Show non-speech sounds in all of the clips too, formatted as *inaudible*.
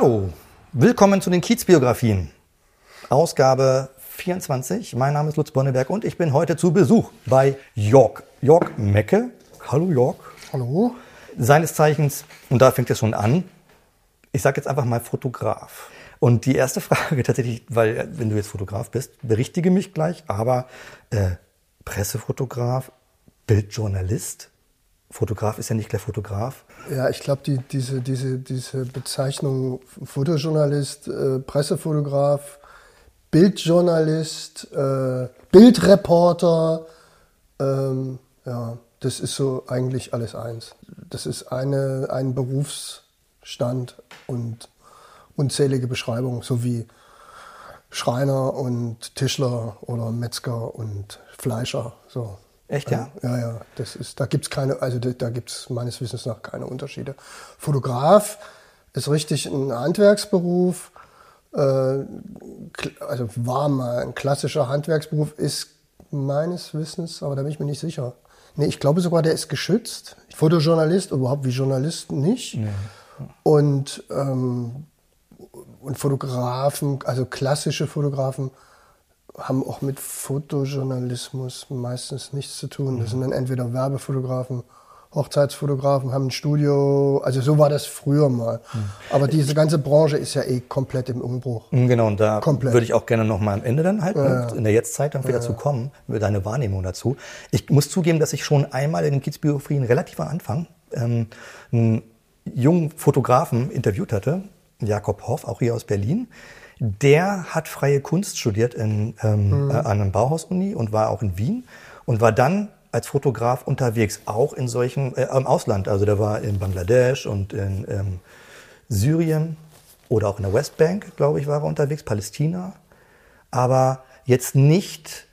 Hallo, willkommen zu den Kiez-Biografien. Ausgabe 24. Mein Name ist Lutz Bonneberg und ich bin heute zu Besuch bei Jörg. Jörg Mecke. Hallo Jörg. Hallo. Seines Zeichens, und da fängt es schon an, ich sage jetzt einfach mal Fotograf. Und die erste Frage *laughs* tatsächlich, weil äh, wenn du jetzt Fotograf bist, berichtige mich gleich, aber äh, Pressefotograf, Bildjournalist, Fotograf ist ja nicht gleich Fotograf. Ja, ich glaube, die, diese, diese, diese Bezeichnung Fotojournalist, äh, Pressefotograf, Bildjournalist, äh, Bildreporter, ähm, ja, das ist so eigentlich alles eins. Das ist eine, ein Berufsstand und unzählige Beschreibungen, so wie Schreiner und Tischler oder Metzger und Fleischer. So. Echt, ja? Ja, ja. Das ist, da gibt es keine, also da, da gibt es meines Wissens nach keine Unterschiede. Fotograf ist richtig ein Handwerksberuf, äh, also war mal ein klassischer Handwerksberuf, ist meines Wissens, aber da bin ich mir nicht sicher. Nee, ich glaube sogar, der ist geschützt. Fotojournalist, überhaupt wie Journalist nicht. Ja. Und, ähm, und Fotografen, also klassische Fotografen, haben auch mit Fotojournalismus meistens nichts zu tun. Das sind dann entweder Werbefotografen, Hochzeitsfotografen, haben ein Studio. Also so war das früher mal. Aber diese ganze Branche ist ja eh komplett im Umbruch. Mhm, genau, und da komplett. würde ich auch gerne noch mal am Ende dann halt, ja, in der Jetztzeit dann wieder ja. zu kommen, mit deiner Wahrnehmung dazu. Ich muss zugeben, dass ich schon einmal in den Kiezbiografien relativ am Anfang ähm, einen jungen Fotografen interviewt hatte, Jakob Hoff, auch hier aus Berlin, der hat freie Kunst studiert in, ähm, mhm. äh, an einer Bauhaus-Uni und war auch in Wien und war dann als Fotograf unterwegs, auch in solchen, äh, im Ausland. Also der war in Bangladesch und in ähm, Syrien oder auch in der Westbank, glaube ich, war er unterwegs, Palästina. Aber jetzt nicht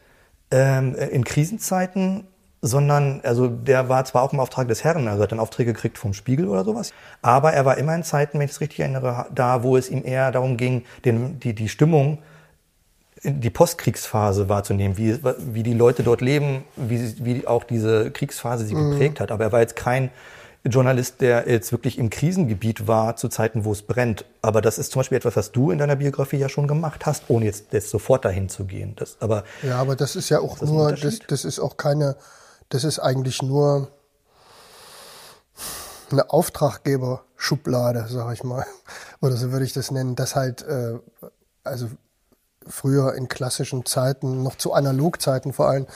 ähm, in Krisenzeiten, sondern also der war zwar auch im Auftrag des Herrn, also hat dann Aufträge gekriegt vom Spiegel oder sowas, aber er war immer in Zeiten, wenn ich es richtig erinnere, da, wo es ihm eher darum ging, den, die, die Stimmung, die Postkriegsphase wahrzunehmen, wie, wie die Leute dort leben, wie, wie auch diese Kriegsphase sie mhm. geprägt hat. Aber er war jetzt kein Journalist, der jetzt wirklich im Krisengebiet war zu Zeiten, wo es brennt. Aber das ist zum Beispiel etwas, was du in deiner Biografie ja schon gemacht hast, ohne jetzt, jetzt sofort dahin zu gehen. Das, aber ja, aber das ist ja auch nur, das, das ist auch keine das ist eigentlich nur eine Auftraggeberschublade, sage ich mal. *laughs* Oder so würde ich das nennen, dass halt, äh, also früher in klassischen Zeiten, noch zu Analogzeiten vor allem,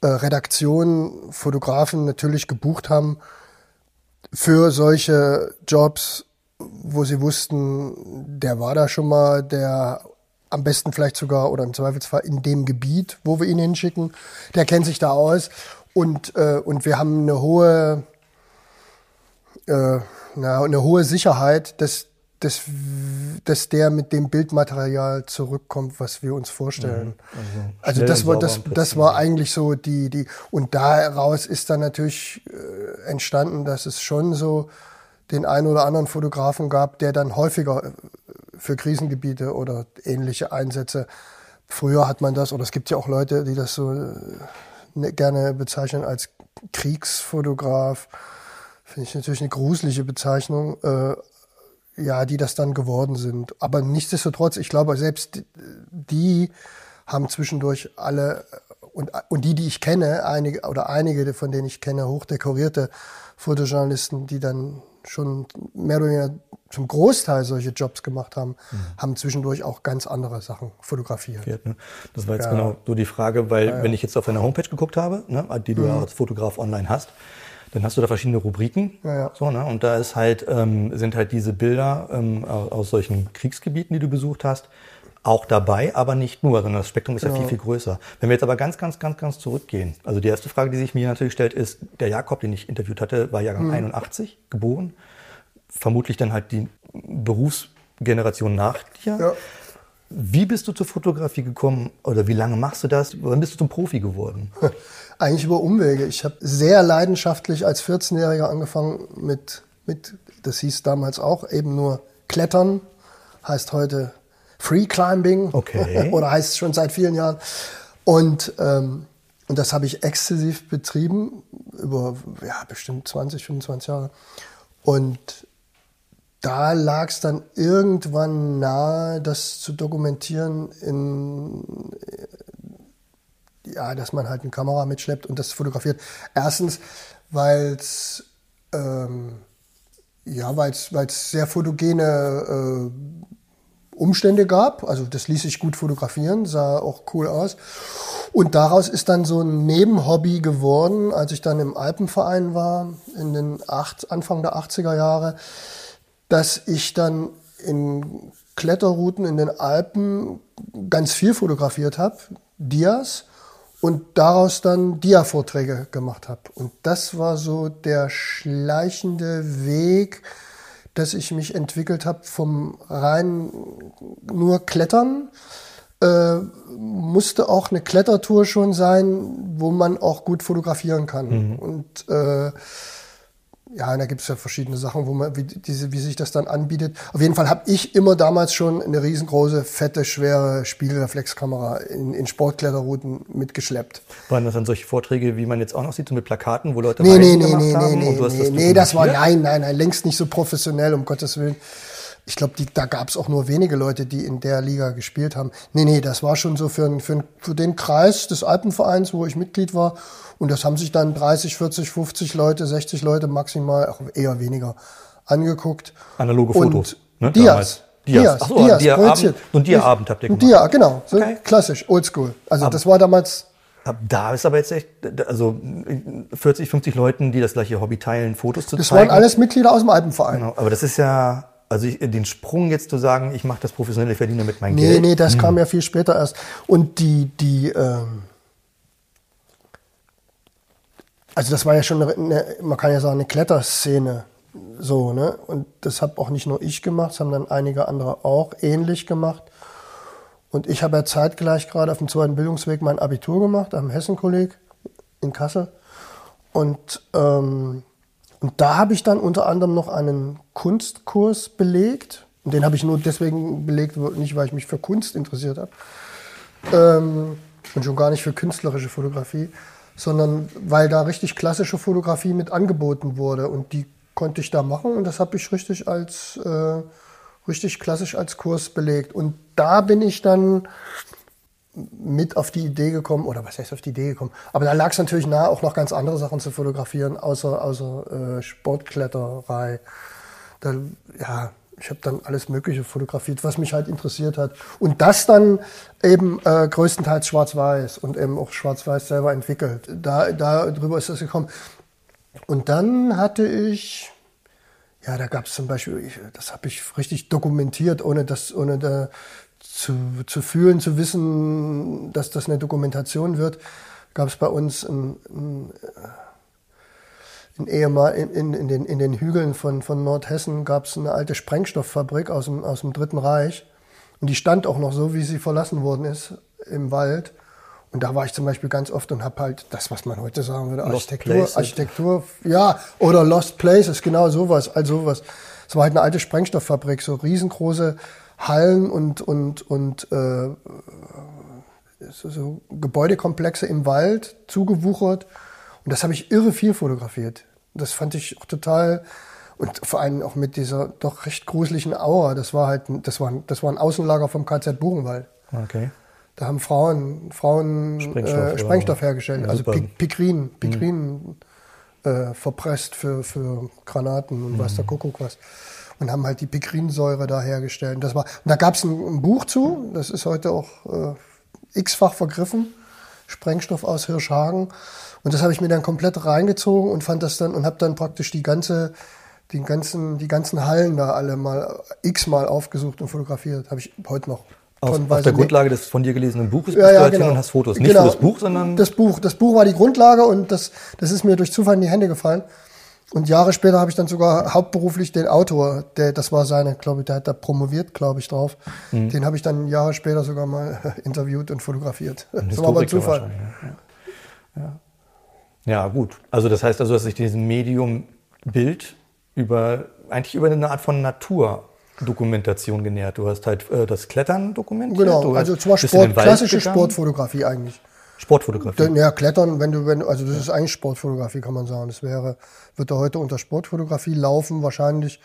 äh, Redaktionen, Fotografen natürlich gebucht haben für solche Jobs, wo sie wussten, der war da schon mal, der am besten vielleicht sogar oder im Zweifelsfall in dem Gebiet, wo wir ihn hinschicken, der kennt sich da aus und, äh, und wir haben eine hohe, äh, na, eine hohe Sicherheit, dass, dass, dass der mit dem Bildmaterial zurückkommt, was wir uns vorstellen. Mhm. Also, also das war das, das war eigentlich so die die und daraus ist dann natürlich äh, entstanden, dass es schon so den einen oder anderen Fotografen gab, der dann häufiger äh, für Krisengebiete oder ähnliche Einsätze. Früher hat man das oder es gibt ja auch Leute, die das so äh, gerne bezeichnen als Kriegsfotograf. Finde ich natürlich eine gruselige Bezeichnung. Äh, ja, die das dann geworden sind. Aber nichtsdestotrotz, ich glaube, selbst die haben zwischendurch alle und, und die, die ich kenne, einige oder einige von denen ich kenne, hochdekorierte Fotojournalisten, die dann schon mehr oder weniger zum Großteil solche Jobs gemacht haben, mhm. haben zwischendurch auch ganz andere Sachen fotografiert. Ne? Das war jetzt ja. genau so die Frage, weil ja, ja. wenn ich jetzt auf deiner Homepage geguckt habe, ne, die du mhm. ja als Fotograf online hast, dann hast du da verschiedene Rubriken. So, ne? Und da ist halt, ähm, sind halt diese Bilder ähm, aus solchen Kriegsgebieten, die du besucht hast, auch dabei, aber nicht nur, sondern das Spektrum ist genau. ja viel, viel größer. Wenn wir jetzt aber ganz, ganz, ganz, ganz zurückgehen, also die erste Frage, die sich mir natürlich stellt, ist, der Jakob, den ich interviewt hatte, war Jahrgang mhm. 81 geboren vermutlich dann halt die Berufsgeneration nach dir. Ja. Wie bist du zur Fotografie gekommen oder wie lange machst du das? Wann bist du zum Profi geworden? *laughs* Eigentlich über Umwege. Ich habe sehr leidenschaftlich als 14-Jähriger angefangen mit, mit, das hieß damals auch eben nur Klettern, heißt heute Free Climbing okay. *laughs* oder heißt schon seit vielen Jahren. Und, ähm, und das habe ich exzessiv betrieben über ja, bestimmt 20, 25 Jahre. Und da lag es dann irgendwann nahe, das zu dokumentieren in ja, dass man halt eine Kamera mitschleppt und das fotografiert. Erstens, weil es ähm, ja, weil es sehr fotogene äh, Umstände gab. Also das ließ sich gut fotografieren, sah auch cool aus. Und daraus ist dann so ein Nebenhobby geworden, als ich dann im Alpenverein war, in den acht, Anfang der 80er Jahre, dass ich dann in Kletterrouten in den Alpen ganz viel fotografiert habe, Dias, und daraus dann Dia-Vorträge gemacht habe. Und das war so der schleichende Weg, dass ich mich entwickelt habe vom rein nur Klettern. Äh, musste auch eine Klettertour schon sein, wo man auch gut fotografieren kann. Mhm. Und äh, ja, da gibt es ja verschiedene Sachen, wo man, wie, diese, wie sich das dann anbietet. Auf jeden Fall habe ich immer damals schon eine riesengroße, fette, schwere Spiegelreflexkamera in, in Sportkletterrouten mitgeschleppt. Waren das dann solche Vorträge, wie man jetzt auch noch sieht, so mit Plakaten, wo Leute nee, nee, nee, nee? Nee, nee, nee, das war, nein, nein, nein, längst nicht so professionell, um Gottes Willen. Ich glaube, da gab es auch nur wenige Leute, die in der Liga gespielt haben. Nee, nee, das war schon so für, für, für den Kreis des Alpenvereins, wo ich Mitglied war und das haben sich dann 30, 40, 50 Leute, 60 Leute maximal, auch eher weniger, angeguckt. Analoge Fotos. Und ne, Dias. Dias. Dias, Ach so, Dias, Dia Abend, und Dia-Abend habt ihr gemacht. Dia, genau. So okay. Klassisch, oldschool. Also aber, das war damals... Da ist aber jetzt echt, also 40, 50 Leuten, die das gleiche Hobby teilen, Fotos zu das zeigen. Das waren alles Mitglieder aus dem Alpenverein. Genau, aber das ist ja, also ich, den Sprung jetzt zu sagen, ich mache das professionell, ich verdiene damit mein nee, Geld. Nee, nee, das hm. kam ja viel später erst. Und die, die, ähm, also das war ja schon eine, eine, man kann ja sagen, eine Kletterszene. So, ne? Und das habe auch nicht nur ich gemacht, das haben dann einige andere auch ähnlich gemacht. Und ich habe ja zeitgleich gerade auf dem zweiten Bildungsweg mein Abitur gemacht, am Hessenkolleg in Kassel. Und, ähm, und da habe ich dann unter anderem noch einen Kunstkurs belegt. Und den habe ich nur deswegen belegt, nicht weil ich mich für Kunst interessiert habe. Ähm, und schon gar nicht für künstlerische Fotografie, sondern weil da richtig klassische Fotografie mit angeboten wurde und die konnte ich da machen und das habe ich richtig als äh, richtig klassisch als Kurs belegt und da bin ich dann mit auf die Idee gekommen oder was heißt auf die Idee gekommen aber da lag es natürlich nahe auch noch ganz andere Sachen zu fotografieren außer außer äh, Sportkletterei da, ja ich habe dann alles Mögliche fotografiert, was mich halt interessiert hat. Und das dann eben äh, größtenteils schwarz-weiß und eben auch schwarz-weiß selber entwickelt. Da, darüber ist das gekommen. Und dann hatte ich, ja, da gab es zum Beispiel, ich, das habe ich richtig dokumentiert, ohne das, ohne da zu, zu fühlen, zu wissen, dass das eine Dokumentation wird, gab es bei uns ein, ein in, ehemal, in, in, in, den, in den Hügeln von, von Nordhessen gab es eine alte Sprengstofffabrik aus dem, aus dem Dritten Reich. Und die stand auch noch so, wie sie verlassen worden ist, im Wald. Und da war ich zum Beispiel ganz oft und habe halt das, was man heute sagen würde, Architektur, Architektur, ja, oder Lost Places, genau sowas, all sowas. Es war halt eine alte Sprengstofffabrik, so riesengroße Hallen und, und, und äh, so, Gebäudekomplexe im Wald, zugewuchert. Und das habe ich irre viel fotografiert. Das fand ich auch total und vor allem auch mit dieser doch recht gruseligen Aura. Das war halt, das war, das war ein Außenlager vom KZ Buchenwald. Okay. Da haben Frauen, Frauen Sprengstoff, äh, Sprengstoff hergestellt, ja, also Pikrin, Pikrin mhm. äh, verpresst für, für Granaten und mhm. was der Kuckuck was. Und haben halt die Pikrinsäure da hergestellt. Und das war, und da gab es ein, ein, Buch zu, das ist heute auch äh, x-fach vergriffen. Sprengstoff aus Hirschhagen. Und das habe ich mir dann komplett reingezogen und fand das dann und habe dann praktisch die ganze, die ganzen, die ganzen Hallen da alle mal x-mal aufgesucht und fotografiert. Habe ich heute noch. Auf, auf der Grundlage des von dir gelesenen Buches ja, ja, du genau. und hast Fotos. Nicht genau. für das Buch, sondern. Das Buch. Das Buch war die Grundlage und das, das ist mir durch Zufall in die Hände gefallen. Und Jahre später habe ich dann sogar hauptberuflich den Autor, der, das war seine, glaube ich, der hat da promoviert, glaube ich, drauf. Mhm. Den habe ich dann Jahre später sogar mal *laughs* interviewt und fotografiert. das war aber Zufall. Ja. ja. Ja, gut. Also das heißt also, dass sich diesem Medium Bild über eigentlich über eine Art von Naturdokumentation genährt. Du hast halt äh, das Klettern dokumentiert. Genau, also zwar Sport, klassische gegangen. Sportfotografie eigentlich. Sportfotografie. Ja, Klettern, wenn du, wenn, also das ist eigentlich Sportfotografie, kann man sagen. Das wäre, wird da heute unter Sportfotografie laufen, wahrscheinlich.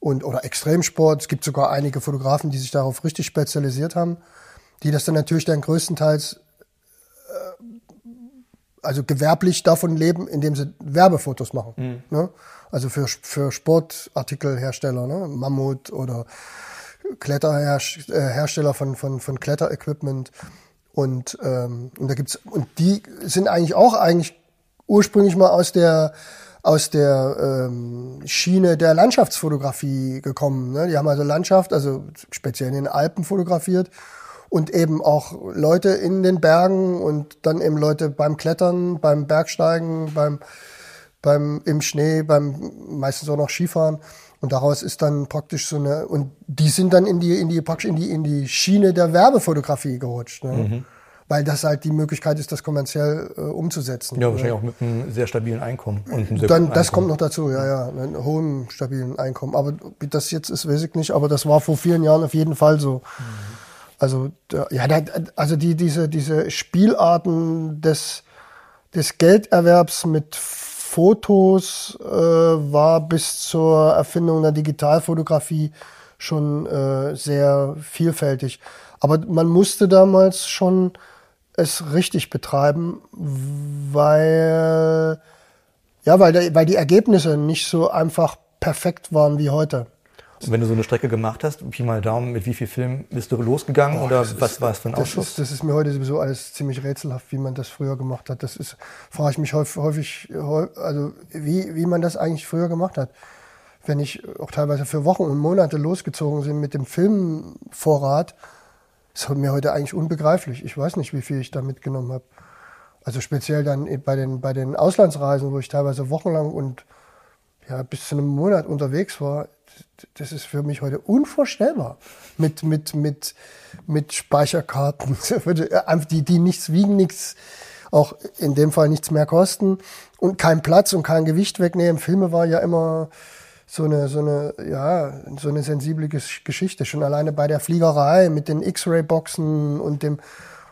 und oder Extremsport. Es gibt sogar einige Fotografen, die sich darauf richtig spezialisiert haben, die das dann natürlich dann größtenteils äh, also gewerblich davon leben, indem sie Werbefotos machen. Mhm. Ne? Also für, für Sportartikelhersteller, ne? Mammut oder Kletterhersteller von, von, von Kletterequipment. Und, ähm, und da gibt's, und die sind eigentlich auch eigentlich ursprünglich mal aus der, aus der ähm, Schiene der Landschaftsfotografie gekommen. Ne? Die haben also Landschaft, also speziell in den Alpen fotografiert und eben auch Leute in den Bergen und dann eben Leute beim Klettern, beim Bergsteigen, beim, beim im Schnee, beim meistens auch noch Skifahren. Und daraus ist dann praktisch so eine, und die sind dann in die, in die, praktisch in die, in die Schiene der Werbefotografie gerutscht. Ne? Mhm. Weil das halt die Möglichkeit ist, das kommerziell äh, umzusetzen. Ja, wahrscheinlich ne? auch mit einem sehr stabilen Einkommen. Und einem sehr dann, das kommt noch dazu, ja, ja, einem hohen, stabilen Einkommen. Aber wie das jetzt ist, weiß ich nicht, aber das war vor vielen Jahren auf jeden Fall so. Mhm. Also, ja, also die, diese, diese Spielarten des, des Gelderwerbs mit Fotos äh, war bis zur Erfindung der Digitalfotografie schon äh, sehr vielfältig. Aber man musste damals schon es richtig betreiben, weil, ja, weil, weil die Ergebnisse nicht so einfach perfekt waren wie heute. Und wenn du so eine Strecke gemacht hast, Pi mal Daumen, mit wie viel Filmen bist du losgegangen Boah, oder was ist, war es für ein Ausschuss? Das, das ist, mir heute sowieso alles ziemlich rätselhaft, wie man das früher gemacht hat. Das ist, frage ich mich häufig, also wie, wie man das eigentlich früher gemacht hat. Wenn ich auch teilweise für Wochen und Monate losgezogen sind mit dem Filmvorrat, ist mir heute eigentlich unbegreiflich. Ich weiß nicht, wie viel ich da mitgenommen habe. Also speziell dann bei den, bei den Auslandsreisen, wo ich teilweise wochenlang und ja, bis zu einem Monat unterwegs war, das ist für mich heute unvorstellbar. Mit, mit, mit, mit Speicherkarten, *laughs* die, die nichts wiegen, nichts, auch in dem Fall nichts mehr kosten und kein Platz und kein Gewicht wegnehmen. Filme war ja immer so eine, so eine, ja, so eine sensible Geschichte. Schon alleine bei der Fliegerei mit den X-Ray-Boxen und dem,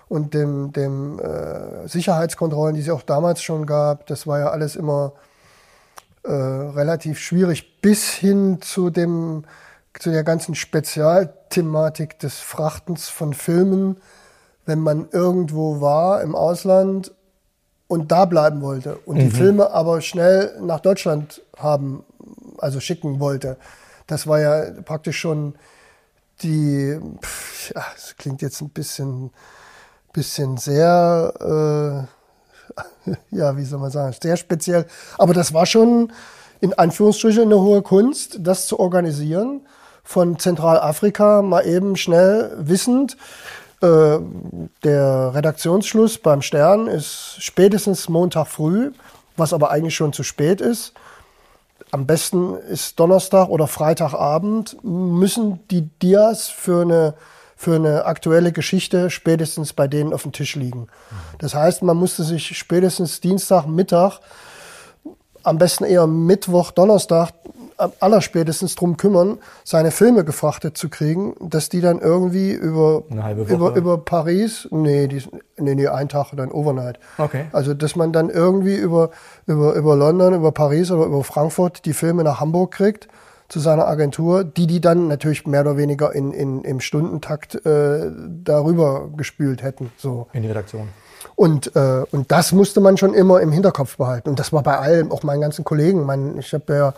und dem, dem äh, Sicherheitskontrollen, die es auch damals schon gab. Das war ja alles immer äh, relativ schwierig bis hin zu dem zu der ganzen Spezialthematik des Frachtens von Filmen, wenn man irgendwo war im Ausland und da bleiben wollte und mhm. die Filme aber schnell nach Deutschland haben, also schicken wollte. Das war ja praktisch schon die, pff, ja, das klingt jetzt ein bisschen, bisschen sehr äh, *laughs* ja, wie soll man sagen, sehr speziell. Aber das war schon in Anführungsstrichen eine hohe Kunst, das zu organisieren. Von Zentralafrika mal eben schnell wissend, äh, der Redaktionsschluss beim Stern ist spätestens Montag früh, was aber eigentlich schon zu spät ist. Am besten ist Donnerstag oder Freitagabend, müssen die Dias für eine für eine aktuelle Geschichte spätestens bei denen auf dem Tisch liegen. Das heißt, man musste sich spätestens Dienstagmittag, am besten eher Mittwoch, Donnerstag, allerspätestens drum kümmern, seine Filme gefrachtet zu kriegen, dass die dann irgendwie über, über, über Paris, nee, die, nee, nee, ein Tag, dann Overnight. Okay. Also, dass man dann irgendwie über, über, über London, über Paris oder über Frankfurt die Filme nach Hamburg kriegt zu seiner Agentur, die die dann natürlich mehr oder weniger in, in, im Stundentakt äh, darüber gespült hätten. So. In die Redaktion. Und, äh, und das musste man schon immer im Hinterkopf behalten. Und das war bei allen, auch meinen ganzen Kollegen. Man, ich habe ja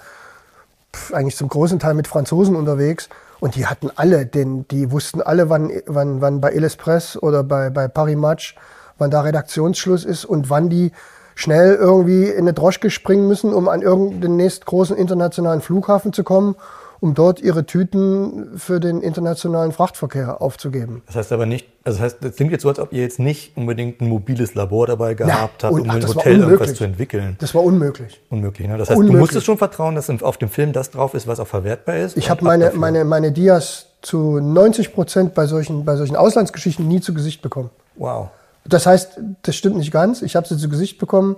eigentlich zum großen Teil mit Franzosen unterwegs und die hatten alle, den, die wussten alle, wann, wann, wann bei Presse oder bei, bei Paris Match, wann da Redaktionsschluss ist und wann die schnell irgendwie in eine Droschke springen müssen, um an irgendeinen nächsten großen internationalen Flughafen zu kommen, um dort ihre Tüten für den internationalen Frachtverkehr aufzugeben. Das heißt aber nicht, also das heißt, das klingt jetzt so, als ob ihr jetzt nicht unbedingt ein mobiles Labor dabei gehabt habt, um ach, im Hotel irgendwas zu entwickeln. Das war unmöglich. Unmöglich, ne? Das heißt, unmöglich. du musstest schon vertrauen, dass auf dem Film das drauf ist, was auch verwertbar ist. Ich habe meine, meine, meine Dias zu 90 Prozent bei solchen, bei solchen Auslandsgeschichten nie zu Gesicht bekommen. Wow. Das heißt, das stimmt nicht ganz. Ich habe sie zu Gesicht bekommen.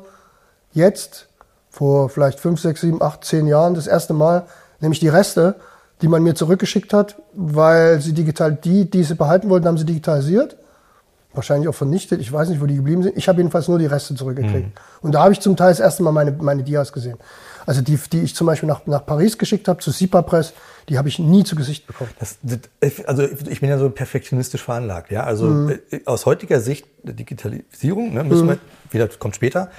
Jetzt, vor vielleicht fünf, sechs, sieben, acht, zehn Jahren, das erste Mal, nämlich die Reste, die man mir zurückgeschickt hat, weil sie digital, die, die sie behalten wollten, haben sie digitalisiert. wahrscheinlich auch vernichtet. Ich weiß nicht, wo die geblieben sind. Ich habe jedenfalls nur die Reste zurückgekriegt. Mhm. Und da habe ich zum Teil das erste Mal meine, meine Dias gesehen. Also die, die ich zum Beispiel nach, nach Paris geschickt habe, zu Sipa Press, die habe ich nie zu Gesicht bekommen. Das, das, also ich bin ja so perfektionistisch veranlagt. Ja? Also mhm. Äh, aus heutiger Sicht Digitalisierung, ne, müssen mhm. wir, wieder kommt später.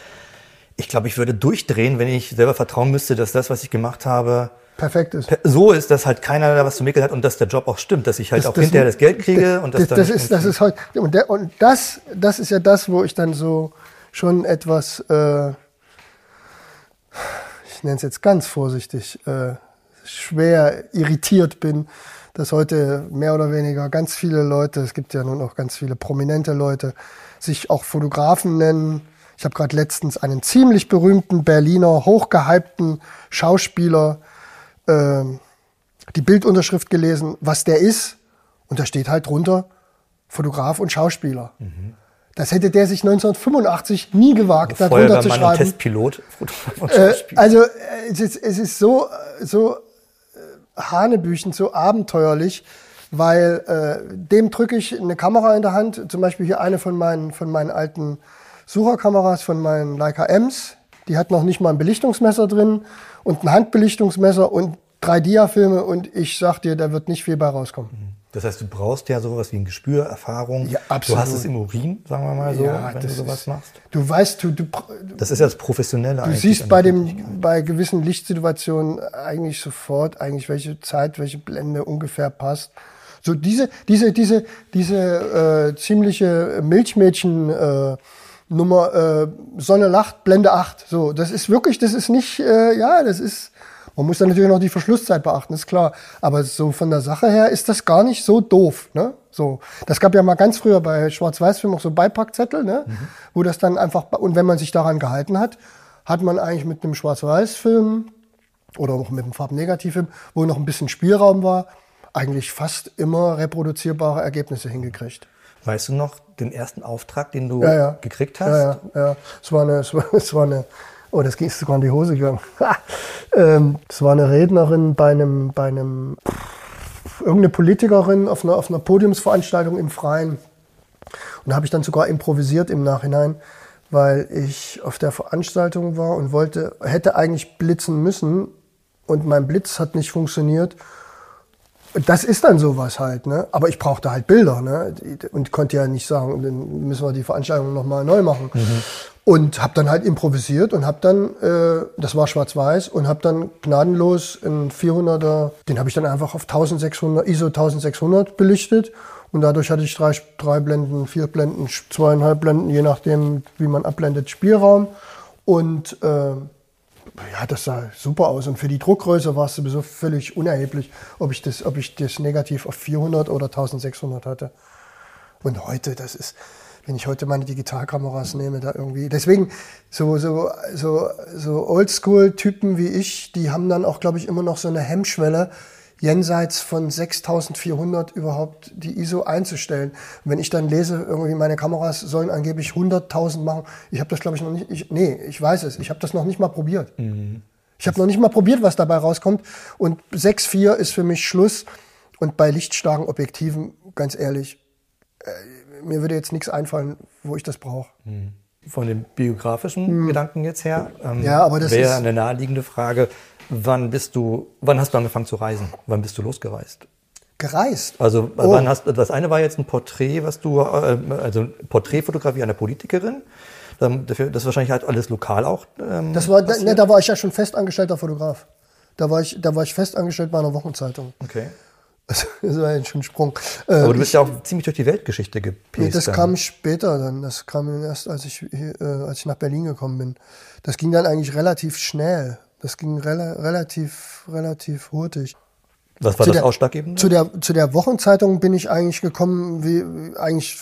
Ich glaube, ich würde durchdrehen, wenn ich selber vertrauen müsste, dass das, was ich gemacht habe, perfekt ist. So ist, dass halt keiner da was zu mickeln hat und dass der Job auch stimmt, dass ich halt das, auch das, hinterher das Geld kriege und das, das, das ist das ist halt und, der, und das das ist ja das, wo ich dann so schon etwas äh, ich nenne es jetzt ganz vorsichtig, äh, schwer irritiert bin, dass heute mehr oder weniger ganz viele Leute, es gibt ja nun auch ganz viele prominente Leute, sich auch Fotografen nennen. Ich habe gerade letztens einen ziemlich berühmten Berliner, hochgehypten Schauspieler äh, die Bildunterschrift gelesen, was der ist. Und da steht halt drunter Fotograf und Schauspieler. Mhm. Das hätte der sich 1985 nie gewagt, also darunter zu schreiben. Testpilot. *laughs* Äh, also äh, es ist, es ist so, so äh, hanebüchend, so abenteuerlich, weil äh, dem drücke ich eine Kamera in der Hand, zum Beispiel hier eine von meinen, von meinen alten Sucherkameras, von meinen Leica M's. Die hat noch nicht mal ein Belichtungsmesser drin und ein Handbelichtungsmesser und drei Diafilme und ich sag dir, da wird nicht viel bei rauskommen. Mhm. Das heißt, du brauchst ja sowas wie ein Gespür, Erfahrung. Ja, absolut. Du hast es im Urin, sagen wir mal so, ja, wenn du sowas ist, machst. Du weißt, du, du das ist ja das Professionelle. Du siehst bei dem, bei gewissen Lichtsituationen eigentlich sofort, eigentlich welche Zeit, welche Blende ungefähr passt. So diese, diese, diese, diese äh, ziemliche Milchmädchen. Äh, Nummer äh, Sonne lacht, Blende 8. So, das ist wirklich, das ist nicht, äh, ja, das ist man muss dann natürlich noch die Verschlusszeit beachten, ist klar. Aber so von der Sache her ist das gar nicht so doof. Ne? So, das gab ja mal ganz früher bei Schwarz-Weiß-Filmen auch so Beipackzettel, ne? Mhm. wo das dann einfach, und wenn man sich daran gehalten hat, hat man eigentlich mit einem Schwarz-Weiß-Film oder auch mit einem Farbnegativfilm, wo noch ein bisschen Spielraum war, eigentlich fast immer reproduzierbare Ergebnisse hingekriegt. Weißt du noch den ersten Auftrag, den du ja, ja. gekriegt hast? Ja, ja, ja. Es war eine, es war, es war eine Oh, das ging sogar in die Hose gegangen. *laughs* ähm, das war eine Rednerin bei einem, bei einem, irgendeine Politikerin auf einer, auf einer Podiumsveranstaltung im Freien. Und da habe ich dann sogar improvisiert im Nachhinein, weil ich auf der Veranstaltung war und wollte, hätte eigentlich blitzen müssen und mein Blitz hat nicht funktioniert. Das ist dann sowas halt, ne? Aber ich brauchte halt Bilder, ne? Und konnte ja nicht sagen, dann müssen wir die Veranstaltung nochmal neu machen. Mhm. Und habe dann halt improvisiert und habe dann, äh, das war schwarz-weiß, und habe dann gnadenlos einen 400er, den habe ich dann einfach auf 1600, ISO 1600 belichtet. Und dadurch hatte ich drei, drei Blenden, vier Blenden, zweieinhalb Blenden, je nachdem, wie man abblendet, Spielraum. Und äh, ja, das sah super aus. Und für die Druckgröße war es sowieso völlig unerheblich, ob ich das, ob ich das negativ auf 400 oder 1600 hatte. Und heute, das ist, wenn ich heute meine Digitalkameras nehme, da irgendwie. Deswegen, so, so, so, so Oldschool-Typen wie ich, die haben dann auch, glaube ich, immer noch so eine Hemmschwelle, jenseits von 6400 überhaupt die ISO einzustellen. Und wenn ich dann lese, irgendwie meine Kameras sollen angeblich 100.000 machen, ich habe das, glaube ich, noch nicht, ich, nee, ich weiß es, ich habe das noch nicht mal probiert. Mhm. Ich habe noch nicht mal probiert, was dabei rauskommt. Und 6.4 ist für mich Schluss. Und bei lichtstarken Objektiven, ganz ehrlich, äh, mir würde jetzt nichts einfallen, wo ich das brauche. Hm. Von dem biografischen hm. Gedanken jetzt her ähm, ja, aber das wäre eine naheliegende Frage, wann bist du, wann hast du angefangen zu reisen? Wann bist du losgereist? Gereist? Also oh. wann hast das eine war jetzt ein Porträt, was du, äh, also Porträtfotografie einer Politikerin. Das ist wahrscheinlich halt alles lokal auch. Ähm, das war, ne, da war ich ja schon festangestellter Fotograf. Da war ich, da war ich festangestellt bei einer Wochenzeitung. Okay. *laughs* Das war ja schon ein Sprung. Aber du ähm, bist ja auch ziemlich durch die Weltgeschichte gepest. Nee, das dann. kam später dann. Das kam erst, als ich, äh, als ich nach Berlin gekommen bin. Das ging dann eigentlich relativ schnell. Das ging rela relativ, relativ hurtig. Was war zu das der, Ausschlaggebende? Zu der, zu der Wochenzeitung bin ich eigentlich gekommen, wie eigentlich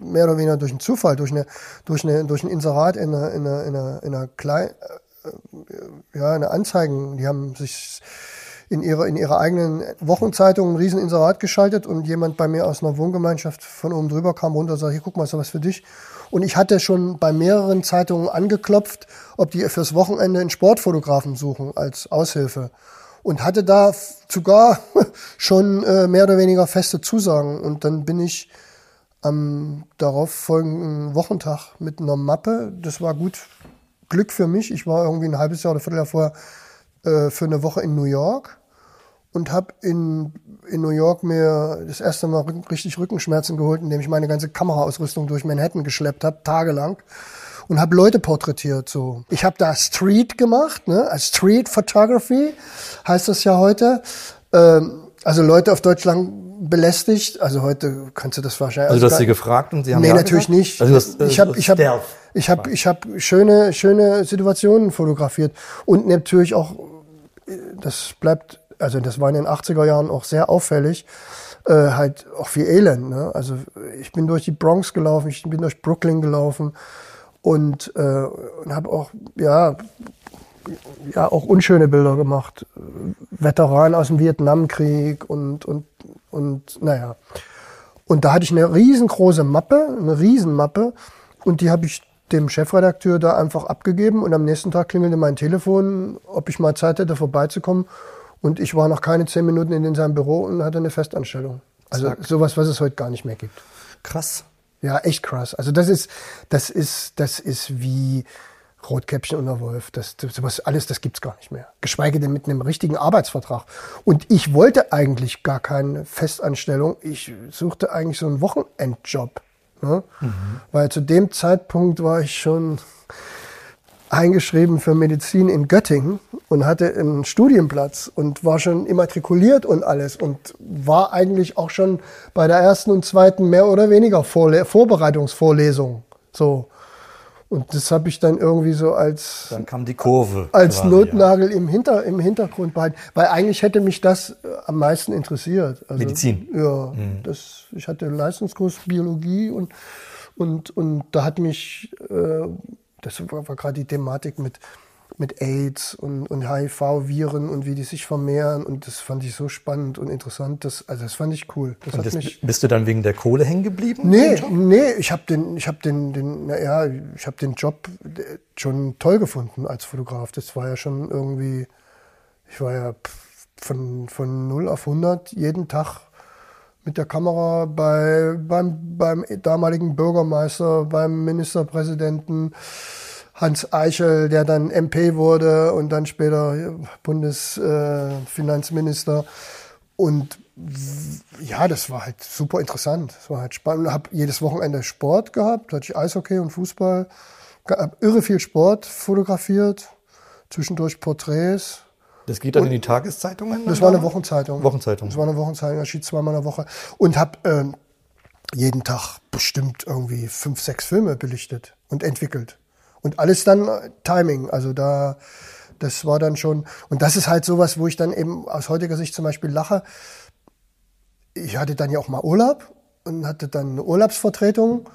mehr oder weniger durch einen Zufall, durch eine, durch eine, durch ein Inserat in einer, in einer, in einer, in einer kleinen, äh, ja, eine Anzeigen. Die haben sich in ihrer, in ihrer eigenen Wochenzeitung ein Rieseninserat geschaltet und jemand bei mir aus einer Wohngemeinschaft von oben drüber kam runter und sagte, hier, guck mal, ist da was für dich? Und ich hatte schon bei mehreren Zeitungen angeklopft, ob die fürs Wochenende einen Sportfotografen suchen als Aushilfe. Und hatte da sogar *laughs* schon äh, mehr oder weniger feste Zusagen. Und dann bin ich am darauffolgenden Wochentag mit einer Mappe. Das war gut Glück für mich. Ich war irgendwie ein halbes Jahr oder Vierteljahr vorher äh, für eine Woche in New York und habe in, in New York mir das erste Mal richtig Rückenschmerzen geholt, indem ich meine ganze Kameraausrüstung durch Manhattan geschleppt habe, tagelang und habe Leute porträtiert. So, ich habe da Street gemacht, ne? Street Photography heißt das ja heute. Ähm, also Leute auf Deutschland belästigt. Also heute kannst du das wahrscheinlich. Also du hast sie gefragt und sie haben Nee, ja natürlich gesagt? nicht. Also das, ich habe ich habe ich habe ich habe schöne schöne Situationen fotografiert und natürlich auch das bleibt also das war in den 80er Jahren auch sehr auffällig. Äh, halt auch viel Elend. Ne? Also ich bin durch die Bronx gelaufen, ich bin durch Brooklyn gelaufen und, äh, und habe auch ja ja auch unschöne Bilder gemacht. Veteranen aus dem Vietnamkrieg und, und, und naja. Und da hatte ich eine riesengroße Mappe, eine Riesenmappe. Und die habe ich dem Chefredakteur da einfach abgegeben. Und am nächsten Tag klingelte mein Telefon, ob ich mal Zeit hätte, vorbeizukommen. Und ich war noch keine zehn Minuten in seinem Büro und hatte eine Festanstellung. Also Zack. sowas, was es heute gar nicht mehr gibt. Krass. Ja, echt krass. Also das ist, das ist, das ist wie, Rotkäppchen und der Wolf, das, das, sowas alles, das gibt's gar nicht mehr. Geschweige denn mit einem richtigen Arbeitsvertrag. Und ich wollte eigentlich gar keine Festanstellung. Ich suchte eigentlich so einen Wochenendjob. Ne? Mhm. Weil zu dem Zeitpunkt war ich schon eingeschrieben für Medizin in Göttingen und hatte einen Studienplatz und war schon immatrikuliert und alles und war eigentlich auch schon bei der ersten und zweiten mehr oder weniger Vorle Vorbereitungsvorlesung. So. Und das habe ich dann irgendwie so als dann kam die Kurve als quasi, Notnagel ja. im, Hinter, im Hintergrund behalten, weil eigentlich hätte mich das äh, am meisten interessiert. Also, Medizin. Ja, mhm. das, ich hatte einen Leistungskurs Biologie und und und da hat mich äh, das war, war gerade die Thematik mit mit AIDS und, und HIV-Viren und wie die sich vermehren. Und das fand ich so spannend und interessant. Das, also das fand ich cool. Das das, bist du dann wegen der Kohle hängen geblieben? Nee, nee, ich habe den, ich habe den, den, naja, ich habe den Job schon toll gefunden als Fotograf. Das war ja schon irgendwie, ich war ja von, von 0 auf 100 jeden Tag mit der Kamera bei, beim, beim damaligen Bürgermeister, beim Ministerpräsidenten, Hans Eichel, der dann MP wurde und dann später Bundesfinanzminister. und ja, das war halt super interessant. Das war halt spannend. Ich habe jedes Wochenende Sport gehabt, hatte ich Eishockey und Fußball. Hab irre viel Sport fotografiert, zwischendurch Porträts. Das geht dann und in die Tageszeitungen? Das war eine Wochenzeitung. Wochenzeitung. Das war eine Wochenzeitung, erschien zweimal in der Woche. Und habe äh, jeden Tag bestimmt irgendwie fünf, sechs Filme belichtet und entwickelt. Und alles dann äh, Timing. Also da, das war dann schon, und das ist halt sowas, wo ich dann eben aus heutiger Sicht zum Beispiel lache. Ich hatte dann ja auch mal Urlaub und hatte dann eine Urlaubsvertretung.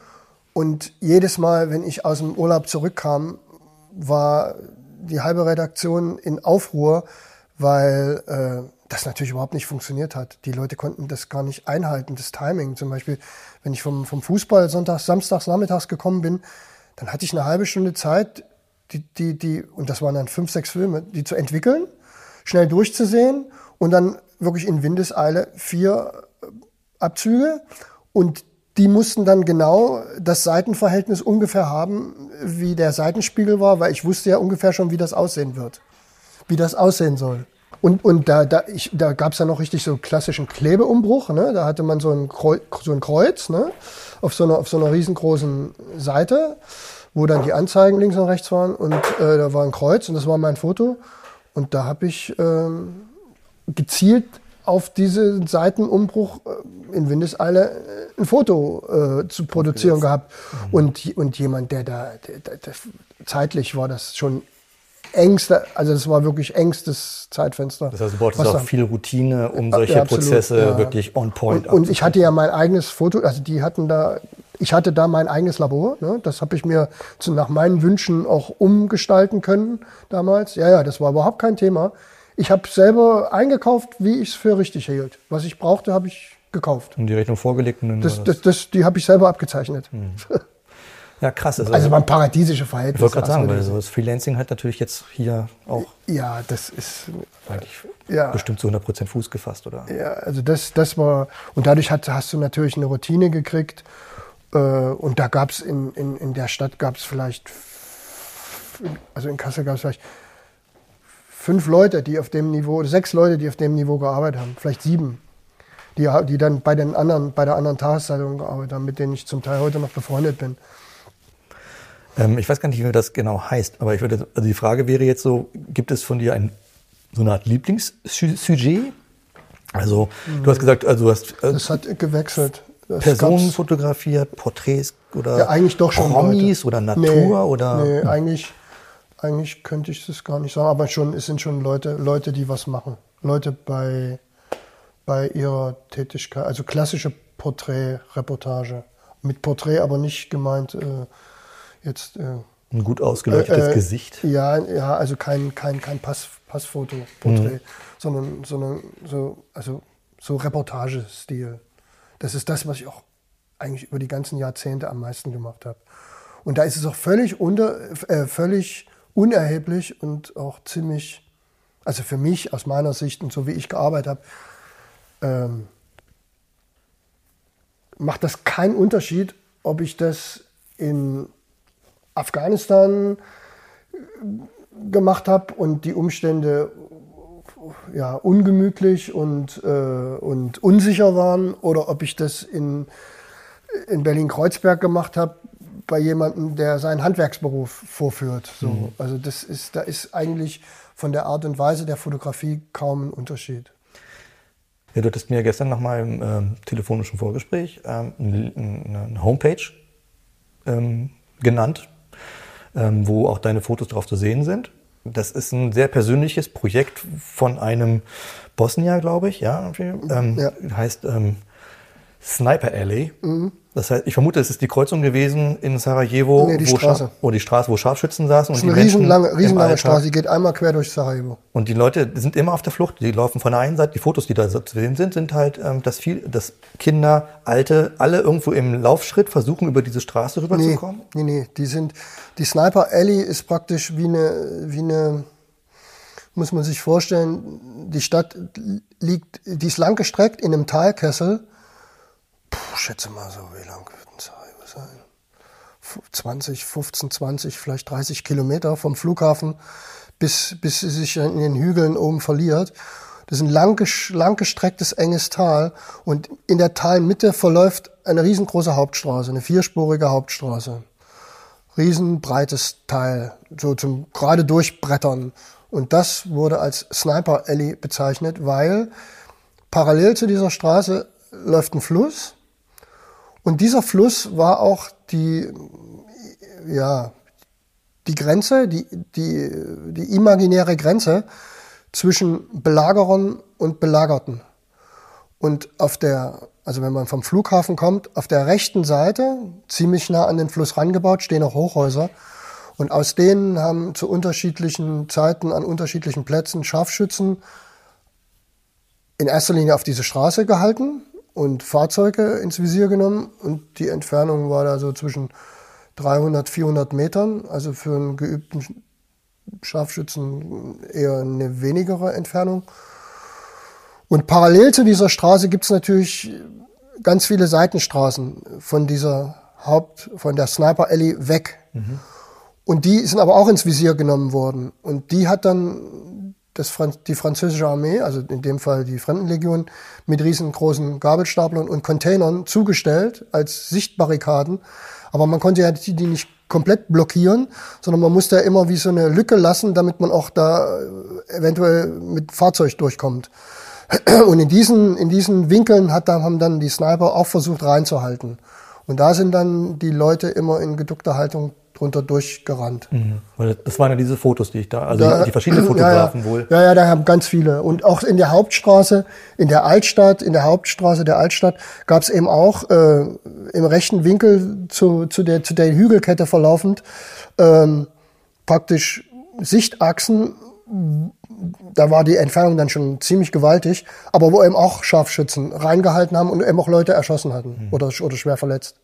Und jedes Mal, wenn ich aus dem Urlaub zurückkam, war die halbe Redaktion in Aufruhr, weil äh, das natürlich überhaupt nicht funktioniert hat. Die Leute konnten das gar nicht einhalten, das Timing. Zum Beispiel, wenn ich vom, vom Fußball sonntags, samstags, nachmittags gekommen bin, dann hatte ich eine halbe Stunde Zeit, die, die, die, und das waren dann fünf, sechs Filme, die zu entwickeln, schnell durchzusehen und dann wirklich in Windeseile vier äh, Abzüge und die mussten dann genau das Seitenverhältnis ungefähr haben, wie der Seitenspiegel war, weil ich wusste ja ungefähr schon, wie das aussehen wird, wie das aussehen soll. Und, und da, da, ich, da gab es ja noch richtig so klassischen Klebeumbruch. Ne? Da hatte man so ein Kreuz, so ein Kreuz ne? auf, so einer, auf so einer riesengroßen Seite, wo dann die Anzeigen links und rechts waren. Und äh, da war ein Kreuz und das war mein Foto. Und da habe ich ähm, gezielt auf diesen Seitenumbruch äh, in Windeseile äh, ein Foto äh, zu produzieren gehabt. Mhm. Und, und jemand, der da, der, der, zeitlich war das schon engste, also es war wirklich engstes Zeitfenster. Das heißt, du brauchtest auch viel Routine, um solche ja, Prozesse ja. wirklich on point Und, und ich hatte ja mein eigenes Foto, also die hatten da, ich hatte da mein eigenes Labor, ne? das habe ich mir zu, nach meinen Wünschen auch umgestalten können damals. Ja, ja, das war überhaupt kein Thema. Ich habe selber eingekauft, wie ich es für richtig hielt. Was ich brauchte, habe ich gekauft. Und die Rechnung vorgelegt? Und das, das, das, die habe ich selber abgezeichnet. Hm. *laughs* Ja, krass. Also, also man paradiesische Verhältnisse. Ich wollte gerade sagen, weil so das Freelancing hat natürlich jetzt hier auch. Ja, das ist eigentlich ja. bestimmt zu 100% Fuß gefasst, oder? Ja, also das, das war und dadurch hat, hast du natürlich eine Routine gekriegt Äh, und da gab es in, in, in der Stadt gab es vielleicht, also in Kassel gab es vielleicht fünf Leute, die auf dem Niveau, sechs Leute, die auf dem Niveau gearbeitet haben, vielleicht sieben, die, die dann bei den anderen, bei der anderen Tageszeitung gearbeitet haben, mit denen ich zum Teil heute noch befreundet bin. Ähm, ich weiß gar nicht, wie das genau heißt, aber ich würde, also die Frage wäre jetzt so, gibt es von dir ein, so eine Art Lieblingssujet? Also, mhm. du hast gesagt, also du hast. Äh, das hat gewechselt. Das Personen fotografiert, Porträts oder ja, eigentlich doch schon Promis Leute. oder Natur nee, oder. Nee, hm. eigentlich, eigentlich könnte ich das gar nicht sagen, aber schon, es sind schon Leute, Leute, die was machen. Leute bei, bei ihrer Tätigkeit, also klassische Porträtreportage. Mit Porträt aber nicht gemeint äh, jetzt. Äh, ein gut ausgeleuchtetes äh, äh, Gesicht. Ja, ja, also kein, kein, kein Pass, Passfoto, Porträt, mhm. sondern, sondern so, also so Reportagestil. Das ist das, was ich auch eigentlich über die ganzen Jahrzehnte am meisten gemacht habe. Und da ist es auch völlig, unter, äh, völlig unerheblich und auch ziemlich, also für mich aus meiner Sicht und so wie ich gearbeitet habe, ähm, macht das keinen Unterschied, ob ich das in Afghanistan gemacht habe und die Umstände ja, ungemütlich und, äh, und unsicher waren oder ob ich das in, in Berlin-Kreuzberg gemacht habe bei jemandem, der seinen Handwerksberuf vorführt. So. Mhm. Also das ist, da ist eigentlich von der Art und Weise der Fotografie kaum ein Unterschied. Ja, du hattest mir gestern nach meinem ähm, telefonischen Vorgespräch ähm, eine, eine Homepage ähm, genannt, ähm, wo auch deine Fotos drauf zu sehen sind. Das ist ein sehr persönliches Projekt von einem Bosnier, glaube ich, ja. Ähm, ja. Heißt ähm, Sniper Alley. Mhm. Das heißt, ich vermute, es ist die Kreuzung gewesen in Sarajevo, nee, die wo, Straße. wo die Straße, wo Scharfschützen saßen. Das ist und eine riesenlange, riesenlange Straße, die geht einmal quer durch Sarajevo. Und die Leute sind immer auf der Flucht. Die laufen von der einen Seite. Die Fotos, die da zu sehen sind, sind halt, ähm, dass viel, dass Kinder, Alte, alle irgendwo im Laufschritt versuchen, über diese Straße rüberzukommen. Nee, nee, nee. Die sind, die Sniper Alley ist praktisch wie eine, wie eine, muss man sich vorstellen, die Stadt liegt, die ist lang gestreckt in einem Talkessel puh, schätze mal so, wie lang wird es sein? 20, 15, 20, vielleicht 30 Kilometer vom Flughafen, bis, bis sie sich in den Hügeln oben verliert. Das ist ein lang, langgestrecktes, enges Tal und in der Talmitte verläuft eine riesengroße Hauptstraße, eine vierspurige Hauptstraße. Riesenbreites Teil, so zum gerade durchbrettern. Und das wurde als Sniper Alley bezeichnet, weil parallel zu dieser Straße läuft ein Fluss und dieser Fluss war auch die, ja, die Grenze, die, die, die imaginäre Grenze zwischen Belagerern und Belagerten. Und auf der, also wenn man vom Flughafen kommt, auf der rechten Seite, ziemlich nah an den Fluss rangebaut, stehen auch Hochhäuser. Und aus denen haben zu unterschiedlichen Zeiten an unterschiedlichen Plätzen Scharfschützen in erster Linie auf diese Straße gehalten und Fahrzeuge ins Visier genommen und die Entfernung war da so zwischen 300, 400 Metern, also für einen geübten Scharfschützen eher eine wenigere Entfernung. Und parallel zu dieser Straße gibt es natürlich ganz viele Seitenstraßen von dieser Haupt, von der Sniper Alley weg. Mhm. Und die sind aber auch ins Visier genommen worden. Und die hat dann das, die französische Armee, also in dem Fall die Fremdenlegion, mit riesengroßen Gabelstaplern und Containern zugestellt als Sichtbarrikaden. Aber man konnte ja die, die nicht komplett blockieren, sondern man musste ja immer wie so eine Lücke lassen, damit man auch da äh, eventuell mit Fahrzeug durchkommt. *clears throat* Und in diesen, in diesen Winkeln hat, haben dann die Sniper auch versucht reinzuhalten. Und da sind dann die Leute immer in geduckter Haltung drunter durchgerannt. Mhm. Das waren ja diese Fotos, die ich da, also da, die verschiedenen *clears throat* Fotografen ja, wohl. Ja, ja, da haben ganz viele. Und auch in der Hauptstraße, in der Altstadt, in der Hauptstraße der Altstadt gab es eben auch äh, im rechten Winkel zu, zu, der, zu der Hügelkette verlaufend ähm, praktisch Sichtachsen. Da war die Entfernung dann schon ziemlich gewaltig, aber wo eben auch Scharfschützen reingehalten haben und eben auch Leute erschossen hatten mhm. oder, oder schwer verletzt.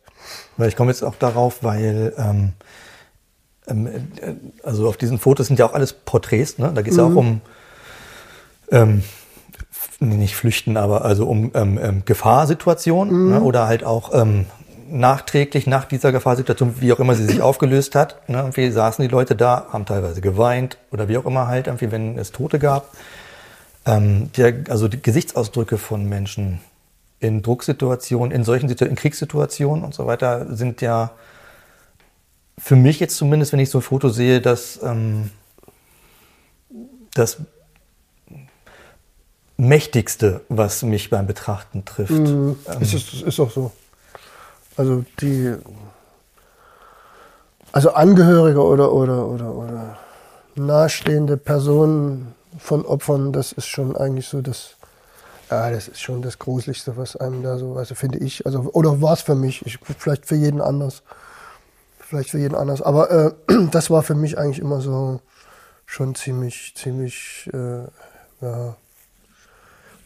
Ich komme jetzt auch darauf, weil ähm, also auf diesen Fotos sind ja auch alles Porträts, ne? Da geht es mhm. ja auch um ähm, nicht flüchten, aber also um ähm, ähm, Gefahrsituationen mhm. ne? oder halt auch ähm, nachträglich nach dieser Gefahrsituation, wie auch immer sie sich *clears throat* aufgelöst hat, ne, irgendwie saßen die Leute da, haben teilweise geweint oder wie auch immer halt, irgendwie, wenn es Tote gab. Ähm, der, also die Gesichtsausdrücke von Menschen in Drucksituationen, in solchen Situationen, in Kriegssituationen und so weiter sind ja für mich jetzt zumindest, wenn ich so ein Foto sehe, dass ähm, das Mächtigste, was mich beim Betrachten trifft. Mhm, ähm, ist, ist, ist auch so. Also die, also Angehörige oder, oder, oder, oder nahestehende Personen von Opfern, das ist schon eigentlich so das, ja, das ist schon das Gruseligste, was einem da so, also finde ich, also, oder war es für mich, ich, vielleicht für jeden anders, vielleicht für jeden anders, aber äh, *clears throat* das war für mich eigentlich immer so schon ziemlich, ziemlich, äh, ja,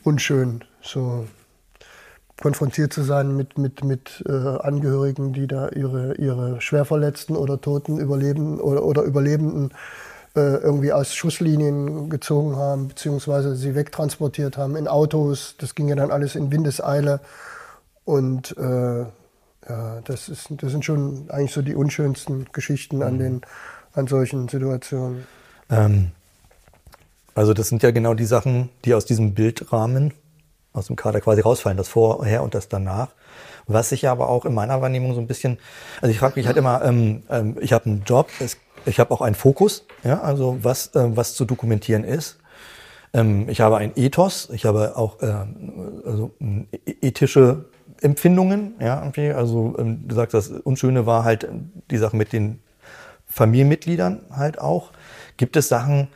unschön, so konfrontiert zu sein mit, mit, mit äh, Angehörigen, die da ihre, ihre Schwerverletzten oder Toten Überleben oder, oder Überlebenden äh, irgendwie aus Schusslinien gezogen haben, beziehungsweise sie wegtransportiert haben in Autos. Das ging ja dann alles in Windeseile. Und äh, das, ist, das sind schon eigentlich so die unschönsten Geschichten an, mhm. den, an solchen Situationen. Ähm, also das sind ja genau die Sachen, die aus diesem Bildrahmen, aus dem Kader quasi rausfallen, das Vorher und das Danach. Was sich aber auch in meiner Wahrnehmung so ein bisschen, also ich frage mich halt immer, ähm, ähm, ich habe einen Job, es, ich habe auch einen Fokus, ja, also was, äh, was zu dokumentieren ist. Ähm, ich habe ein Ethos, ich habe auch äh, also, e-, ethische Empfindungen, ja, irgendwie. Also ähm, du sagst, das Unschöne war halt die Sache mit den Familienmitgliedern halt auch. Gibt es Sachen,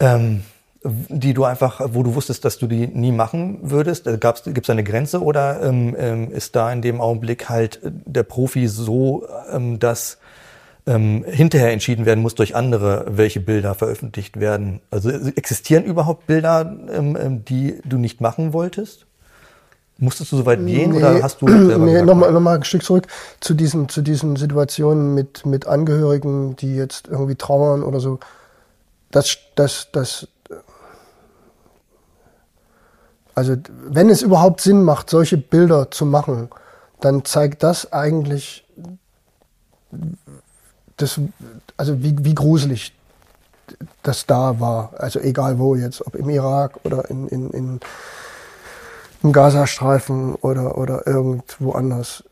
ähm, die du einfach, wo du wusstest, dass du die nie machen würdest? Gibt es eine Grenze oder ähm, ähm, ist da in dem Augenblick halt der Profi so, ähm, dass ähm, hinterher entschieden werden muss durch andere, welche Bilder veröffentlicht werden? Also existieren überhaupt Bilder, ähm, ähm die du nicht machen wolltest? Musstest du so weit gehen nee, oder hast du Nee, nochmal noch mal ein Stück zurück zu diesen, zu diesen Situationen mit, mit Angehörigen, die jetzt irgendwie trauern oder so. Das, das, das, also wenn es überhaupt Sinn macht, solche Bilder zu machen, dann zeigt das eigentlich, das, also wie, wie gruselig das da war. Also egal wo jetzt, ob im Irak oder in, in, in, im Gazastreifen oder, oder irgendwo anders.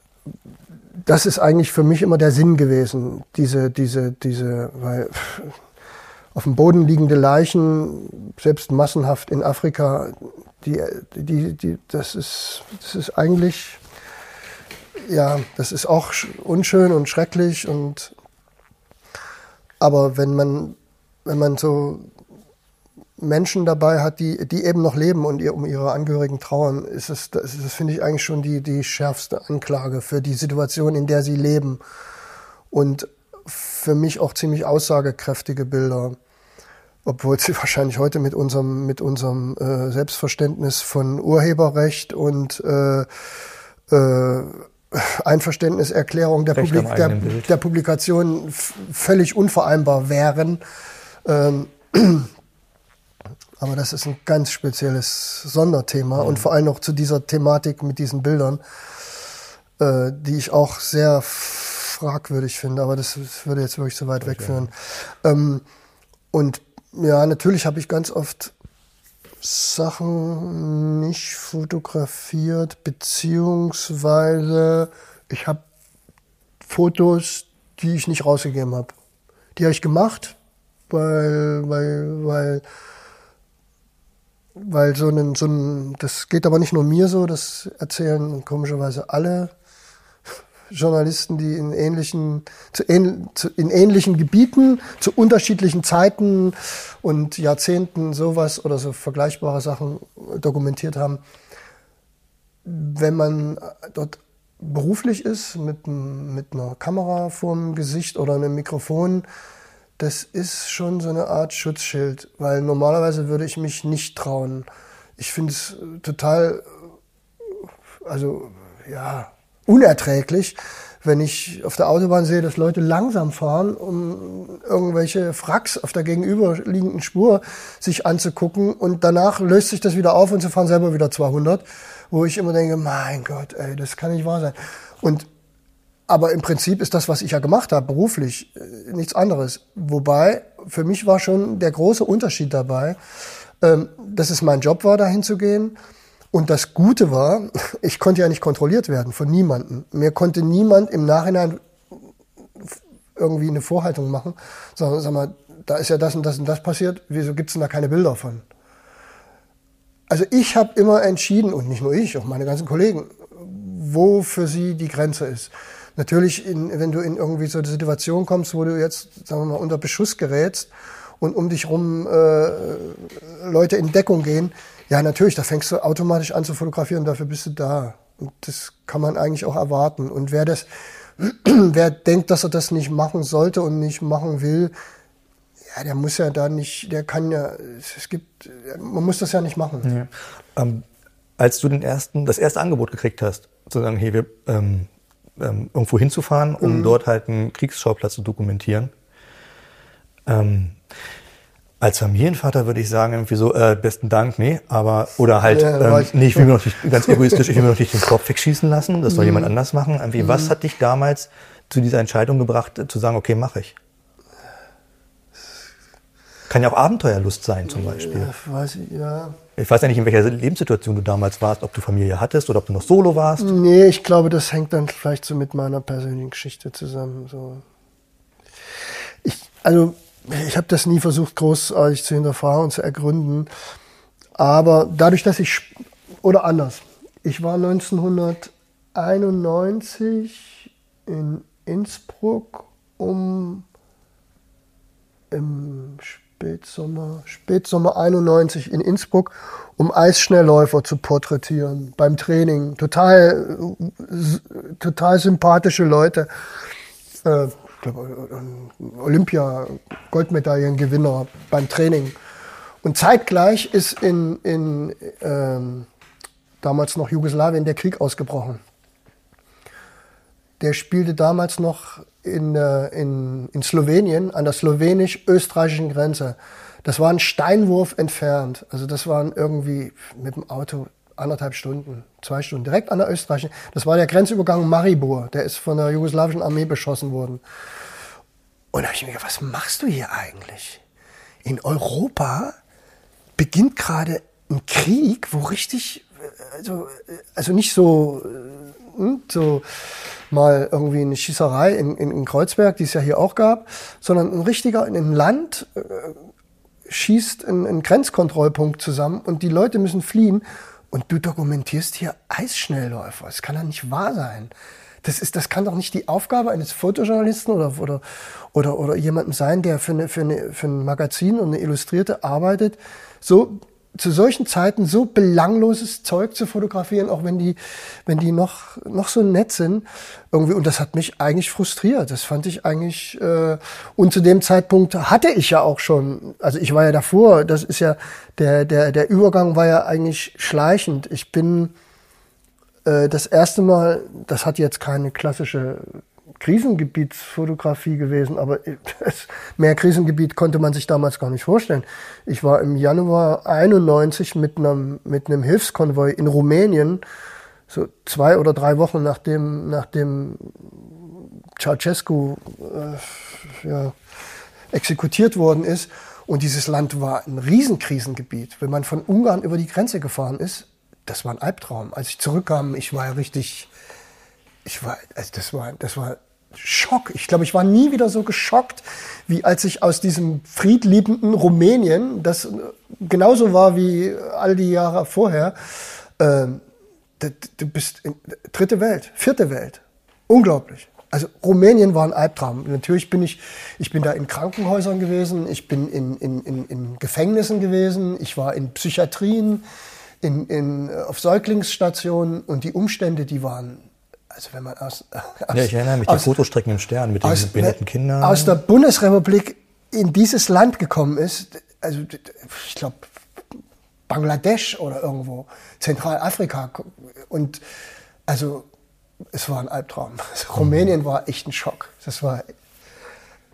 Das ist eigentlich für mich immer der Sinn gewesen, diese, diese, diese, weil auf dem Boden liegende Leichen, selbst massenhaft in Afrika, die, die, die, das, ist, das ist eigentlich, ja, das ist auch unschön und schrecklich. Und, aber wenn man, wenn man so Menschen dabei hat, die, die eben noch leben und ihr, um ihre Angehörigen trauern, ist es, das, das finde ich eigentlich schon die, die schärfste Anklage für die Situation, in der sie leben. Und für mich auch ziemlich aussagekräftige Bilder obwohl sie *laughs* wahrscheinlich heute mit unserem, mit unserem äh, Selbstverständnis von Urheberrecht und äh, äh, Einverständniserklärung der, Publik der, der, Publikation völlig unvereinbar wären. Ähm, *clears throat* aber das ist ein ganz spezielles Sonderthema mhm. und vor allem noch zu dieser Thematik mit diesen Bildern, äh, die ich auch sehr fragwürdig finde, aber das, das würde jetzt wirklich zu weit okay. wegführen. Ähm, und ja, natürlich habe ich ganz oft Sachen nicht fotografiert, beziehungsweise ich habe Fotos, die ich nicht rausgegeben habe. Die habe ich gemacht, weil, weil, weil, weil so ein, so ein, das geht aber nicht nur mir so, das erzählen komischerweise alle Journalisten, die in ähnlichen, zu, in ähnlichen Gebieten, zu unterschiedlichen Zeiten und Jahrzehnten sowas oder so vergleichbare Sachen dokumentiert haben. Wenn man dort beruflich ist, mit, mit einer Kamera vorm Gesicht oder einem Mikrofon, das ist schon so eine Art Schutzschild, weil normalerweise würde ich mich nicht trauen. Ich finde es total, also ja, unerträglich, wenn ich auf der Autobahn sehe, dass Leute langsam fahren, um irgendwelche Fracks auf der gegenüberliegenden Spur sich anzugucken und danach löst sich das wieder auf und sie fahren selber wieder 200, wo ich immer denke, mein Gott, ey, das kann nicht wahr sein. Und aber im Prinzip ist das, was ich ja gemacht habe, beruflich, äh, nichts anderes. Wobei, für mich war schon der große Unterschied dabei, ähm, dass es mein Job war, dahin zu gehen. Und das Gute war, *laughs* ich konnte ja nicht kontrolliert werden von niemandem. Mir konnte niemand im Nachhinein irgendwie eine Vorhaltung machen, sondern sag mal, da ist ja das und das und das passiert, wieso gibt es denn da keine Bilder von? Also ich habe immer entschieden, und nicht nur ich, auch meine ganzen Kollegen, wo für sie die Grenze ist. Natürlich, in, wenn du in irgendwie so eine Situation kommst, wo du jetzt, sagen wir mal, unter Beschuss gerätst und um dich rum äh, Leute in Deckung gehen, ja, natürlich, da fängst du automatisch an zu fotografieren, dafür bist du da. Und das kann man eigentlich auch erwarten. Und wer das, *clears throat* wer denkt, dass er das nicht machen sollte und nicht machen will, ja, der muss ja da nicht, der kann ja, es gibt, man muss das ja nicht machen. Ja. Ähm, als du den ersten, das erste Angebot gekriegt hast, zu sagen, hey, wir, ähm, ähm, irgendwo hinzufahren, um mhm. dort halt einen Kriegsschauplatz zu dokumentieren. Ähm, als Familienvater würde ich sagen, irgendwie so, äh, besten Dank, nee, aber, oder halt, ja, ähm, nee, ich will mir *laughs* noch nicht, ganz egoistisch, ich will mir noch nicht den Kopf wegschießen lassen, das soll mhm. jemand anders machen. Irgendwie, mhm. was hat dich damals zu dieser Entscheidung gebracht, zu sagen, okay, mache ich? Kann ja auch Abenteuerlust sein, zum Beispiel. Ja, weiß ich, ja. Ich weiß ja nicht, in welcher Lebenssituation du damals warst, ob du Familie hattest oder ob du noch solo warst. Nee, ich glaube, das hängt dann vielleicht so mit meiner persönlichen Geschichte zusammen. So. Ich, also, ich habe das nie versucht, großartig zu hinterfragen und zu ergründen. Aber dadurch, dass ich, oder anders, ich war 1991 in Innsbruck, um im Spätsommer, Spätsommer 91 in Innsbruck, um Eisschnellläufer zu porträtieren beim Training. Total, total sympathische Leute. Äh, Olympia, Goldmedaillengewinner beim Training. Und zeitgleich ist in, in ähm, damals noch Jugoslawien der Krieg ausgebrochen. Der spielte damals noch in, äh, in, in Slowenien an der slowenisch-österreichischen Grenze. Das war ein Steinwurf entfernt. Also das waren irgendwie mit dem Auto anderthalb Stunden, zwei Stunden, direkt an der österreichischen. Das war der Grenzübergang Maribor. Der ist von der jugoslawischen Armee beschossen worden. Und da habe ich mir gedacht, was machst du hier eigentlich? In Europa beginnt gerade ein Krieg, wo richtig, also, also nicht so, hm, so mal irgendwie eine Schießerei in, in, in Kreuzberg, die es ja hier auch gab, sondern ein richtiger in einem Land äh, schießt ein, ein Grenzkontrollpunkt zusammen und die Leute müssen fliehen und du dokumentierst hier Eisschnellläufer. Das kann doch nicht wahr sein. Das, ist, das kann doch nicht die Aufgabe eines Fotojournalisten oder, oder, oder, oder jemandem sein, der für, eine, für, eine, für ein Magazin und eine Illustrierte arbeitet, so zu solchen Zeiten so belangloses Zeug zu fotografieren, auch wenn die, wenn die noch, noch so nett sind. Irgendwie, und das hat mich eigentlich frustriert. Das fand ich eigentlich, äh, und zu dem Zeitpunkt hatte ich ja auch schon, also ich war ja davor, das ist ja, der, der, der Übergang war ja eigentlich schleichend. Ich bin äh, das erste Mal, das hat jetzt keine klassische Krisengebietsfotografie gewesen, aber *laughs* mehr Krisengebiet konnte man sich damals gar nicht vorstellen. Ich war im Januar 91 mit einem, mit einem Hilfskonvoi in Rumänien, so zwei oder drei Wochen nachdem, nachdem Ceausescu äh, ja, exekutiert worden ist. Und dieses Land war ein Riesenkrisengebiet. Wenn man von Ungarn über die Grenze gefahren ist, das war ein Albtraum. Als ich zurückkam, ich war ja richtig, ich war, also das war, das war Schock. Ich glaube, ich war nie wieder so geschockt, wie als ich aus diesem friedliebenden Rumänien, das genauso war wie all die Jahre vorher, äh, du bist in dritte Welt, vierte Welt. Unglaublich. Also Rumänien war ein Albtraum. Natürlich bin ich, ich bin da in Krankenhäusern gewesen, ich bin in, in, in, in Gefängnissen gewesen, ich war in Psychiatrien, in, in, auf Säuglingsstationen und die Umstände, die waren also wenn man aus, *laughs* aus ja, ich erinnere mich, die Fotostrecken im Stern mit den behinderten Kindern. Aus der Bundesrepublik in dieses Land gekommen ist, also ich glaube Bangladesch oder irgendwo, Zentralafrika. Und also es war ein Albtraum. *laughs* Also, Rumänien war echt ein Schock. Das war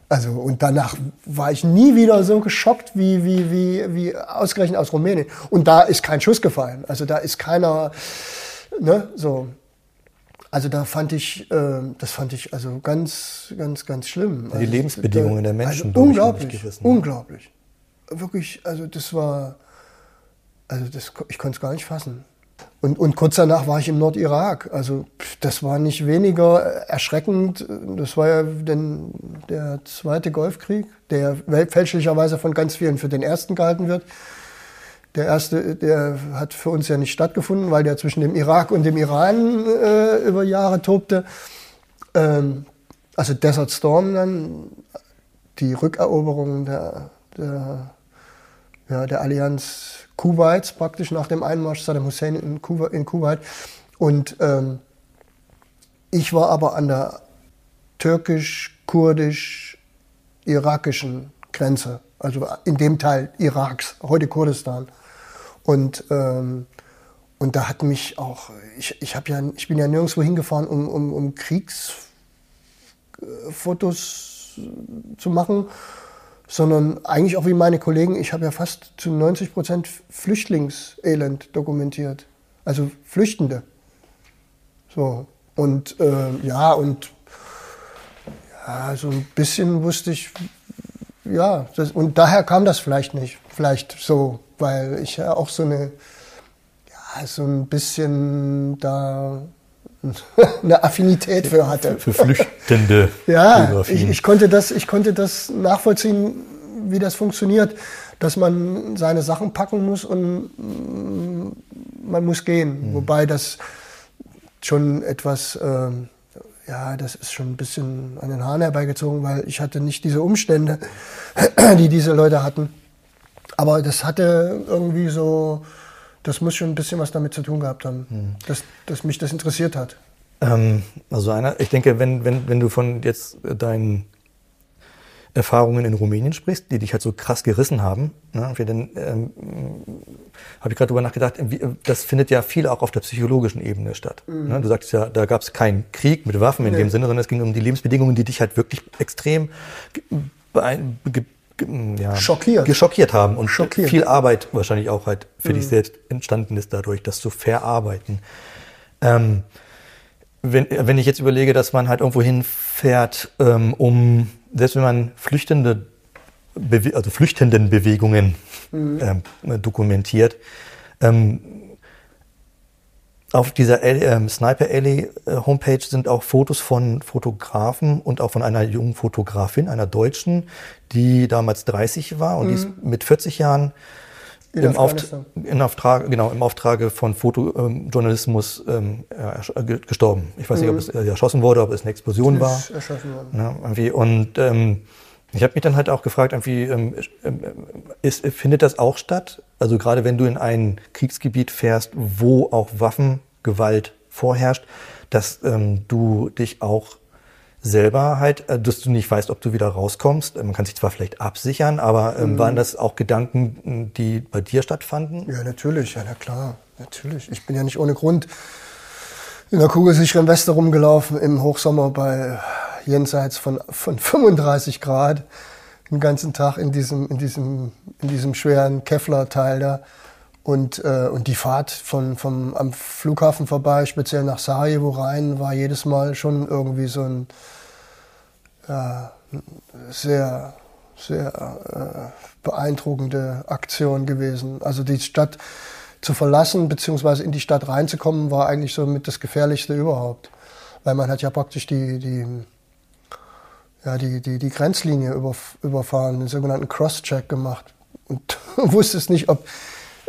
also und danach war ich nie wieder so geschockt wie wie wie wie ausgerechnet aus Rumänien. Und da ist kein Schuss gefallen. Also da ist keiner ne so Also da fand ich, äh, das fand ich also ganz, ganz, ganz schlimm. Die also, Lebensbedingungen der Menschen. Also unglaublich, unglaublich. Wirklich, also das war, also das, ich konnte es gar nicht fassen. Und, und kurz danach war ich im Nordirak. Also das war nicht weniger erschreckend. Das war ja denn der zweite Golfkrieg, der fälschlicherweise von ganz vielen für den ersten gehalten wird. Der erste, der hat für uns ja nicht stattgefunden, weil der zwischen dem Irak und dem Iran äh, über Jahre tobte. Ähm, also Desert Storm dann, die Rückeroberung der, der, ja, der Allianz Kuwaits praktisch nach dem Einmarsch Saddam Hussein in, Kuwa, in Kuwait. Und ähm, ich war aber an der türkisch-kurdisch-irakischen Grenze, also in dem Teil Iraks, heute Kurdistan. Und, ähm, und da hat mich auch, ich, ich, ja, ich bin ja nirgendwo hingefahren, um, um, um Kriegsfotos zu machen, sondern eigentlich auch wie meine Kollegen, ich habe ja fast zu 90 Prozent Flüchtlingselend dokumentiert. Also Flüchtende. So. Und äh, ja, und ja, so ein bisschen wusste ich, ja, das, und daher kam das vielleicht nicht. Vielleicht so, weil ich ja auch so eine, ja, so ein bisschen da *laughs* eine Affinität für hatte. Für Flüchtende. *laughs* ja, ich, ich, konnte das, ich konnte das nachvollziehen, wie das funktioniert, dass man seine Sachen packen muss und mm, man muss gehen. Mhm. Wobei das schon etwas, äh, ja, das ist schon ein bisschen an den Haaren herbeigezogen, weil ich hatte nicht diese Umstände, *clears throat* die diese Leute hatten. Aber das hatte irgendwie so, das muss schon ein bisschen was damit zu tun gehabt haben, hm. dass, dass mich das interessiert hat. Ähm, also einer, ich denke, wenn, wenn, wenn du von jetzt deinen Erfahrungen in Rumänien sprichst, die dich halt so krass gerissen haben, ne, dann ähm, habe ich gerade drüber nachgedacht, das findet ja viel auch auf der psychologischen Ebene statt. Mhm. Ne, du sagst ja, da gab es keinen Krieg mit Waffen in nee. dem Sinne, sondern es ging um die Lebensbedingungen, die dich halt wirklich extrem ja, schockiert. geschockiert haben und schockiert. viel Arbeit wahrscheinlich auch halt für mhm. dich selbst entstanden ist dadurch, das zu verarbeiten. Ähm, wenn, wenn ich jetzt überlege, dass man halt irgendwo hinfährt, ähm, um, selbst wenn man Flüchtende, also Flüchtendenbewegungen mhm. ähm, dokumentiert, ähm, auf dieser ähm, Sniper Alley äh, Homepage sind auch Fotos von Fotografen und auch von einer jungen Fotografin, einer Deutschen, die damals 30 war und mhm. die ist mhm. mit 40 Jahren in im, Auftrag, in Auftrag, genau, im Auftrage von Fotojournalismus ähm, ja, gestorben. Ich weiß mhm. nicht, ob es äh, erschossen wurde, ob es eine Explosion war. Erschossen worden. Ja, irgendwie. Und ähm, ich habe mich dann halt auch gefragt, irgendwie, ähm, ähm, ist, findet das auch statt? Also gerade wenn du in ein Kriegsgebiet fährst, wo auch Waffengewalt vorherrscht, dass ähm, du dich auch selber halt, äh, dass du nicht weißt, ob du wieder rauskommst. Man kann sich zwar vielleicht absichern, aber ähm, mhm. waren das auch Gedanken, die bei dir stattfanden? Ja, natürlich, ja, na klar, natürlich. Ich bin ja nicht ohne Grund in der kugelsicheren Weste rumgelaufen im Hochsommer bei jenseits von, von 35 Grad den ganzen Tag in diesem, in diesem, in diesem schweren Kevlar-Teil da. Und, äh, und die Fahrt von, vom, am Flughafen vorbei, speziell nach Sarajevo rein, war jedes Mal schon irgendwie so ein ja, sehr, sehr äh, beeindruckende Aktion gewesen. Also die Stadt zu verlassen, beziehungsweise in die Stadt reinzukommen, war eigentlich so mit das Gefährlichste überhaupt. Weil man hat ja praktisch die, die, ja, die, die, die Grenzlinie überfahren, den sogenannten Cross-Check gemacht. Und *laughs* wusstest nicht, ob,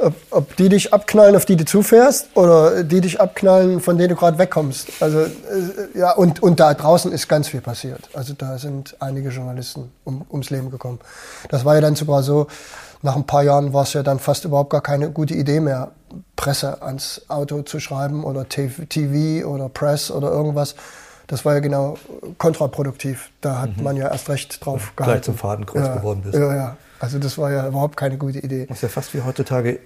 ob, ob die dich abknallen, auf die du zufährst, oder die dich abknallen, von denen du gerade wegkommst. Also, äh, ja, und, und da draußen ist ganz viel passiert. Also da sind einige Journalisten um, ums Leben gekommen. Das war ja dann sogar so, nach ein paar Jahren war es ja dann fast überhaupt gar keine gute Idee mehr, Presse ans Auto zu schreiben oder TV oder Press oder irgendwas das war ja genau kontraproduktiv. Da hat mhm. man ja erst recht drauf gehalten. Gleich zum Fadenkreuz ja, geworden bist. Ja, ja. Also das war ja überhaupt keine gute Idee. Das ist ja fast wie heutzutage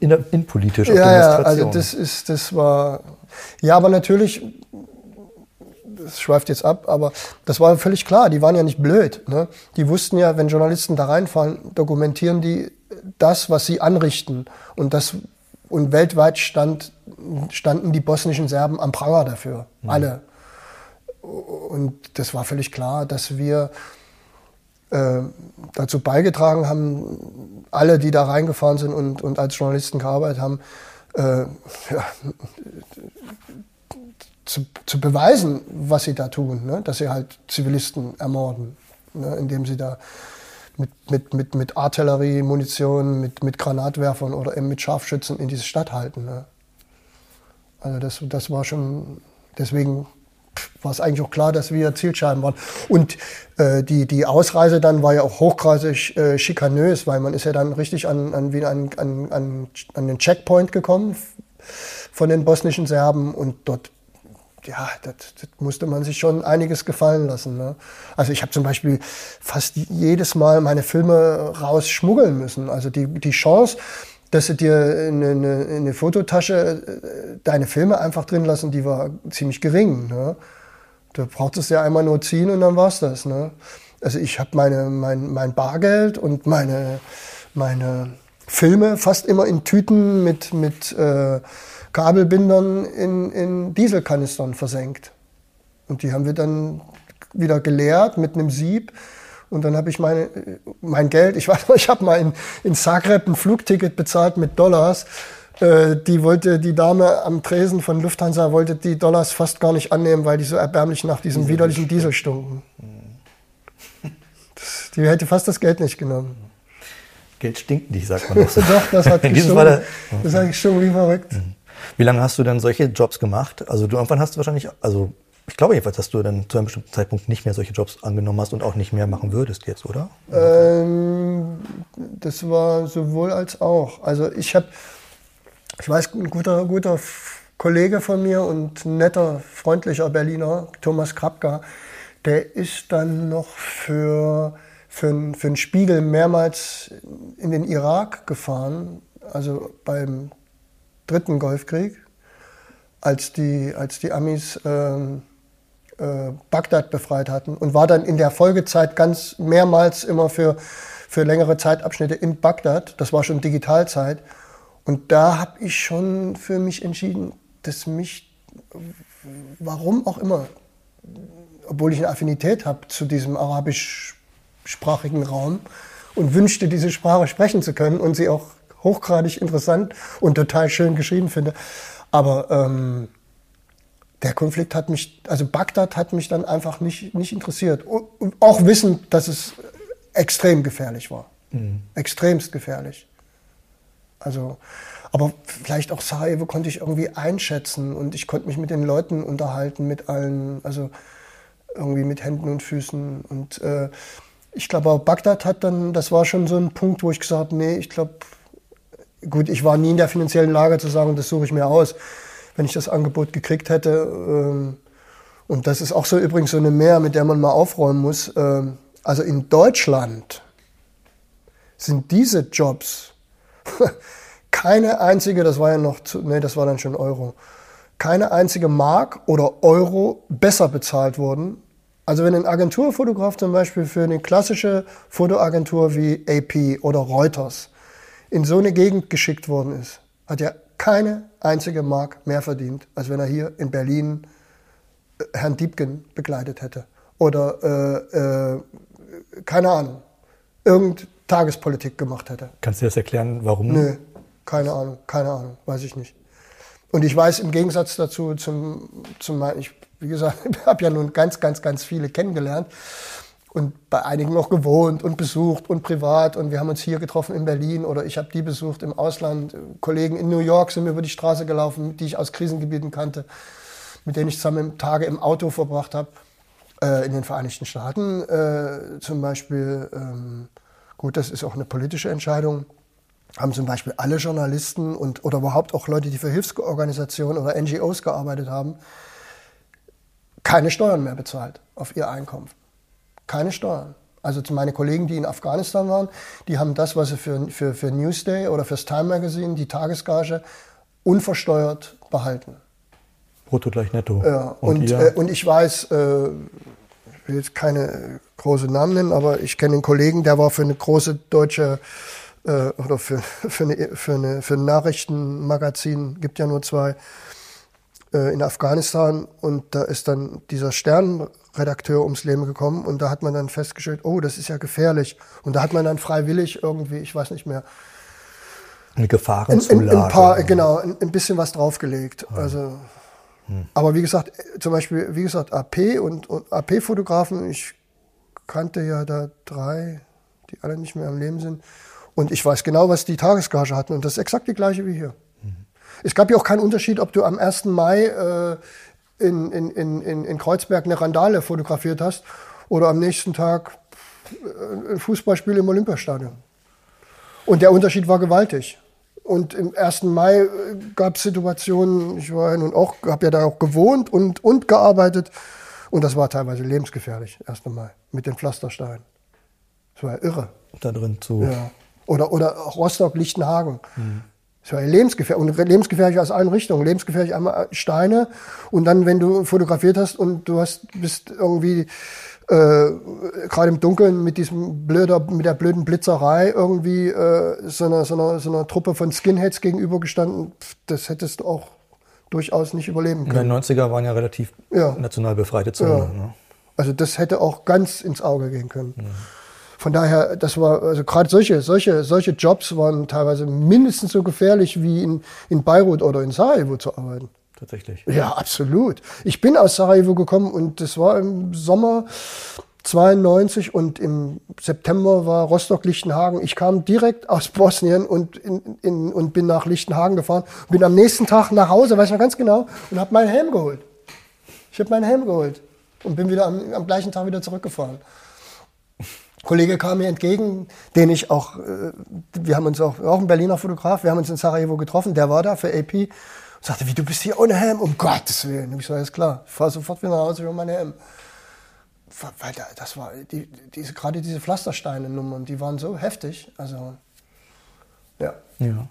innenpolitisch *laughs* in ja, ja, also das ist, das war, ja, aber natürlich, das schweift jetzt ab, aber das war völlig klar. Die waren ja nicht blöd. Ne? Die wussten ja, wenn Journalisten da reinfallen, dokumentieren die das, was sie anrichten. Und das und weltweit stand, standen die bosnischen Serben am Pranger dafür. Mhm. Alle. Und das war völlig klar, dass wir äh, dazu beigetragen haben, alle, die da reingefahren sind und, und als Journalisten gearbeitet haben, äh, ja, zu, zu, beweisen, was sie da tun, ne? dass sie halt Zivilisten ermorden, ne? indem sie da mit, mit, mit, mit Artillerie, Munition, mit, mit Granatwerfern oder eben mit Scharfschützen in diese Stadt halten. Ne? Also das, das war schon, deswegen war es eigentlich auch klar, dass wir Zielscheiben waren. Und äh, die, die Ausreise dann war ja auch hochgradig äh, schikanös, weil man ist ja dann richtig an, an, an, an, an, an den Checkpoint gekommen von den bosnischen Serben und dort ja, das, das, musste man sich schon einiges gefallen lassen. Ne? Also ich habe zum Beispiel fast jedes Mal meine Filme rausschmuggeln müssen. Also die, die Chance, dass sie dir in eine, in eine Fototasche äh, deine Filme einfach drin lassen, die war ziemlich gering. Ne? Du brauchtest ja einmal nur ziehen und dann war's das. Ne? Also ich habe meine, mein, mein Bargeld und meine, meine Filme fast immer in Tüten mit, mit äh, Kabelbindern in, in Dieselkanistern versenkt. Und die haben wir dann wieder geleert mit einem Sieb. Und dann habe ich meine, mein Geld, ich *laughs* weiß noch, ich habe mal in, in Zagreb ein Flugticket bezahlt mit Dollars. Äh, die wollte, die Dame am Tresen von Lufthansa wollte die Dollars fast gar nicht annehmen, weil die so erbärmlich nach diesem Diesel widerlichen Diesel stunken. Das, die hätte fast das Geld nicht genommen. Geld stinkt nicht, sagt man doch. *laughs* doch, das hat gestunken. Das hat gestunken wie verrückt. Mhm. Wie lange hast du denn solche Jobs gemacht? Also du irgendwann hast du wahrscheinlich, also ich glaube jedenfalls, dass du dann zu einem bestimmten Zeitpunkt nicht mehr solche Jobs angenommen hast und auch nicht mehr machen würdest jetzt, oder? Ähm, das war sowohl als auch. Also ich habe, ich weiß, ein guter, guter Kollege von mir und netter, freundlicher Berliner, Thomas Krapka, der ist dann noch für, für, für einen Spiegel mehrmals in den Irak gefahren, also beim dritten Golfkrieg, als die, als die Amis ähm, äh, Bagdad befreit hatten und war dann in der Folgezeit ganz mehrmals immer für, für längere Zeitabschnitte in Bagdad. Das war schon Digitalzeit. Und da habe ich schon für mich entschieden, dass mich, warum auch immer, obwohl ich eine Affinität habe zu diesem arabischsprachigen Raum und wünschte, diese Sprache sprechen zu können und sie auch hochgradig interessant und total schön geschrieben finde. Aber ähm, der Konflikt hat mich, also Bagdad hat mich dann einfach nicht, nicht interessiert. Und auch wissen, dass es extrem gefährlich war. Mhm. Extremst gefährlich. Also, aber vielleicht auch Sarajevo konnte ich irgendwie einschätzen und ich konnte mich mit den Leuten unterhalten, mit allen, also irgendwie mit Händen und Füßen. Und äh, ich glaube, Bagdad hat dann, das war schon so ein Punkt, wo ich gesagt habe, nee, ich glaube, gut, ich war nie in der finanziellen Lage zu sagen, das suche ich mir aus, wenn ich das Angebot gekriegt hätte. Ähm, und das ist auch so übrigens so eine Mehr, mit der man mal aufräumen muss. Ähm, also in Deutschland sind diese Jobs *laughs* keine einzige, das war ja noch, zu, nee, das war dann schon Euro, keine einzige Mark oder Euro besser bezahlt wurden. Also wenn ein Agenturfotograf zum Beispiel für eine klassische Fotoagentur wie AP oder Reuters in so eine Gegend geschickt worden ist, hat er keine einzige Mark mehr verdient, als wenn er hier in Berlin äh, Herrn Diebken begleitet hätte. Oder, äh, äh, keine Ahnung, irgendeine Tagespolitik gemacht hätte. Kannst du das erklären, warum? Nö, keine Ahnung, keine Ahnung, weiß ich nicht. Und ich weiß im Gegensatz dazu, zum, zum ich, wie gesagt, *laughs* habe ja nun ganz, ganz, ganz viele kennengelernt und bei einigen noch gewohnt und besucht und privat. Und wir haben uns hier getroffen in Berlin oder ich habe die besucht im Ausland. Kollegen in New York sind mir über die Straße gelaufen, die ich aus Krisengebieten kannte, mit denen ich zusammen Tage im Auto verbracht habe. Äh, in den Vereinigten Staaten äh, zum Beispiel, ähm, gut, das ist auch eine politische Entscheidung, haben zum Beispiel alle Journalisten und, oder überhaupt auch Leute, die für Hilfsorganisationen oder NGOs gearbeitet haben, keine Steuern mehr bezahlt auf ihr Einkommen. Keine Steuern. Also meine Kollegen, die in Afghanistan waren, die haben das, was sie für, für, für Newsday oder fürs Time Magazine, die Tagesgage, unversteuert behalten. Brutto gleich netto. Ja, und, und, äh, und ich weiß, äh, ich will jetzt keine großen Namen nennen, aber ich kenne einen Kollegen, der war für eine große deutsche äh, oder für, *laughs* für, eine, für, eine, für ein Nachrichtenmagazin, gibt ja nur zwei, äh, in Afghanistan. Und da ist dann dieser Sternredakteur ums Leben gekommen und da hat man dann festgestellt, oh, das ist ja gefährlich. Und da hat man dann freiwillig irgendwie, ich weiß nicht mehr, eine Gefahrenzulage. Ein, ein, paar, genau, ein, ein, bisschen was draufgelegt. Ja. Also, hm. aber wie gesagt, zum Beispiel, wie gesagt, AP und, und AP-Fotografen, ich kannte ja da drei, die alle nicht mehr am Leben sind. Und ich weiß genau, was die Tagesgage hatten. Und das ist exakt die gleiche wie hier. Mhm. Es gab ja auch keinen Unterschied, ob du am 1. Mai äh, in, in, in, in Kreuzberg eine Randale fotografiert hast oder am nächsten Tag äh, ein Fußballspiel im Olympiastadion. Und der Unterschied war gewaltig. Und im 1. Mai äh, gab es Situationen, ich war ja nun auch, habe ja da auch gewohnt und, und gearbeitet. Und das war teilweise lebensgefährlich, 1. Mai, mit den Pflastersteinen. Das war ja irre. Da drin zu. Ja. Oder, oder Rostock, Lichtenhagen. Mhm. Das war ja lebensgefährlich. Und lebensgefährlich aus allen Richtungen. Lebensgefährlich einmal Steine. Und dann, wenn du fotografiert hast und du hast, bist irgendwie äh, gerade im Dunkeln mit diesem blöder, mit der blöden Blitzerei irgendwie äh, so, einer, so, einer, so einer Truppe von Skinheads gegenübergestanden, das hättest du auch durchaus nicht überleben können. In den 90er waren ja relativ ja. national befreite Zonen. Ja. Ne? Also das hätte auch ganz ins Auge gehen können. Ja. Von daher, das war, also gerade solche, solche, solche Jobs waren teilweise mindestens so gefährlich wie in, in Beirut oder in Sarajevo zu arbeiten tatsächlich. Ja, absolut. Ich bin aus Sarajevo gekommen und das war im Sommer 92 und im September war Rostock-Lichtenhagen. Ich kam direkt aus Bosnien und, in, in, und bin nach Lichtenhagen gefahren. Bin am nächsten Tag nach Hause, weiß ich noch ganz genau, und habe meinen Helm geholt. Ich habe meinen Helm geholt und bin wieder am, am gleichen Tag wieder zurückgefahren. Kollege kam mir entgegen, den ich auch, äh, wir haben uns auch, auch ein Berliner Fotograf, wir haben uns in Sarajevo getroffen, der war da für AP sagte, wie, du bist hier ohne Helm? Um Gottes Willen. Und ich so, alles klar, ich fahre sofort wieder nach Hause über meine Helm. Weil das war, die, diese, gerade diese Pflastersteine-Nummern, die waren so heftig. Also, ja. Ja.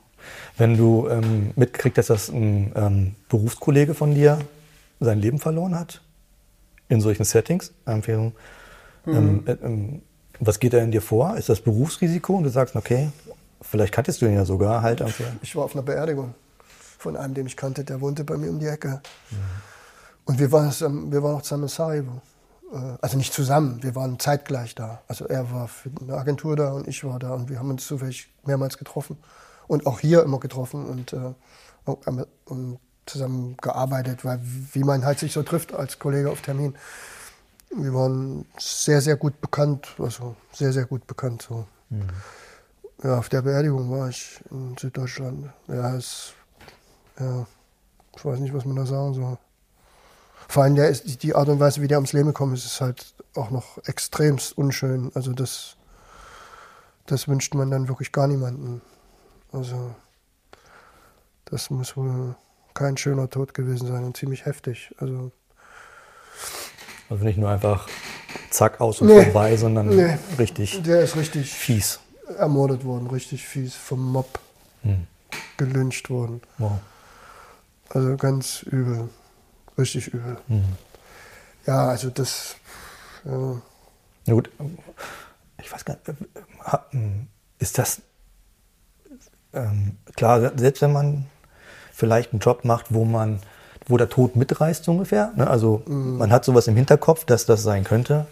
Wenn du ähm, mitgekriegt hast, dass ein ähm, Berufskollege von dir sein Leben verloren hat, in solchen Settings, Empfehlung, mhm. ähm, äh, was geht da in dir vor? Ist das Berufsrisiko? Und du sagst, okay, vielleicht kanntest du ihn ja sogar halt. Ich war auf einer Beerdigung von einem, den ich kannte, der wohnte bei mir um die Ecke. Mhm. Und wir waren, wir waren auch zusammen in Sarajevo. Äh, also nicht zusammen, wir waren zeitgleich da. Also er war für eine Agentur da und ich war da und wir haben uns zufällig mehrmals getroffen und auch hier immer getroffen und, äh, und zusammen gearbeitet, weil wie man halt sich so trifft als Kollege auf Termin. Wir waren sehr, sehr gut bekannt, also sehr, sehr gut bekannt. So. Mhm. Ja, auf der Beerdigung war ich in Süddeutschland. Ja, es ja, ich weiß nicht, was man da sagen soll. Vor allem der ist, die Art und Weise, wie der ums Leben gekommen ist, ist halt auch noch extremst unschön. Also das, das wünscht man dann wirklich gar niemanden. Also das muss wohl kein schöner Tod gewesen sein und ziemlich heftig. Also, also nicht nur einfach zack aus und nee, vorbei, sondern nee, richtig. Der ist richtig fies ermordet worden, richtig fies vom Mob hm. gelyncht worden. Wow. Also ganz übel. Richtig übel. Mhm. Ja, also das. Ja. Na gut, ich weiß gar nicht, äh, hm, ist das ähm, klar, selbst wenn man vielleicht einen Job macht, wo man, wo der Tod mitreißt ungefähr, ne? also mhm. man hat sowas im Hinterkopf, dass das sein könnte.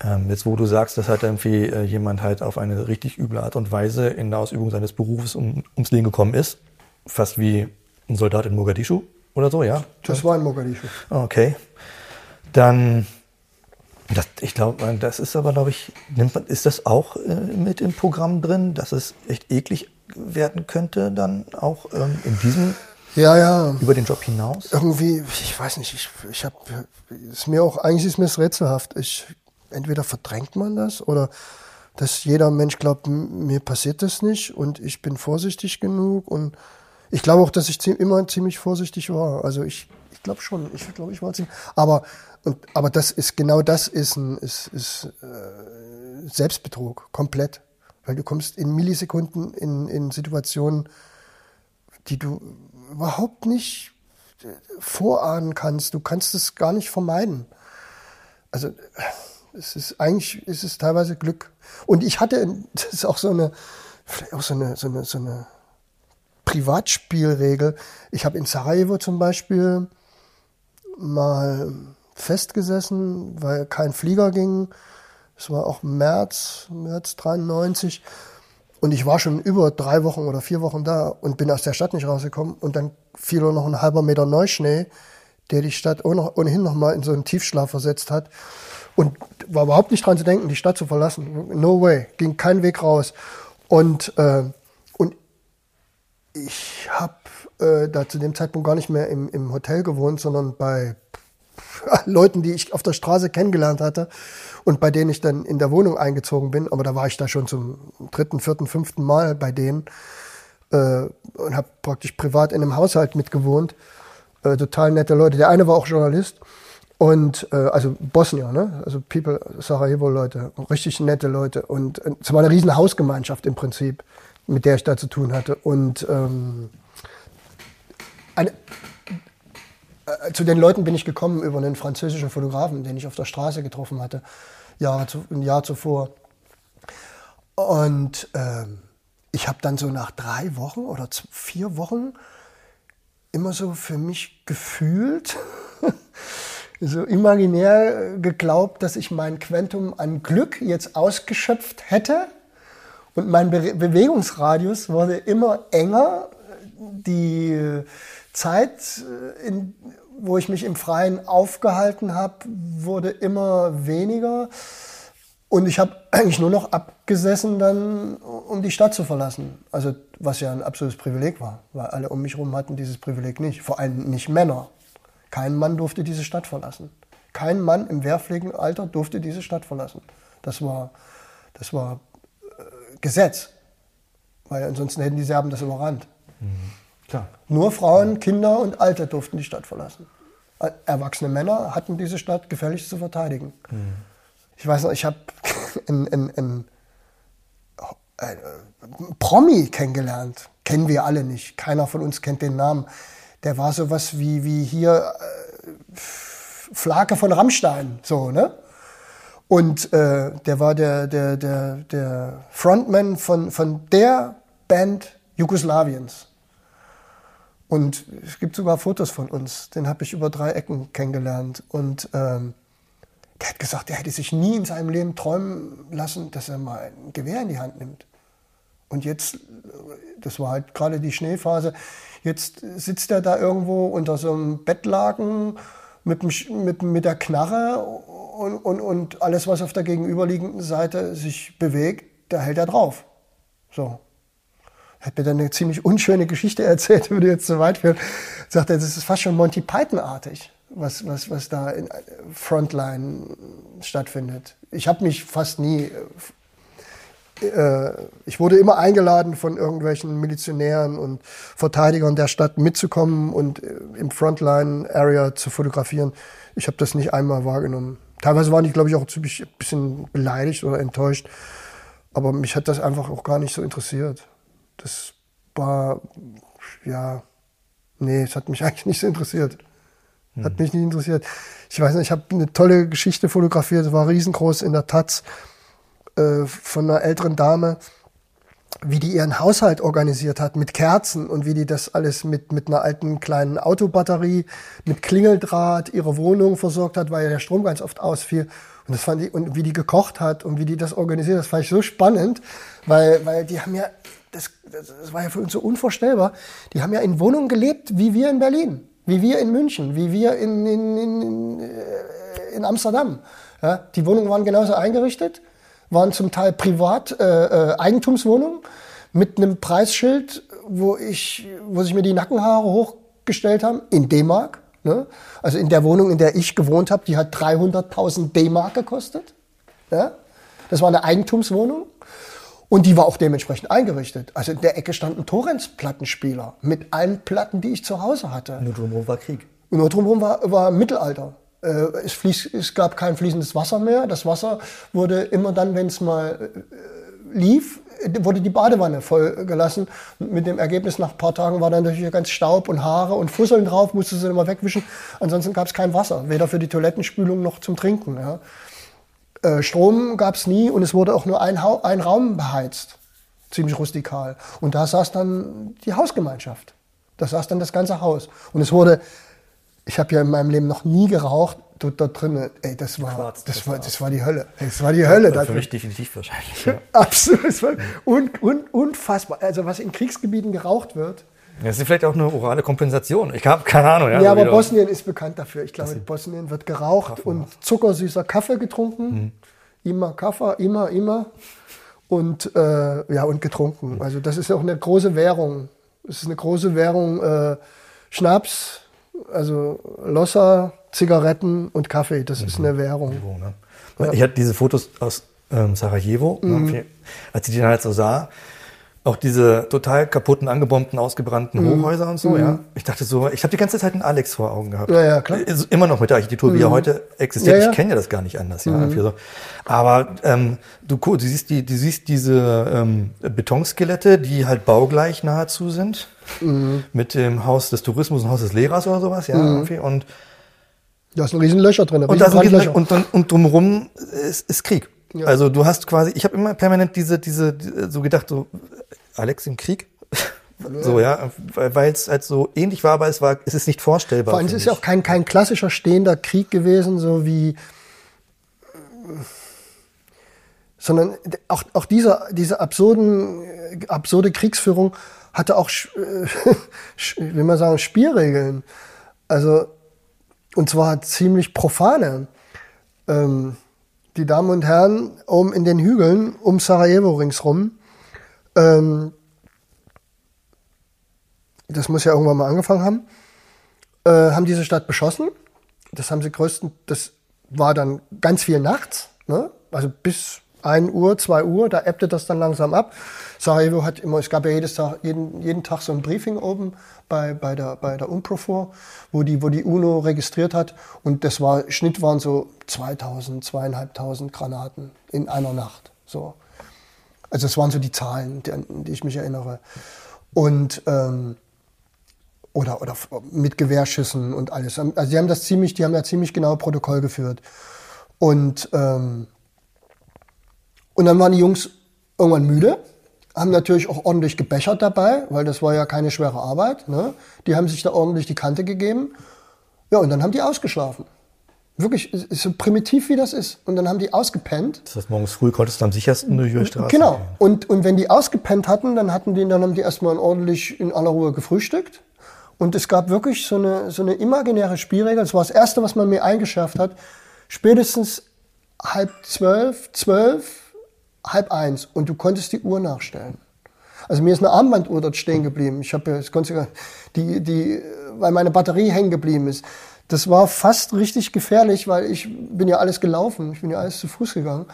Ähm, jetzt wo du sagst, dass halt irgendwie äh, jemand halt auf eine richtig üble Art und Weise in der Ausübung seines Berufes um, ums Leben gekommen ist, fast wie ein Soldat in Mogadischu oder so, ja? Das war in Mogadischu. Okay. Dann, das, ich glaube, das ist aber, glaube ich, nimmt man, ist das auch äh, mit im Programm drin, dass es echt eklig werden könnte, dann auch ähm, in diesem ja, ja. Über den Job hinaus? Irgendwie, ich weiß nicht, ich, ich habe, ist mir auch, eigentlich ist mir es rätselhaft. Ich, entweder verdrängt man das oder dass jeder Mensch glaubt, mir passiert das nicht und ich bin vorsichtig genug und ich glaube auch, dass ich immer ziemlich vorsichtig war. Also ich, ich glaube schon. Ich glaube, ich war ziemlich. Aber und aber das ist genau das ist ein ist, ist äh, Selbstbetrug komplett, weil du kommst in Millisekunden in in Situationen, die du überhaupt nicht vorahnen kannst. Du kannst es gar nicht vermeiden. Also Es ist eigentlich, ist es teilweise Glück. Und ich hatte, *laughs* das ist auch so eine, vielleicht auch so eine, so eine, so eine Privatspielregel. Ich habe in Sarajevo zum Beispiel mal festgesessen, weil kein Flieger ging. Es war auch März, März 93. Und ich war schon über drei Wochen oder vier Wochen da und bin aus der Stadt nicht rausgekommen. Und dann fiel noch ein halber Meter Neuschnee, der die Stadt ohnehin noch mal in so einen Tiefschlaf versetzt hat. Und war überhaupt nicht dran zu denken, die Stadt zu verlassen. No way. Ging kein Weg raus. Und, äh, und ich habe äh, da zu dem Zeitpunkt gar nicht mehr im, im Hotel gewohnt, sondern bei *laughs* Leuten, die ich auf der Straße kennengelernt hatte und bei denen ich dann in der Wohnung eingezogen bin. Aber da war ich da schon zum dritten, vierten, fünften Mal bei denen äh, und habe praktisch privat in einem Haushalt mitgewohnt. Äh, total nette Leute. Der eine war auch Journalist und äh, also Bosnier, ne? Also People, Sarajevo-Leute, richtig nette Leute. Und äh, es war eine riesen Hausgemeinschaft im Prinzip, mit der ich da zu tun hatte. Und ähm, eine, äh, zu den Leuten bin ich gekommen über einen französischen Fotografen, den ich auf der Straße getroffen hatte, Jahre zu, ein Jahr zuvor. Und ähm, ich habe dann so nach drei Wochen oder vier Wochen immer so für mich gefühlt, *laughs* so imaginär geglaubt, dass ich mein Quantum an Glück jetzt ausgeschöpft hätte. Und mein Be Bewegungsradius wurde immer enger. Die Zeit, äh, in, wo ich mich im Freien aufgehalten habe, wurde immer weniger. Und ich habe *clears throat* eigentlich nur noch abgesessen, dann, um die Stadt zu verlassen. Also, was ja ein absolutes Privileg war, weil alle um mich herum hatten dieses Privileg nicht. Vor allem nicht Männer. Kein Mann durfte diese Stadt verlassen. Kein Mann im wehrpflichtigen Alter durfte diese Stadt verlassen. Das war, das war äh, Gesetz. Weil ansonsten hätten die Serben das überrannt. Mhm. Klar. Nur Frauen, Kinder und Alte durften die Stadt verlassen. Erwachsene Männer hatten diese Stadt gefälligst zu verteidigen. Mhm. Ich weiß noch, ich habe *laughs* einen, einen, einen, einen Promi kennengelernt. Kennen wir alle nicht. Keiner von uns kennt den Namen. Der war sowas wie, wie hier äh, Flake von Rammstein, so, ne? Und äh, der war der, der, der, der Frontman von, von der Band Jugoslawiens. Und es gibt sogar Fotos von uns. Den habe ich über drei Ecken kennengelernt. Und ähm, der hat gesagt, er hätte sich nie in seinem Leben träumen lassen, dass er mal ein Gewehr in die Hand nimmt. Und jetzt, das war halt gerade die Schneephase, jetzt sitzt er da irgendwo unter so einem Bettlaken mit, mit, mit der Knarre und, und, und alles, was auf der gegenüberliegenden Seite sich bewegt, da hält er drauf. So hat mir dann eine ziemlich unschöne Geschichte erzählt, *laughs* würde jetzt zu weit führen. Sagt er, das ist fast schon Monty Python-artig, was, was, was da in Frontline stattfindet. Ich habe mich fast nie, äh, ich wurde immer eingeladen von irgendwelchen Milizionären und Verteidigern der Stadt mitzukommen und äh, im Frontline-Area zu fotografieren. Ich habe das nicht einmal wahrgenommen. Teilweise waren die, glaube ich, auch ein bisschen beleidigt oder enttäuscht. Aber mich hat das einfach auch gar nicht so interessiert das war, ja, nee, es hat mich *laughs* eigentlich nicht so interessiert. Hat hm. mich nicht interessiert. Ich weiß nicht, ich habe eine tolle Geschichte fotografiert, war riesengroß in der Taz äh, von einer älteren Dame, wie die ihren Haushalt organisiert hat mit Kerzen und wie die das alles mit, mit einer alten kleinen Autobatterie, mit Klingeldraht ihre Wohnung versorgt hat, weil ja der Strom ganz oft ausfiel. Und das fand ich, und wie die gekocht hat und wie die das organisiert, das fand ich so spannend, weil, weil die haben ja das, das war ja für uns so unvorstellbar. Die haben ja in Wohnungen gelebt, wie wir in Berlin, wie wir in München, wie wir in, in, in, äh, in Amsterdam. Ja, die Wohnungen waren genauso eingerichtet, waren zum Teil privat äh, äh, Eigentumswohnungen mit einem Preisschild, wo ich, wo sich mir die Nackenhaare hochgestellt haben, in D-Mark. Ne? Also in der Wohnung, in der ich gewohnt habe, die hat 300.000 D-Mark gekostet. Ja? Das war eine Eigentumswohnung. Und die war auch dementsprechend eingerichtet. Also in der Ecke stand ein Torrens-Plattenspieler mit allen Platten, die ich zu Hause hatte. Nur drumherum war Krieg. Und nur drumherum war, war Mittelalter. Äh, es, fließ, es gab kein fließendes Wasser mehr. Das Wasser wurde immer dann, wenn es mal äh, lief, wurde die Badewanne voll gelassen. Mit dem Ergebnis, nach ein paar Tagen war dann natürlich ganz Staub und Haare und Fusseln drauf, musste sie immer wegwischen. Ansonsten gab es kein Wasser, weder für die Toilettenspülung noch zum Trinken. Ja. Äh, Strom gab es nie und es wurde auch nur ein, ha ein Raum beheizt. Ziemlich rustikal. Und da saß dann die Hausgemeinschaft. Da saß dann das ganze Haus. Und es wurde, ich habe ja in meinem Leben noch nie geraucht, dort, dort drin, ey, das war, Quarz, das, das, war, das war die Hölle. Das war die Hölle. Ja, für mich definitiv wahrscheinlich. *laughs* Ja. Absolut. Es war un, un, unfassbar. Also was in Kriegsgebieten geraucht wird. Das ist vielleicht auch eine orale Kompensation. Ich habe keine Ahnung. Ja, ja aber Bosnien ist bekannt dafür. Ich glaube, in Bosnien wird geraucht Kaffee und zuckersüßer Kaffee getrunken. Mhm. Immer Kaffee, immer, immer. Und, äh, ja, und getrunken. Mhm. Also das ist auch eine große Währung. Es ist eine große Währung. Äh, Schnaps, also Losser, Zigaretten und Kaffee. Das mhm. ist eine Währung. Ne? Ja. Ich hatte diese Fotos aus ähm, Sarajevo, ne, mhm. als ich die dann halt so sah. Auch diese total kaputten, angebombten, ausgebrannten mhm. Hochhäuser und so, mhm. ja. Ich dachte so, ich habe die ganze Zeit einen Alex vor Augen gehabt. Ja, ja, klar. Immer noch mit der Architektur, wie er mhm. heute existiert. Ja, ja. Ich kenne ja das gar nicht anders, ja. Mhm. Aber ähm, du, du, siehst die, du siehst diese ähm, Betonskelette, die halt baugleich nahezu sind. Mhm. Mit dem Haus des Tourismus und Haus des Lehrers oder sowas, ja. Mhm. Und da sind riesen Löcher drin. Und, da sind und, dann, und drumherum ist, ist Krieg. Ja. Also du hast quasi, ich habe immer permanent diese, diese, so gedacht, so Alex im Krieg. so, ja, weil es halt so ähnlich war, aber es war, es ist nicht vorstellbar. Vor allem, es ist ja auch kein, kein klassischer stehender Krieg gewesen, so wie, sondern auch, auch dieser, diese absurden, absurde Kriegsführung hatte auch, *laughs* wie man sagen, Spielregeln. Also, und zwar ziemlich profane. Ähm, die Damen und Herren oben in den Hügeln um Sarajevo ringsrum, ähm, das muss ja irgendwann mal angefangen haben, äh, haben diese Stadt beschossen. Das haben sie größten, das war dann ganz viel nachts, ne? also bis 1 Uhr, 2 Uhr, da ebbte das dann langsam ab. Sarajevo hat immer, es gab ja jedes Tag, jeden, jeden Tag so ein Briefing oben bei, bei der, bei der UNPROFOR, wo die, wo die UNO registriert hat. Und das war, Schnitt waren so 2000, zweieinhalbtausend Granaten in einer Nacht. So. Also das waren so die Zahlen, die, die ich mich erinnere. Und, ähm, oder, oder mit Gewehrschüssen und alles. Also die haben das ziemlich, die haben da ziemlich genau Protokoll geführt. Und, ähm, und dann waren die Jungs irgendwann müde, haben natürlich auch ordentlich gebechert dabei, weil das war ja keine schwere Arbeit. Ne? Die haben sich da ordentlich die Kante gegeben. Ja, und dann haben die ausgeschlafen. Wirklich, so primitiv wie das ist. Und dann haben die ausgepennt. Das heißt, morgens früh konntest du am sichersten durch die Straße Genau. Gehen. Und, und wenn die ausgepennt hatten, dann hatten die, dann haben die erstmal ordentlich in aller Ruhe gefrühstückt. Und es gab wirklich so eine, so eine imaginäre Spielregel. Das war das Erste, was man mir eingeschärft hat. Spätestens halb zwölf, zwölf, halb eins und du konntest die Uhr nachstellen. Also mir ist eine Armbanduhr dort stehen geblieben. Ich habe ja, die, die, weil meine Batterie hängen geblieben ist. Das war fast richtig gefährlich, weil ich bin ja alles gelaufen. Ich bin ja alles zu Fuß gegangen.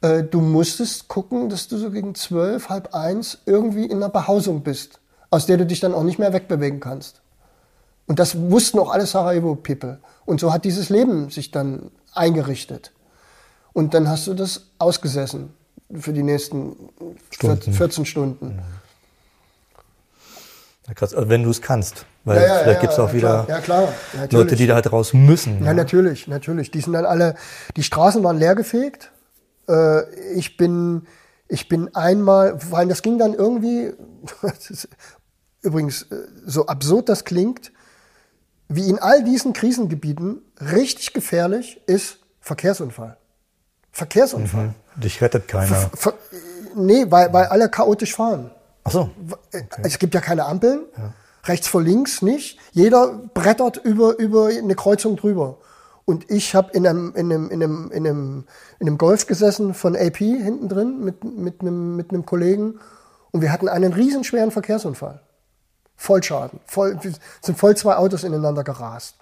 Äh, du musstest gucken, dass du so gegen zwölf, halb eins irgendwie in einer Behausung bist, aus der du dich dann auch nicht mehr wegbewegen kannst. Und das wussten auch alle Sarajevo-People. Und so hat dieses Leben sich dann eingerichtet. Und dann hast du das ausgesessen für die nächsten Stunden. 14 Stunden. Ja, krass, also wenn du es kannst. Weil ja, ja, vielleicht gibt es auch wieder klar. Leute, die da halt raus müssen. Ja, natürlich, natürlich. Die sind dann alle, die Straßen waren leergefegt. Äh, ich bin, ich bin einmal, weil das ging dann irgendwie, *laughs* übrigens, äh, so absurd das klingt, wie in all diesen Krisengebieten richtig gefährlich ist Verkehrsunfall. Verkehrsunfall. Mhm. Dich rettet keiner. Ver, nee, weil, weil alle chaotisch fahren. Ach so. Okay. Es gibt ja keine Ampeln. Ja. Rechts vor links nicht. Jeder brettert über, über eine Kreuzung drüber. Und ich habe in einem, in, einem, in, einem, in, einem, in einem Golf gesessen von AP hinten drin mit, mit, einem, mit einem Kollegen. Und wir hatten einen riesenschweren Verkehrsunfall. Vollschaden. Voll, sind voll zwei Autos ineinander gerast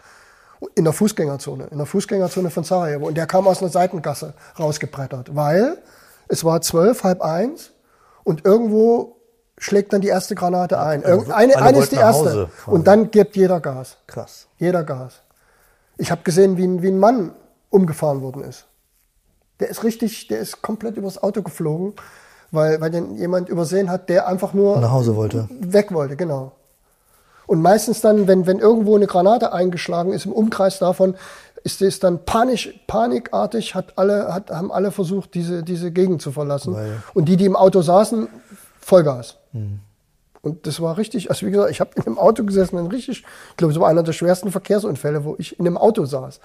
in der Fußgängerzone, in der Fußgängerzone von Sarajevo. Und der kam aus einer Seitengasse rausgebrettert, weil es war zwölf, halb eins und irgendwo schlägt dann die erste Granate ein. Also, eine, eine ist die erste. Und dann gibt jeder Gas. Krass. Jeder Gas. Ich habe gesehen, wie ein, wie ein Mann umgefahren worden ist. Der ist richtig, der ist komplett übers Auto geflogen, weil, weil den jemand übersehen hat, der einfach nur nach Hause wollte. Weg wollte, genau. Und meistens dann, wenn, wenn irgendwo eine Granate eingeschlagen ist, im Umkreis davon, ist es dann panisch, panikartig, hat alle, hat, haben alle versucht, diese, diese Gegend zu verlassen. Weil und die, die im Auto saßen, Vollgas. Mhm. Und das war richtig, also wie gesagt, ich habe in dem Auto gesessen, ein richtig, ich glaube, es war einer der schwersten Verkehrsunfälle, wo ich in dem Auto saß.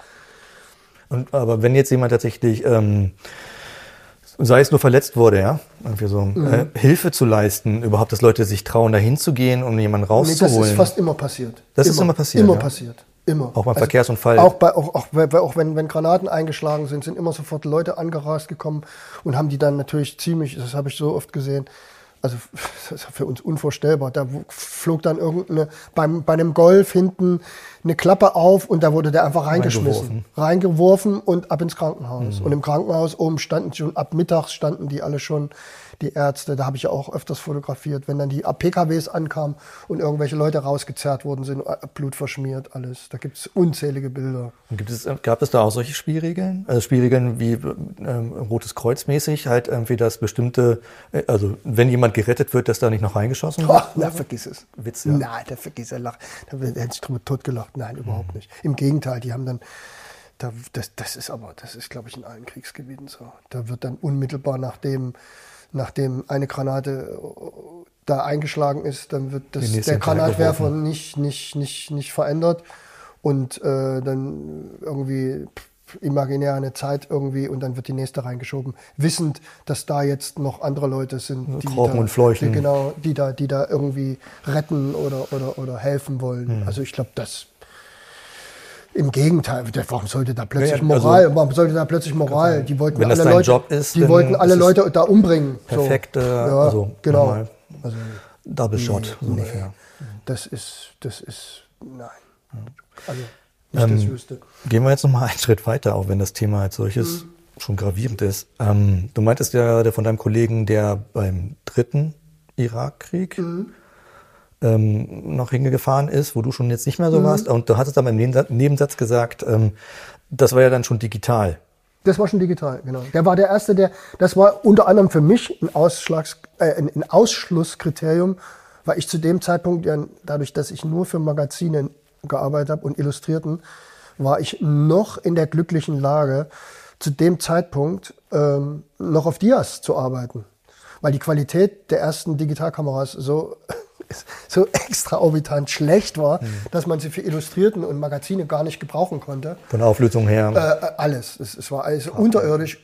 Und, aber wenn jetzt jemand tatsächlich, ähm, sei es nur verletzt wurde, ja, irgendwie so, mhm. äh, Hilfe zu leisten, überhaupt, dass Leute sich trauen, da hinzugehen, um jemanden rauszuholen. Nee, das ist fast immer passiert. Das immer. ist immer passiert. Immer ja? passiert. Immer. Auch beim also Verkehrsunfall. Auch, bei, auch, auch, auch wenn, wenn Granaten eingeschlagen sind, sind immer sofort Leute angerast gekommen und haben die dann natürlich ziemlich, das habe ich so oft gesehen, also *laughs* das ist für uns unvorstellbar. Da flog dann irgendeine, beim, bei einem Golf hinten eine Klappe auf und da wurde der einfach reingeschmissen. Reingeworfen, reingeworfen und ab ins Krankenhaus. Mhm. Und im Krankenhaus oben standen schon, ab mittags standen die alle schon die Ärzte, da habe ich ja auch öfters fotografiert, wenn dann die PKWs ankamen und irgendwelche Leute rausgezerrt worden sind, äh, Blut verschmiert, alles. Da gibt es unzählige Bilder. Gibt es, gab es da auch solche Spielregeln? Also Spielregeln wie ähm, Rotes Kreuz mäßig, halt irgendwie das bestimmte, äh, also wenn jemand gerettet wird, dass da nicht noch reingeschossen *laughs* wird? Oh, na, vergiss es. Witz, ja. Nein, da vergiss er, lach. Da hätte ich drüber totgelacht. Nein, überhaupt mhm. nicht. Im Gegenteil, die haben dann da, das, das ist aber, das ist, glaube ich, in allen Kriegsgebieten so. Da wird dann unmittelbar nachdem nachdem eine Granate äh, da eingeschlagen ist, dann wird das, der Granatwerfer nicht, nicht, nicht, nicht verändert und äh, dann irgendwie imaginär eine Zeit irgendwie und dann wird die nächste reingeschoben, wissend, dass da jetzt noch andere Leute sind, die, Krochen da, und Fleuchen. Die, genau, die da, die da irgendwie retten oder, oder, oder helfen wollen. Mhm. Also ich glaube, das im Gegenteil, warum sollte da plötzlich also, Moral? Warum sollte da plötzlich Moral? Die wollten alle das Leute, ist, die wollten alle Leute da umbringen. Perfekt, so. ja, also genau. Also, Double Shot nee, ungefähr. Das ist, das ist, nein. Also nicht, ähm, ich wüsste. Gehen wir jetzt noch mal einen *laughs* Schritt weiter, auch wenn das Thema als solches mhm. schon gravierend ist. Ähm, du meintest ja von deinem Kollegen, der beim dritten Irakkrieg mhm ähm, noch hingefahren ist, wo du schon jetzt nicht mehr so mhm. warst. Und du hattest dann im Nebensatz gesagt, ähm, das war ja dann schon digital. Das war schon digital, genau. Der war der Erste, der, das war unter anderem für mich ein, Ausschlags, äh, ein, ein Ausschlusskriterium, weil ich zu dem Zeitpunkt, ja, dadurch, dass ich nur für Magazine gearbeitet habe und Illustrierten, war ich noch in der glücklichen Lage, zu dem Zeitpunkt ähm, noch auf Dias zu arbeiten. Weil die Qualität der ersten Digitalkameras so so extraorbitant schlecht war, mhm. dass man sie für Illustrierten und Magazine gar nicht gebrauchen konnte. Von der Auflösung her? Äh, äh alles. Es, es, war alles okay. unterirdisch.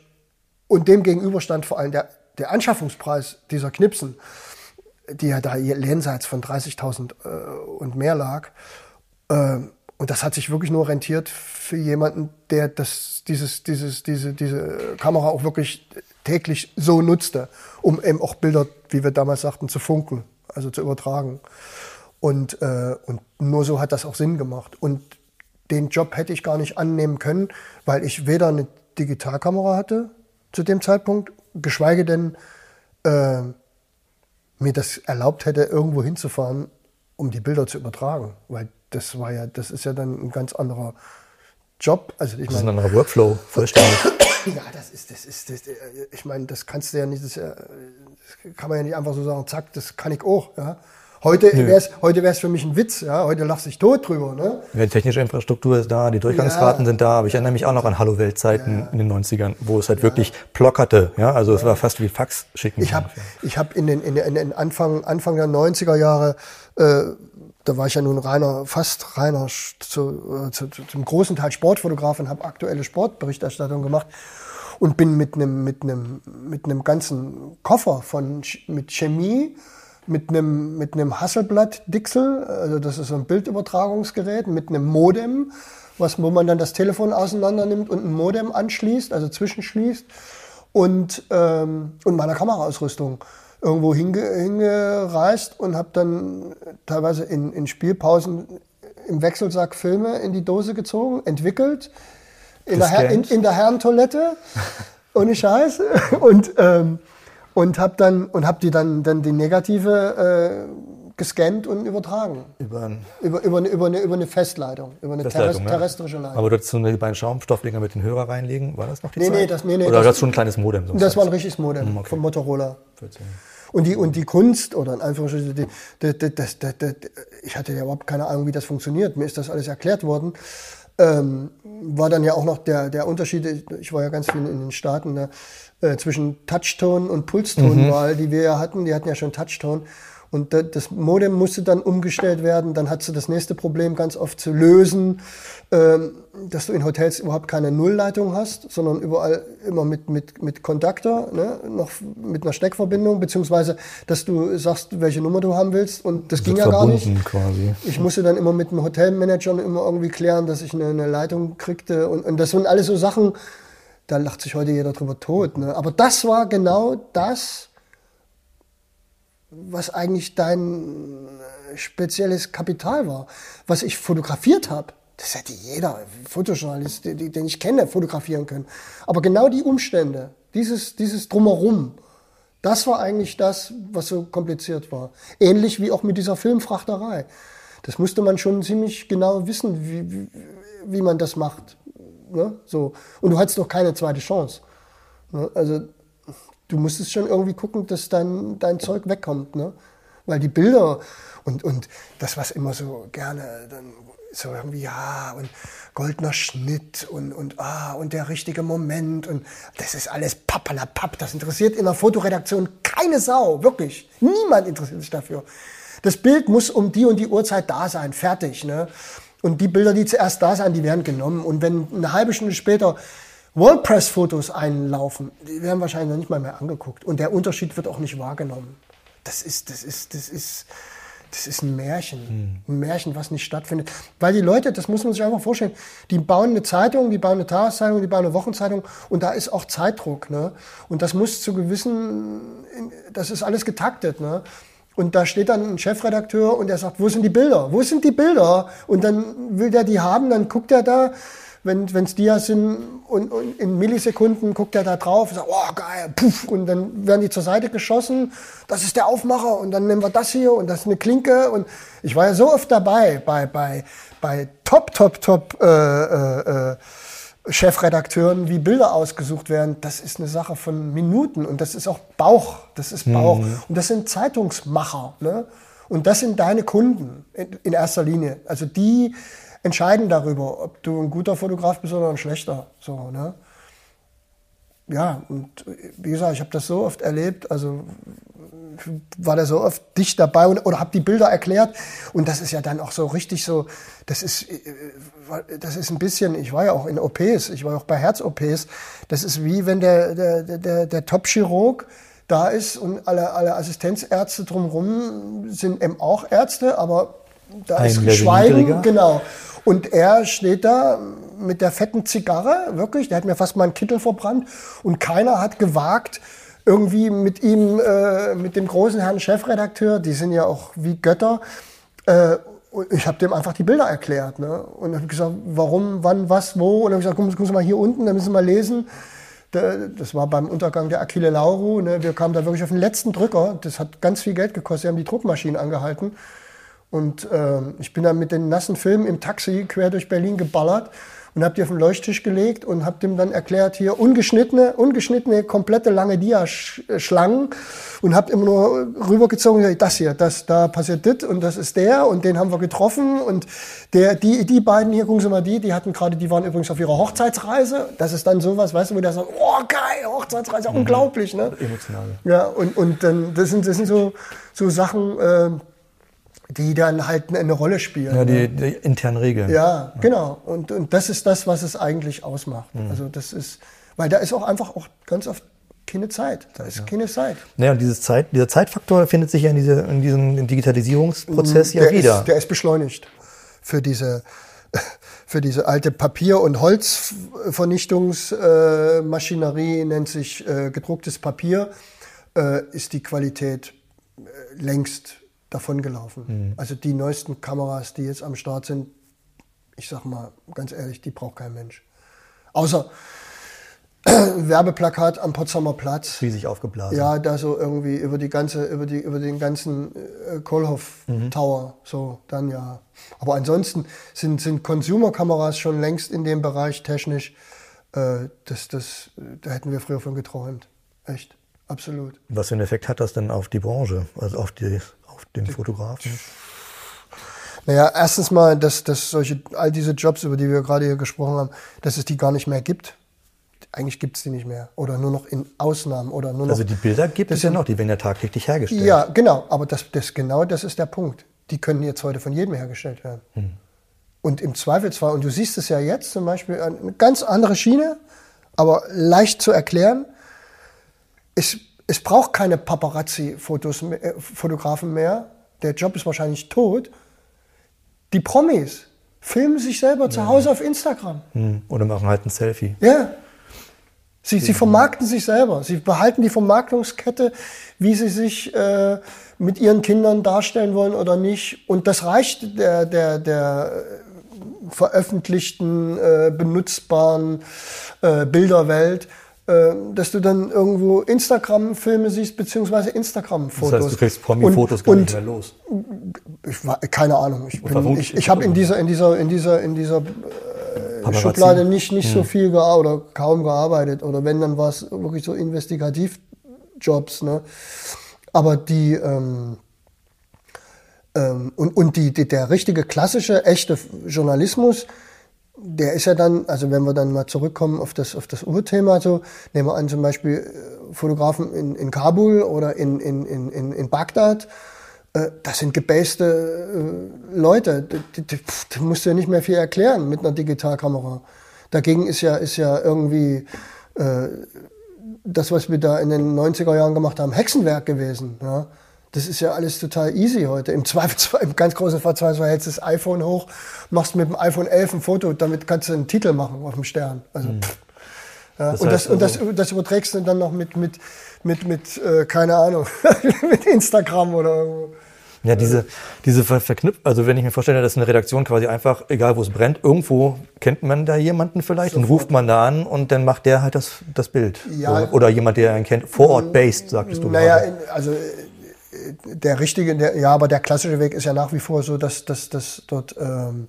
Und dem gegenüber stand vor allem der, der Anschaffungspreis dieser Knipsen, die ja da jenseits von 30.000 äh, und mehr lag. Äh, und das hat sich wirklich nur rentiert für jemanden, der das, dieses, dieses, diese, diese Kamera auch wirklich täglich so nutzte, um eben auch Bilder, wie wir damals sagten, zu funken also zu übertragen. Und, äh, und nur so hat das auch Sinn gemacht. Und den Job hätte ich gar nicht annehmen können, weil ich weder eine Digitalkamera hatte zu dem Zeitpunkt, geschweige denn äh, mir das erlaubt hätte, irgendwo hinzufahren, um die Bilder zu übertragen. Weil das war ja, das ist ja dann ein ganz anderer Job. Also ich das ist ein anderer Workflow, vollständig. Ja, das ist, das ist, das, ich meine, das kannst du ja nicht, das, das kann man ja nicht einfach so sagen, zack, das kann ich auch. Ja. Heute wäre es heute wär's für mich ein Witz, ja. Heute lachst ich tot drüber. Ne? Ja, die technische Infrastruktur ist da, die Durchgangsraten ja. sind da, aber ich erinnere mich auch noch an Hallo-Welt-Zeiten ja. in den 90ern, wo es halt wirklich plockerte. Ja? Also es war fast wie Fax schicken. Ich habe ich hab in den, in den, in den Anfang, Anfang der 90er Jahre, äh, da war ich ja nun reiner, fast reiner zu, äh, zu, zu, zum großen Teil Sportfotograf und habe aktuelle Sportberichterstattung gemacht und bin mit einem mit einem mit einem ganzen Koffer von mit Chemie mit einem mit einem Hasselblatt Dixel, also das ist so ein Bildübertragungsgerät mit einem Modem, was wo man dann das Telefon auseinander nimmt und ein Modem anschließt, also zwischenschließt und ähm, und meiner Kameraausrüstung irgendwo hinge, hingereist und habe dann teilweise in, in Spielpausen im Wechselsack Filme in die Dose gezogen, entwickelt in, der, Her in, in der Herrentoilette, *laughs* ohne Scheiß. Und, ähm, und habe dann und hab die dann, dann die negative äh, gescannt und übertragen. Über, über, über, eine, über, eine, über eine Festleitung, über eine Festleitung, terrestrische Leitung. Aber du hattest so die beiden Schaumstoffdinger mit den Hörer reinlegen, war das noch die nee, Zeit? Nee, das, nee, nee. Oder das, das schon ein kleines Modem? Das war ein richtiges Modem hm, okay. vom Motorola. 14. Und die, und die Kunst, oder in Anführungsstrichen, die, die, die, das, das, das, ich hatte ja überhaupt keine Ahnung, wie das funktioniert. Mir ist das alles erklärt worden. Ähm, war dann ja auch noch der, der Unterschied, ich war ja ganz viel in den Staaten, ne, äh, zwischen Touchtone und Pulstonwahl, mhm. die wir ja hatten. Die hatten ja schon Touchtone. Und das Modem musste dann umgestellt werden. Dann hat sie das nächste Problem ganz oft zu lösen, ähm, dass du in Hotels überhaupt keine Nullleitung hast, sondern überall immer mit, mit, mit Kontaktor, ne? noch mit einer Steckverbindung, beziehungsweise, dass du sagst, welche Nummer du haben willst. Und das, das ging ja gar nicht. Quasi. Ich musste dann immer mit dem Hotelmanager immer irgendwie klären, dass ich eine, eine Leitung kriegte. Und, und das sind alles so Sachen, da lacht sich heute jeder drüber tot. Ne? Aber das war genau das, was eigentlich dein äh, spezielles Kapital war, was ich fotografiert habe. Das hätte jeder Fotojournalist, den ich kenne, fotografieren können. Aber genau die Umstände, dieses, dieses Drumherum, das war eigentlich das, was so kompliziert war. Ähnlich wie auch mit dieser Filmfrachterei. Das musste man schon ziemlich genau wissen, wie, wie, wie man das macht. Ne? So. Und du hattest doch keine zweite Chance. Ne? Also du musstest schon irgendwie gucken, dass dein, dein Zeug wegkommt, ne? Weil die Bilder und, und das, was immer so gerne dann so irgendwie, ja, und goldener Schnitt und, und, ah, und der richtige Moment und das ist alles pappalapapp. Das interessiert in der Fotoredaktion keine Sau, wirklich. Niemand interessiert sich dafür. Das Bild muss um die und die Uhrzeit da sein, fertig, ne? Und die Bilder, die zuerst da sind, die werden genommen. Und wenn eine halbe Stunde später WordPress-Fotos einlaufen, die werden wahrscheinlich noch nicht mal mehr angeguckt. Und der Unterschied wird auch nicht wahrgenommen. Das ist, das ist, das ist, das ist ein Märchen. Ein Märchen, was nicht stattfindet. Weil die Leute, das muss man sich einfach vorstellen, die bauen eine Zeitung, die bauen eine Tageszeitung, die bauen eine Wochenzeitung und da ist auch Zeitdruck. Ne? Und das muss zu gewissen, das ist alles getaktet. Ne? Und da steht dann ein Chefredakteur und der sagt, wo sind die Bilder? Wo sind die Bilder? Und dann will der die haben, dann guckt er da wenn es Dias sind und, und, in Millisekunden guckt er da drauf und sagt, oh geil, puff, und dann werden die zur Seite geschossen, das ist der Aufmacher und dann nehmen wir das hier und das ist eine Klinke. Und ich war ja so oft dabei bei, bei, bei top, top, top äh, äh, äh Chefredakteuren, wie Bilder ausgesucht werden, das ist eine Sache von Minuten und das ist auch Bauch, das ist Bauch. Mhm. und das sind Zeitungsmacher ne? und das sind deine Kunden in, in erster Linie, also die entscheiden darüber, ob du ein guter Fotograf bist oder ein schlechter. So, ne? Ja, und wie gesagt, ich habe das so oft erlebt, also war da so oft dicht dabei und, oder habe die Bilder erklärt und das ist ja dann auch so richtig so, das ist, das ist ein bisschen, ich war ja auch in OPs, ich war auch bei Herz-OPs, das ist wie wenn der, der, der, der Top-Chirurg da ist und alle, alle Assistenzärzte drumherum sind eben auch Ärzte, aber da ein ist Schweigen, genau. Und er steht da mit der fetten Zigarre, wirklich, der hat mir fast mal einen Kittel verbrannt und keiner hat gewagt, irgendwie mit ihm, äh, mit dem großen Herrn Chefredakteur, die sind ja auch wie Götter, äh, ich habe dem einfach die Bilder erklärt. Ne? Und habe gesagt, warum, wann, was, wo. Und dann habe gesagt, gucken Sie mal hier unten, da müssen Sie mal lesen. Das war beim Untergang der Achille Lauro. Ne? Wir kamen da wirklich auf den letzten Drücker. Das hat ganz viel Geld gekostet. Sie haben die Druckmaschinen angehalten. Und äh, ich bin dann mit den nassen Filmen im Taxi quer durch Berlin geballert und habe die auf den Leuchttisch gelegt und habe dem dann erklärt, hier ungeschnittene, ungeschnittene, komplette lange Dia-Schlangen und habe immer nur rübergezogen, das hier, das, da passiert das und das ist der und den haben wir getroffen und der, die, die beiden hier, gucken Sie mal die, die hatten gerade, die waren übrigens auf ihrer Hochzeitsreise, das ist dann sowas, weißt du, wo der sagt, oh geil, Hochzeitsreise, mhm. unglaublich, ne? Emotional. Ja, und, und dann, das sind, das sind so, so Sachen, äh, die dann halt eine Rolle spielen. Ja, die, ne? die internen Regeln. Ja, ja, genau. Und, und das ist das, was es eigentlich ausmacht. Mhm. Also das ist, weil da ist auch einfach auch ganz oft keine Zeit. Da ist ja. keine Zeit. Naja, und dieses Zeit, dieser Zeitfaktor findet sich ja in, diese, in diesem Digitalisierungsprozess ja wieder. Ist, der ist beschleunigt für diese, *laughs* für diese alte Papier- und Holzvernichtungsmaschinerie, äh, nennt sich äh, gedrucktes Papier, äh, ist die Qualität äh, längst davongelaufen. Mhm. Also die neuesten Kameras, die jetzt am Start sind, ich sag mal ganz ehrlich, die braucht kein Mensch. Außer *clears throat* Werbeplakat am Potsdamer Platz. Riesig aufgeblasen. Ja, da so irgendwie über die ganze, über die, über den ganzen äh, Kohlhoff mhm. Tower. So, dann ja. Aber ansonsten sind, sind Consumer-Kameras schon längst in dem Bereich technisch. Äh, das, das, da hätten wir früher von geträumt. Echt. absolut. Was für einen Effekt hat das denn auf die Branche, also auf, die, den Fotografen? Naja, erstens mal, dass, dass solche, all diese Jobs, über die wir gerade hier gesprochen haben, dass es die gar nicht mehr gibt. Eigentlich gibt es die nicht mehr. Oder nur noch in Ausnahmen. Oder nur noch, also die Bilder gibt es ja noch, die werden ja tagtäglich hergestellt. Ja, genau. Aber das, das, genau das ist der Punkt. Die können jetzt heute von jedem hergestellt werden. Hm. Und im Zweifelsfall, und du siehst es ja jetzt zum Beispiel, eine ganz andere Schiene, aber leicht zu erklären. Es, es braucht keine Paparazzi-Fotografen äh, mehr. Der Job ist wahrscheinlich tot. Die Promis filmen sich selber zu Hause auf Instagram. Hm. Oder machen halt ein Selfie. Ja. Sie, sie vermarkten sich selber. Sie behalten die Vermarktungskette, wie sie sich äh, mit ihren Kindern darstellen wollen oder nicht. Und das reicht der, der, der veröffentlichten, äh, benutzbaren äh, Bilderwelt, dass du dann irgendwo Instagram-Filme siehst, beziehungsweise Instagram-Fotos. Das heißt, du kriegst Promi-Fotos gar nicht mehr los. Ich war, keine Ahnung. Ich, bin, ich, ich habe in dieser, in dieser, in dieser, in dieser äh, Schublade nicht, nicht hm. so viel oder kaum gearbeitet. Oder wenn, dann war es wirklich so Investigativjobs. Ne? Aber die, ähm, ähm, und, und die, die, der richtige klassische, echte Journalismus, der ist ja dann, also wenn wir dann mal zurückkommen auf das, auf das Urthema, so, nehmen wir an zum Beispiel äh, Fotografen in, in Kabul oder in, in, in, in Bagdad, äh, das sind gebasste äh, Leute, da musst du ja nicht mehr viel erklären mit einer Digitalkamera. Dagegen ist ja, ist ja irgendwie äh, das, was wir da in den 90er Jahren gemacht haben, Hexenwerk gewesen. Ja? Das ist ja alles total easy heute. Im Zweifelsfall, im ganz großen Verzweifelsfall hältst du das iPhone hoch, machst mit dem iPhone 11 ein Foto, damit kannst du einen Titel machen auf dem Stern. Also, mhm. ja, das und, das, und das, also das überträgst du dann noch mit, mit, mit, mit äh, keine Ahnung, *laughs* mit Instagram oder ja, diese, diese Ver Verknüpfung, also wenn ich mir vorstelle, dass eine Redaktion quasi einfach, egal wo es brennt, irgendwo kennt man da jemanden vielleicht Sofort. und ruft man da an und dann macht der halt das, das Bild. Ja, oder, oder jemand, der einen kennt, vor Ort based, sagtest du Naja, gerade. also der richtige, der, ja, aber der klassische Weg ist ja nach wie vor so, dass, dass, dass dort ähm,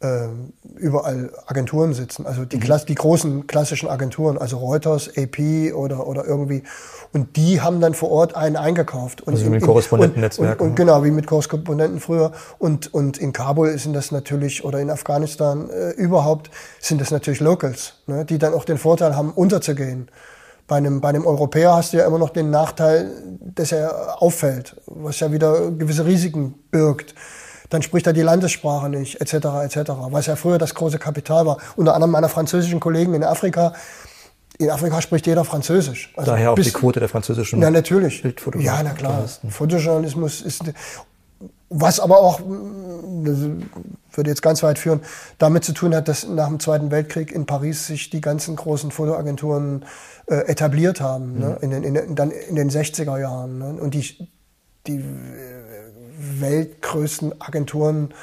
äh, überall Agenturen sitzen. Also die, mhm. Die großen klassischen Agenturen, also Reuters, AP oder, oder irgendwie. Und die haben dann vor Ort einen eingekauft. Und also in, mit Korrespondentennetzwerken. Und, und, genau, wie mit Korrespondenten früher. Und, und in Kabul sind das natürlich, oder in Afghanistan äh, überhaupt, sind das natürlich Locals, ne, die dann auch den Vorteil haben, unterzugehen. Bei einem, bei einem Europäer hast du ja immer noch den Nachteil, dass er auffällt, was ja wieder gewisse Risiken birgt. Dann spricht er die Landessprache nicht, etc., etc., was ja früher das große Kapital war. Unter anderem meiner französischen Kollegen in Afrika. In Afrika spricht jeder Französisch. Also Daher auch bis, die Quote der französischen Ja, natürlich. Ja, na klar. Fotojournalismus ist, was aber auch, würde jetzt ganz weit führen, damit zu tun hat, dass nach dem Zweiten Weltkrieg in Paris sich die ganzen großen Fotoagenturen äh, etabliert haben, mhm. ne? in, den, in, dann in den 60er Jahren. Ne? Und die, die weltgrößten Agenturen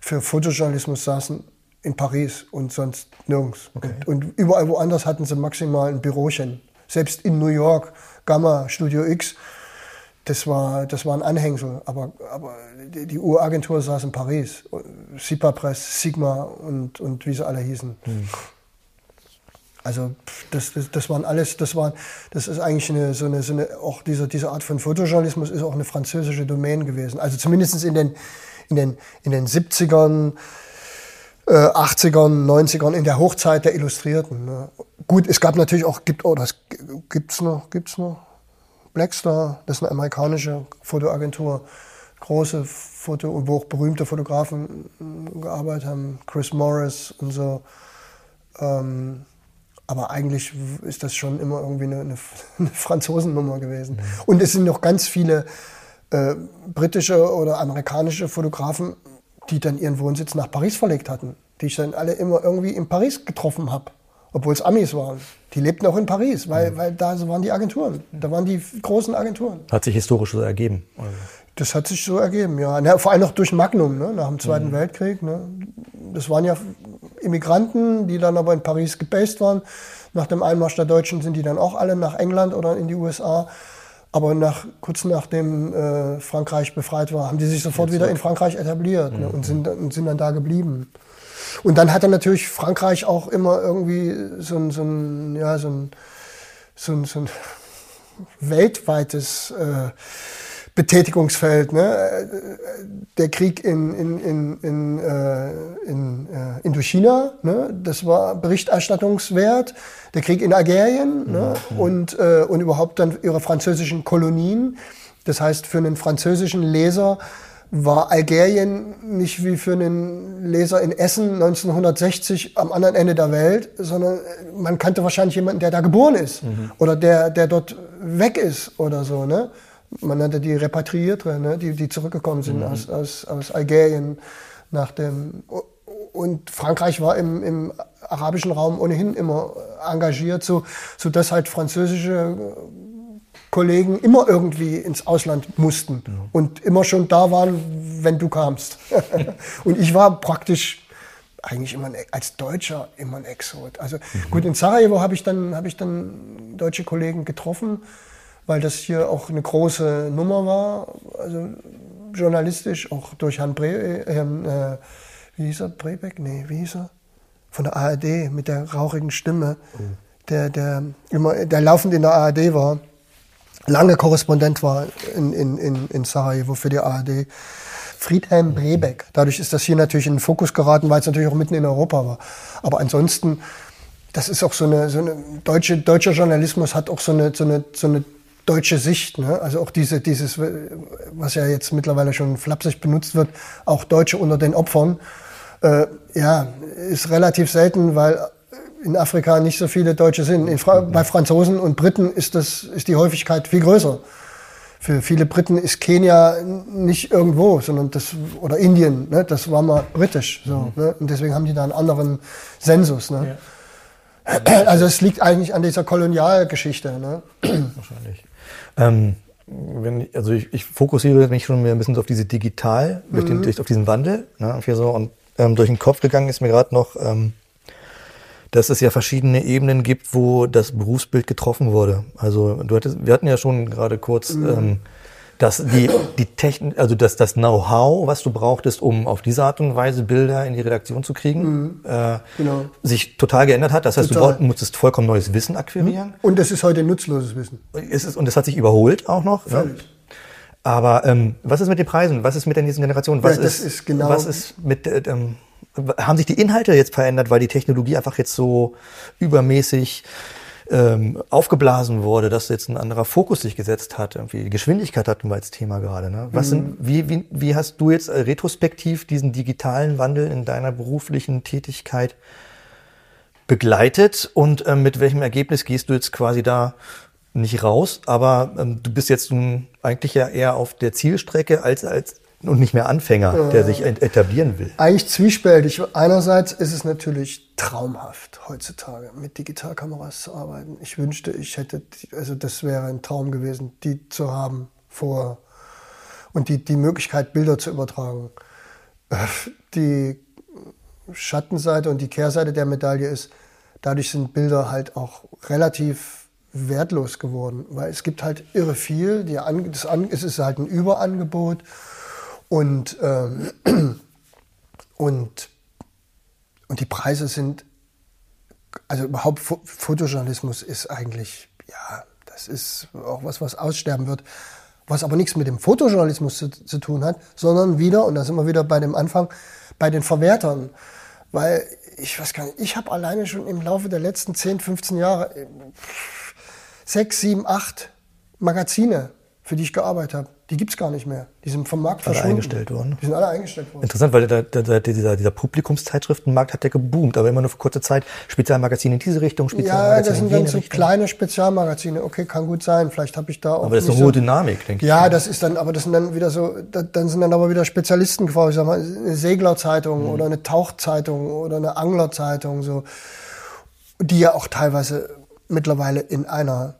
für Fotojournalismus saßen in Paris und sonst nirgends. Okay. Und, und, überall woanders hatten sie maximal ein Bürochen. Selbst in New York, Gamma, Studio X, das war, das war ein Anhängsel. Aber, aber die, Uragentur saß in Paris. Sipa Press, Sigma und, und wie sie alle hießen. Mhm. Also das, das, das waren alles, das waren, das ist eigentlich eine, so eine, so eine auch diese, diese Art von Fotojournalismus ist auch eine französische Domain gewesen. Also zumindest in den, in den, in den 70ern, äh, 80ern, 90ern, in der Hochzeit der Illustrierten. Ne. Gut, es gab natürlich auch, gibt, oh, das gibt's noch, gibt's noch. Blackstar, das ist eine amerikanische Fotoagentur, große Foto, wo auch berühmte Fotografen gearbeitet haben, Chris Morris und so. Ähm, aber eigentlich ist das schon immer irgendwie eine, eine, *laughs* eine Franzosennummer gewesen. Mhm. Und es sind noch ganz viele äh, britische oder amerikanische Fotografen, die dann ihren Wohnsitz nach Paris verlegt hatten, die ich dann alle immer irgendwie in Paris getroffen habe, obwohl es Amis waren. Die lebten auch in Paris, weil, mhm. weil da waren die Agenturen, da waren die großen Agenturen. Hat sich historisch so ergeben. Also. Das hat sich so ergeben, ja. Na, vor allem auch durch Magnum, ne, nach dem Zweiten mhm. Weltkrieg. Ne. Das waren ja Immigranten, die dann aber in Paris gebased waren. Nach dem Einmarsch der Deutschen sind die dann auch alle nach England oder in die USA. Aber nach, kurz nachdem äh, Frankreich befreit war, haben die sich sofort wieder in Frankreich etabliert ne, mhm. und, sind, und sind dann da geblieben. Und dann hatte natürlich Frankreich auch immer irgendwie so ein, so ein, ja, so ein, so ein, so ein weltweites äh, Betätigungsfeld. Ne? Der Krieg in, in, in, in, äh, in äh, Indochina, ne? das war berichterstattungswert. Der Krieg in Algerien ne? Mhm. und, äh, und überhaupt dann ihre französischen Kolonien. Das heißt, für einen französischen Leser war Algerien nicht wie für einen Leser in Essen 1960 am anderen Ende der Welt, sondern man kannte wahrscheinlich jemanden, der da geboren ist mhm. oder der, der dort weg ist oder so. Ne? Man nannte die Repatriierte, ne? die, die zurückgekommen sind mhm. aus, aus, aus Algerien nach dem. Und Frankreich war im, im arabischen Raum ohnehin immer engagiert, so, so dass halt französische Kollegen immer irgendwie ins Ausland mussten ja. und immer schon da waren, wenn du kamst. *laughs* und ich war praktisch eigentlich immer ein, als Deutscher immer ein Exot. Also mhm. gut, in Sarajevo habe ich dann habe ich dann deutsche Kollegen getroffen, weil das hier auch eine große Nummer war, also journalistisch auch durch Herrn Bre äh, äh, wie hieß er Brebeck? Nee, wie hieß er? Von der ARD mit der rauchigen Stimme, mhm. der der immer der laufend in der ARD war lange Korrespondent war in, in, in, in Sarajevo für die ARD. Friedhelm Brebeck. Dadurch ist das hier natürlich in den Fokus geraten, weil es natürlich auch mitten in Europa war. Aber ansonsten, das ist auch so eine, so eine deutsche, deutscher Journalismus hat auch so eine, so eine, so eine deutsche Sicht. Ne? Also auch diese, dieses, was ja jetzt mittlerweile schon flapsig benutzt wird, auch Deutsche unter den Opfern. Äh, ja, ist relativ selten, weil in Afrika nicht so viele Deutsche sind. Fra bei Franzosen und Briten ist, das, ist die Häufigkeit viel größer. Für viele Briten ist Kenia nicht irgendwo, sondern das, oder Indien, ne, das war mal britisch. So, mhm. ne, und deswegen haben die da einen anderen Sensus. Ne. Ja. Also es liegt eigentlich an dieser Kolonialgeschichte. Ne. Wahrscheinlich. Ähm, wenn, also ich, ich, fokussiere mich schon mehr ein bisschen auf diese digital, mhm. durch, den, durch, auf diesen Wandel. Ne, und, so, und ähm, durch den Kopf gegangen ist mir gerade noch, ähm, dass es ja verschiedene Ebenen gibt, wo das Berufsbild getroffen wurde. Also du hattest, wir hatten ja schon gerade kurz, mhm. ähm, dass die, die Technik, also dass das Know-how, was du brauchtest, um auf diese Art und Weise Bilder in die Redaktion zu kriegen, mhm. äh, genau. sich total geändert hat. Das heißt, total. du brauch, musstest vollkommen neues Wissen akquirieren. Mhm. Und es ist heute nutzloses Wissen. Es ist, und es hat sich überholt auch noch. Völlig. Ja. Aber ähm, was ist mit den Preisen? Was ist mit der nächsten Generation? Was, ja, ist, ist genau was ist mit äh, ähm, haben sich die Inhalte jetzt verändert, weil die Technologie einfach jetzt so übermäßig ähm, aufgeblasen wurde, dass jetzt ein anderer Fokus sich gesetzt hat. Irgendwie Geschwindigkeit hatten wir als Thema gerade. Ne? Was mhm. sind, wie, wie, wie hast du jetzt retrospektiv diesen digitalen Wandel in deiner beruflichen Tätigkeit begleitet und ähm, mit welchem Ergebnis gehst du jetzt quasi da nicht raus, aber ähm, du bist jetzt nun eigentlich ja eher auf der Zielstrecke als als und nicht mehr Anfänger, der sich etablieren will. Eigentlich zwiespältig. Einerseits ist es natürlich traumhaft, heutzutage mit Digitalkameras zu arbeiten. Ich wünschte, ich hätte, also das wäre ein Traum gewesen, die zu haben vor und die, die Möglichkeit, Bilder zu übertragen. Die Schattenseite und die Kehrseite der Medaille ist, dadurch sind Bilder halt auch relativ wertlos geworden, weil es gibt halt irre viel. Die, das, es ist halt ein Überangebot und, ähm, *clears throat* und, und die Preise sind, also überhaupt Fotojournalismus ist eigentlich, ja, das ist auch was, was aussterben wird, was aber nichts mit dem Fotojournalismus zu, zu tun hat, sondern wieder, und da sind wir wieder bei dem Anfang, bei den Verwertern. Weil ich weiß gar nicht, ich habe alleine schon im Laufe der letzten 10, 15 Jahre sechs, sieben, acht Magazine, für die ich gearbeitet habe. Die gibt's gar nicht mehr. Die sind vom Markt alle verschwunden. eingestellt worden. Die sind alle eingestellt worden. Interessant, weil der, der, der, dieser, dieser Publikumszeitschriftenmarkt hat ja geboomt, aber immer nur für kurze Zeit. Spezialmagazine in diese Richtung, Spezialmagazine Ja, das sind dann so kleine Spezialmagazine. Okay, kann gut sein. Vielleicht habe ich da auch. Aber das ist eine hohe so, Dynamik, denke ich. Ja, das ist dann, aber das sind dann wieder so, dann sind dann aber wieder Spezialisten quasi, sag mal, eine Seglerzeitung mhm. oder eine Tauchzeitung oder eine Anglerzeitung, so, die ja auch teilweise mittlerweile in einer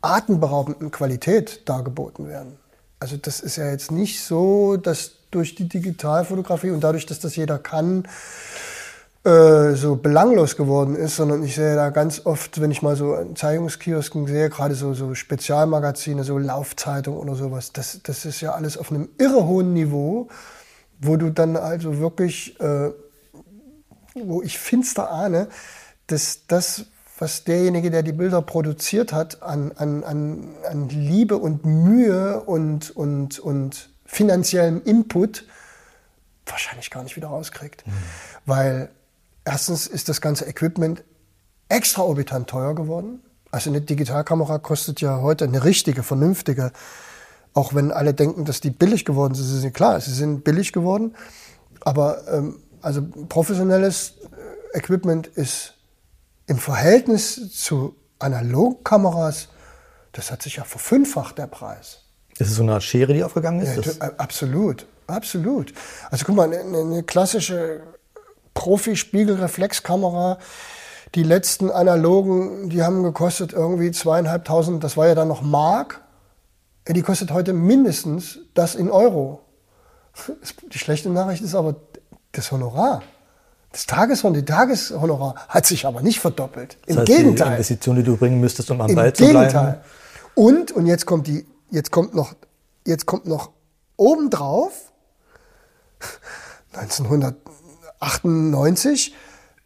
atemberaubenden Qualität dargeboten werden. Also das ist ja jetzt nicht so, dass durch die Digitalfotografie und dadurch, dass das jeder kann, äh, so belanglos geworden ist, sondern ich sehe da ganz oft, wenn ich mal so in Zeitungskiosken sehe, gerade so, so Spezialmagazine, so Laufzeitung oder sowas, das, das ist ja alles auf einem irre hohen Niveau, wo du dann also wirklich, äh, wo ich finster ahne, dass das was derjenige, der die Bilder produziert hat, an, an, an, an Liebe und Mühe und, und, und finanziellem Input wahrscheinlich gar nicht wieder rauskriegt. Mhm. Weil erstens ist das ganze Equipment extraorbitant teuer geworden. Also eine Digitalkamera kostet ja heute eine richtige, vernünftige, auch wenn alle denken, dass die billig geworden sind. Sie sind klar, sie sind billig geworden. Aber ähm, also professionelles äh, Equipment ist im Verhältnis zu Analogkameras, das hat sich ja verfünffacht, der Preis. Ist es so eine Art Schere, die aufgegangen ist? Ja, absolut, absolut. Also guck mal, eine, eine klassische Profi-Spiegelreflexkamera, die letzten analogen, die haben gekostet irgendwie zweieinhalbtausend, das war ja dann noch Mark. Die kostet heute mindestens das in Euro. *laughs* Die schlechte Nachricht ist aber das Honorar. Das Tageshonorar, die Tageshonorar hat sich aber nicht verdoppelt. Im das heißt, Gegenteil. Die Investition, die du bringen müsstest, um am Im Ball zu Gegenteil. bleiben. Und, und jetzt kommt die, jetzt kommt noch, jetzt kommt noch obendrauf, 1998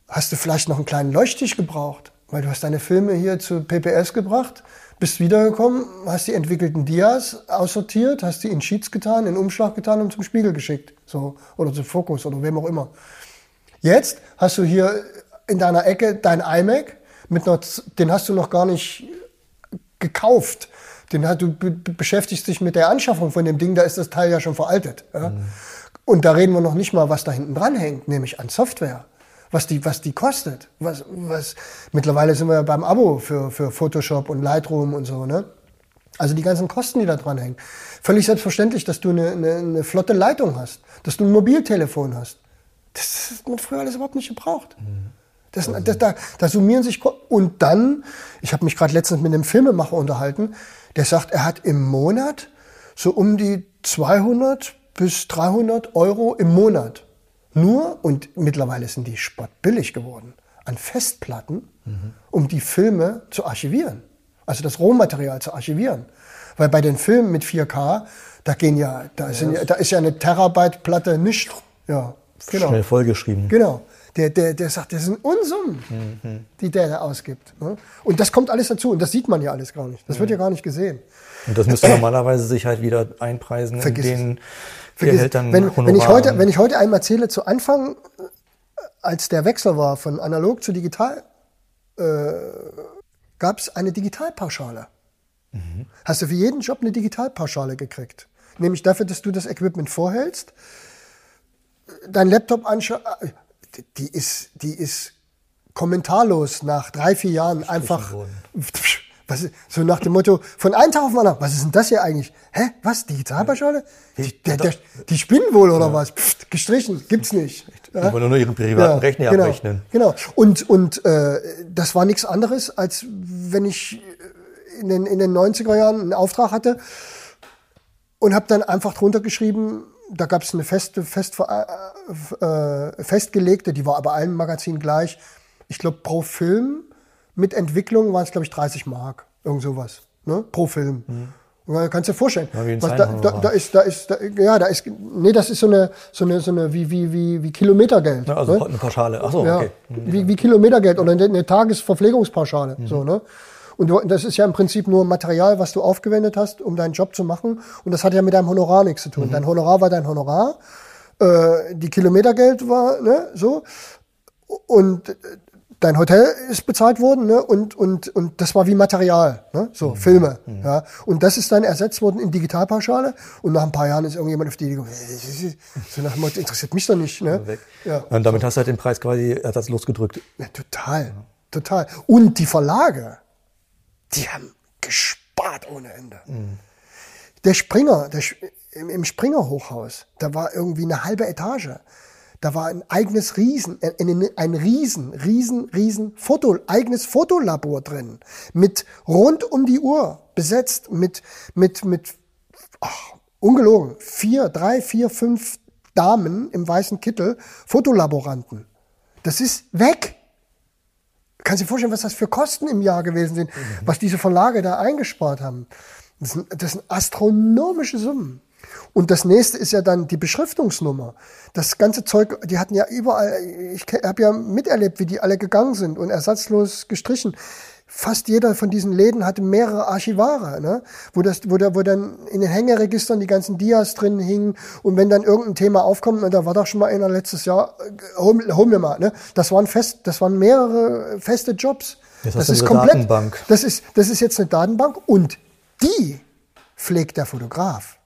hast du vielleicht noch einen kleinen Leuchttisch gebraucht, weil du hast deine Filme hier zu PPS gebracht, bist wiedergekommen, hast die entwickelten Dias aussortiert, hast die in Sheets getan, in Umschlag getan und zum Spiegel geschickt, so oder zum Fokus oder wem auch immer. Jetzt hast du hier in deiner Ecke dein iMac, mit einer, den hast du noch gar nicht gekauft. Den, du beschäftigst dich mit der Anschaffung von dem Ding, da ist das Teil ja schon veraltet. Ja? Mhm. Und da reden wir noch nicht mal, was da hinten dran hängt, nämlich an Software. Was die, was die kostet. Was, was, mittlerweile sind wir ja beim Abo für, für Photoshop und Lightroom und so, ne? Also die ganzen Kosten, die da dran hängen. Völlig selbstverständlich, dass du eine, eine, eine flotte Leitung hast, dass du ein Mobiltelefon hast. Das hat man früher alles überhaupt nicht gebraucht. Mhm. Das, das, da, da summieren sich. Und dann, ich habe mich gerade letztens mit einem Filmemacher unterhalten, der sagt, er hat im Monat so um die 200 bis 300 Euro im Monat. Nur, und mittlerweile sind die spottbillig geworden, an Festplatten, mhm. um die Filme zu archivieren. Also das Rohmaterial zu archivieren. Weil bei den Filmen mit 4K, da gehen ja, da, sind, ja, da ist ja eine Terabyte-Platte nicht. Ja, genau. Schnell vollgeschrieben. Genau. Der, der, der sagt, das sind Unsummen, mhm. die der da ausgibt. Ne? Und das kommt alles dazu. Und das sieht man ja alles gar nicht. Das mhm. wird ja gar nicht gesehen. Und das müsste normalerweise sich halt wieder einpreisen Vergiss in den Gehältern wenn, wenn, ich heute, wenn ich heute einem erzähle, zu Anfang, als der Wechsel war von analog zu digital, äh, gab es eine Digitalpauschale. Mhm. Hast du für jeden Job eine Digitalpauschale gekriegt. Nämlich dafür, dass du das Equipment vorhältst, dein Laptop anschaust, die ist, die ist kommentarlos nach drei, vier Jahren einfach, *laughs* was, so nach dem Motto, von einem Tag auf den anderen, was ist denn das hier eigentlich? Hä, was, Digitalpauschale? Die, der, der, die spinnen wohl oder ja. was? Pft, gestrichen, gibt's nicht. Ja? Die wollen nur ihren privaten ja, Rechner genau, abrechnen. Genau, und, und äh, das war nichts anderes, als wenn ich in den, in den 90er Jahren einen Auftrag hatte und habe dann einfach drunter geschrieben, da gab es eine feste, fest, äh, äh, festgelegte, die war aber allen Magazinen gleich. Ich glaube, pro Film mit Entwicklung waren es, glaube ich, 30 Mark. Irgend sowas. Ne? Pro Film. Mhm. Und kannst du dir vorstellen. Ja, was da, da, da, ist, da ist, da, ja, da ist, nee, das ist so eine, so eine, so eine, wie, wie, wie, wie Kilometergeld. Ja, also ne? eine Pauschale. Ach so, ja, okay. Wie, wie Kilometergeld oder eine Tagesverpflegungspauschale. Mhm. So, ne? Und du, das ist ja im Prinzip nur Material, was du aufgewendet hast, um deinen Job zu machen. Und das hat ja mit deinem Honorar nichts zu tun. Mhm. Dein Honorar war dein Honorar. Äh, die Kilometergeld war, ne, so. Und dein Hotel ist bezahlt worden, ne? Und, und, und das war wie Material, ne? So, mhm. Filme. Mhm. Ja. Und das ist dann ersetzt worden in Digitalpauschale. Und nach ein paar Jahren ist irgendjemand auf die Idee gekommen, so nach dem Motto, interessiert mich doch nicht. Ne? Ja. Und damit hast du halt den Preis quasi ersatzlos gedrückt. Ja, total. Total. Und die Verlage, die haben gespart ohne Ende. Mhm. Der Springer, der, im Springer Hochhaus, da war irgendwie eine halbe Etage. Da war ein eigenes Riesen, ein, ein Riesen, Riesen, Riesen Foto, eigenes Fotolabor drin. Mit rund um die Uhr besetzt, mit, mit, mit, ach, ungelogen, vier, drei, vier, fünf Damen im weißen Kittel, Fotolaboranten. Das ist weg. Kannst du dir vorstellen, was das für Kosten im Jahr gewesen sind, mhm. was diese Verlage da eingespart haben? Das sind, das sind astronomische Summen. Und das nächste ist ja dann die Beschriftungsnummer. Das ganze Zeug, die hatten ja überall, ich habe ja miterlebt, wie die alle gegangen sind und ersatzlos gestrichen. Fast jeder von diesen Läden hatte mehrere Archivare, ne? wo, das, wo, da, wo dann in den Hängeregistern die ganzen Dias drin hingen und wenn dann irgendein Thema aufkommt, und da war doch schon mal einer letztes Jahr, hol, hol mir mal, ne? das, waren fest, das waren mehrere feste Jobs. Jetzt das ist komplett, Datenbank. Das ist, das ist jetzt eine Datenbank und die pflegt der Fotograf.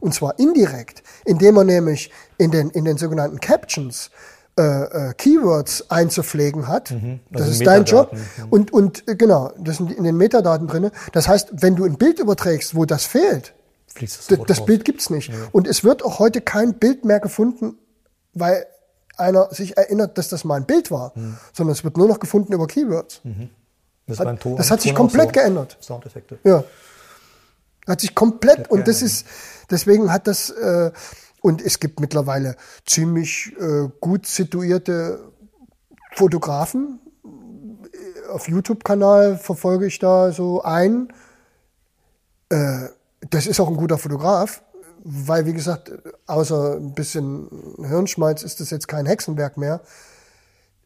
Und zwar indirekt, indem er nämlich in den, in den sogenannten Captions äh, äh, Keywords einzupflegen hat. Also das ist dein Job. Und, und äh, genau, das sind in den Metadaten drinne. Das heißt, wenn du ein Bild überträgst, wo das fehlt, das das. Bild gibt's nicht. Und es wird auch heute kein Bild mehr gefunden, weil einer sich erinnert, dass das mal ein Bild war, Hm. sondern es wird nur noch gefunden über Keywords. Das, Hat- Ton- das hat sich komplett so. geändert. Soundeffekte. Ja. Hat sich komplett, und das ist, deswegen hat das, äh, und es gibt mittlerweile ziemlich äh, gut situierte Fotografen. Auf YouTube-Kanal verfolge ich da so einen. Äh, das ist auch ein guter Fotograf, weil, wie gesagt, außer ein bisschen Hirnschmalz ist das jetzt kein Hexenwerk mehr.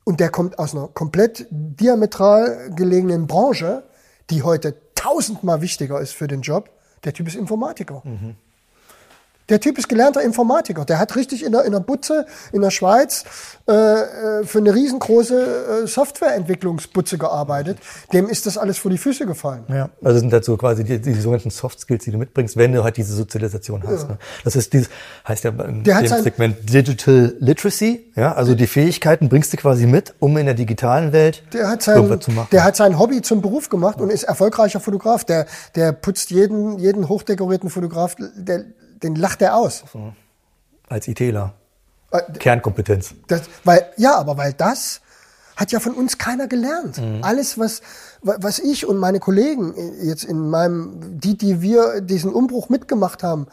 Und der kommt aus einer komplett diametral gelegenen Branche, die heute tausendmal wichtiger ist für den Job. Der Typ ist Informatiker. Der Typ ist gelernter Informatiker. Der hat richtig in der, in der Butze in der Schweiz äh, äh, für eine riesengroße äh, Softwareentwicklungsbutze gearbeitet. Dem ist das alles vor die Füße gefallen. Ja, also das sind halt so quasi die, die sogenannten Soft Skills, die du mitbringst, wenn du halt diese Sozialisation hast. Ne? Das ist dieses, heißt ja sein- Segment Digital Literacy, ja, also die Fähigkeiten bringst du quasi mit, um in der digitalen Welt Der hat sein, irgendwas zu machen. der hat sein Hobby zum Beruf gemacht und ist erfolgreicher Fotograf. Der, der putzt jeden, jeden hochdekorierten Fotograf, der, den lacht er aus. Als ITler. Äh, Kernkompetenz. Das, weil, ja, aber weil das hat ja von uns keiner gelernt. Mhm. Alles, was, wa- was ich und meine Kollegen jetzt in meinem, die, die wir diesen Umbruch mitgemacht haben,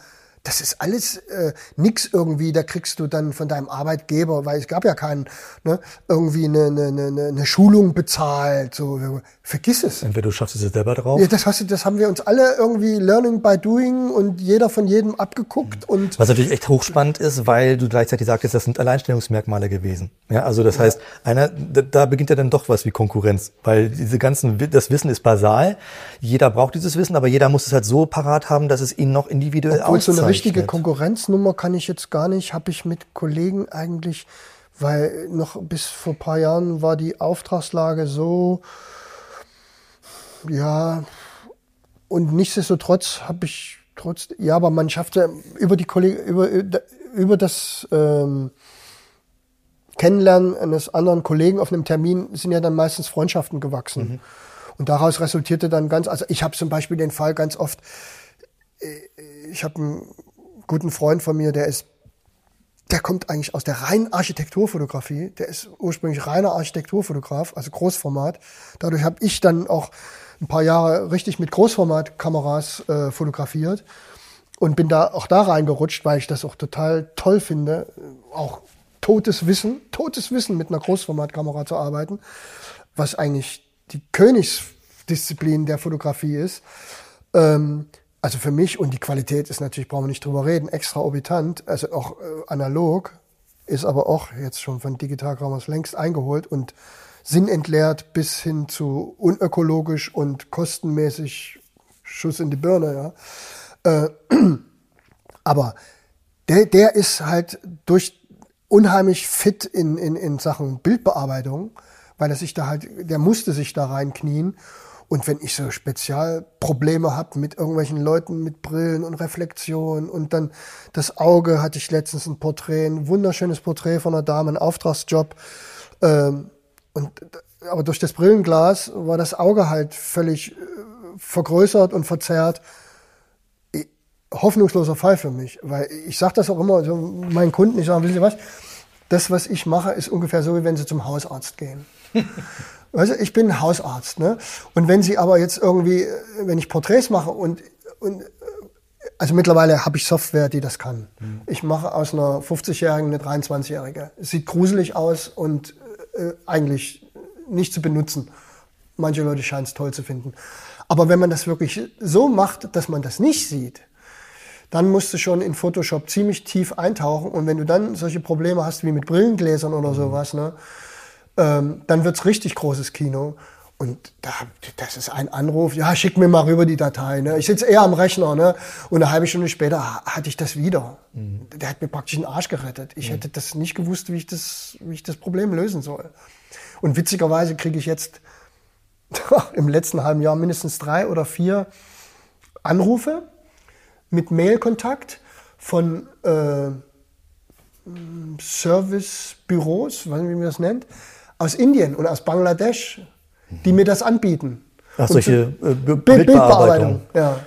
das ist alles äh, nix irgendwie, da kriegst du dann von deinem Arbeitgeber, weil es gab ja keinen, ne, irgendwie eine, eine, eine, eine Schulung bezahlt. So, vergiss es. Entweder du schaffst es selber drauf. Ja, das, hast du, das haben wir uns alle irgendwie Learning by Doing und jeder von jedem abgeguckt und Was natürlich echt hochspannend ist, weil du gleichzeitig sagtest, das sind Alleinstellungsmerkmale gewesen. Ja, also das heißt, einer, da, beginnt ja dann doch was wie Konkurrenz, weil diese ganzen, das Wissen ist basal. Jeder braucht dieses Wissen, aber jeder muss es halt so parat haben, dass es ihn noch individuell Obwohl so eine richtige. Konkurrenznummer kann ich jetzt gar nicht, habe ich mit Kollegen eigentlich, weil noch bis vor ein paar Jahren war die Auftragslage so, ja, und nichtsdestotrotz habe ich trotz, ja, aber man schafft ja über die Kollegen, über, über das ähm, Kennenlernen eines anderen Kollegen auf einem Termin sind ja dann meistens Freundschaften gewachsen. Und daraus resultierte dann ganz, also ich habe zum Beispiel den Fall ganz oft, ich habe einen guten Freund von mir, der ist, der kommt eigentlich aus der reinen Architekturfotografie. Der ist ursprünglich reiner Architekturfotograf, also Großformat. Dadurch habe ich dann auch ein paar Jahre richtig mit Großformatkameras äh, fotografiert und bin da auch da reingerutscht, weil ich das auch total toll finde, auch totes Wissen, totes Wissen mit einer Großformatkamera zu arbeiten, was eigentlich die Königsdisziplin der Fotografie ist. Ähm, also für mich und die Qualität ist natürlich, brauchen wir nicht drüber reden, extraorbitant, also auch äh, analog, ist aber auch jetzt schon von Digitalkameras längst eingeholt und sinnentleert bis hin zu unökologisch und kostenmäßig Schuss in die Birne, ja. Äh, *clears throat* aber der, der ist halt durch unheimlich fit in, in, in Sachen Bildbearbeitung, weil er sich da halt, der musste sich da reinknien. Und wenn ich so Spezialprobleme habe mit irgendwelchen Leuten mit Brillen und Reflexion und dann das Auge, hatte ich letztens ein Porträt, ein wunderschönes Porträt von einer Dame, ein Auftragsjob. Ähm, und, aber durch das Brillenglas war das Auge halt völlig äh, vergrößert und verzerrt hoffnungsloser Fall für mich, weil ich sage das auch immer so meinen Kunden, ich sage, wisst ihr was, das, was ich mache, ist ungefähr so, wie wenn sie zum Hausarzt gehen. *laughs* du, ich bin Hausarzt, ne? Und wenn sie aber jetzt irgendwie, wenn ich Porträts mache und, und also mittlerweile habe ich Software, die das kann. Ich mache aus einer 50-Jährigen eine 23-Jährige. Es sieht gruselig aus und äh, eigentlich nicht zu benutzen. Manche Leute scheinen es toll zu finden. Aber wenn man das wirklich so macht, dass man das nicht sieht, dann musst du schon in Photoshop ziemlich tief eintauchen. Und wenn du dann solche Probleme hast wie mit Brillengläsern oder sowas, ne, ähm, dann wird's richtig großes Kino. Und da, das ist ein Anruf, ja, schick mir mal rüber die Datei. Ne? Ich sitze eher am Rechner, ne? Und eine halbe Stunde später hatte ich das wieder. Mhm. Der hat mir praktisch den Arsch gerettet. Ich mhm. hätte das nicht gewusst, wie ich das, wie ich das Problem lösen soll. Und witzigerweise kriege ich jetzt *laughs* im letzten halben Jahr mindestens drei oder vier Anrufe mit Mailkontakt von äh, Servicebüros, weiß nicht, wie man das nennt, aus Indien und aus Bangladesch, die mir das anbieten. Ach, solche äh, Bild Bildbearbeitung. Ja.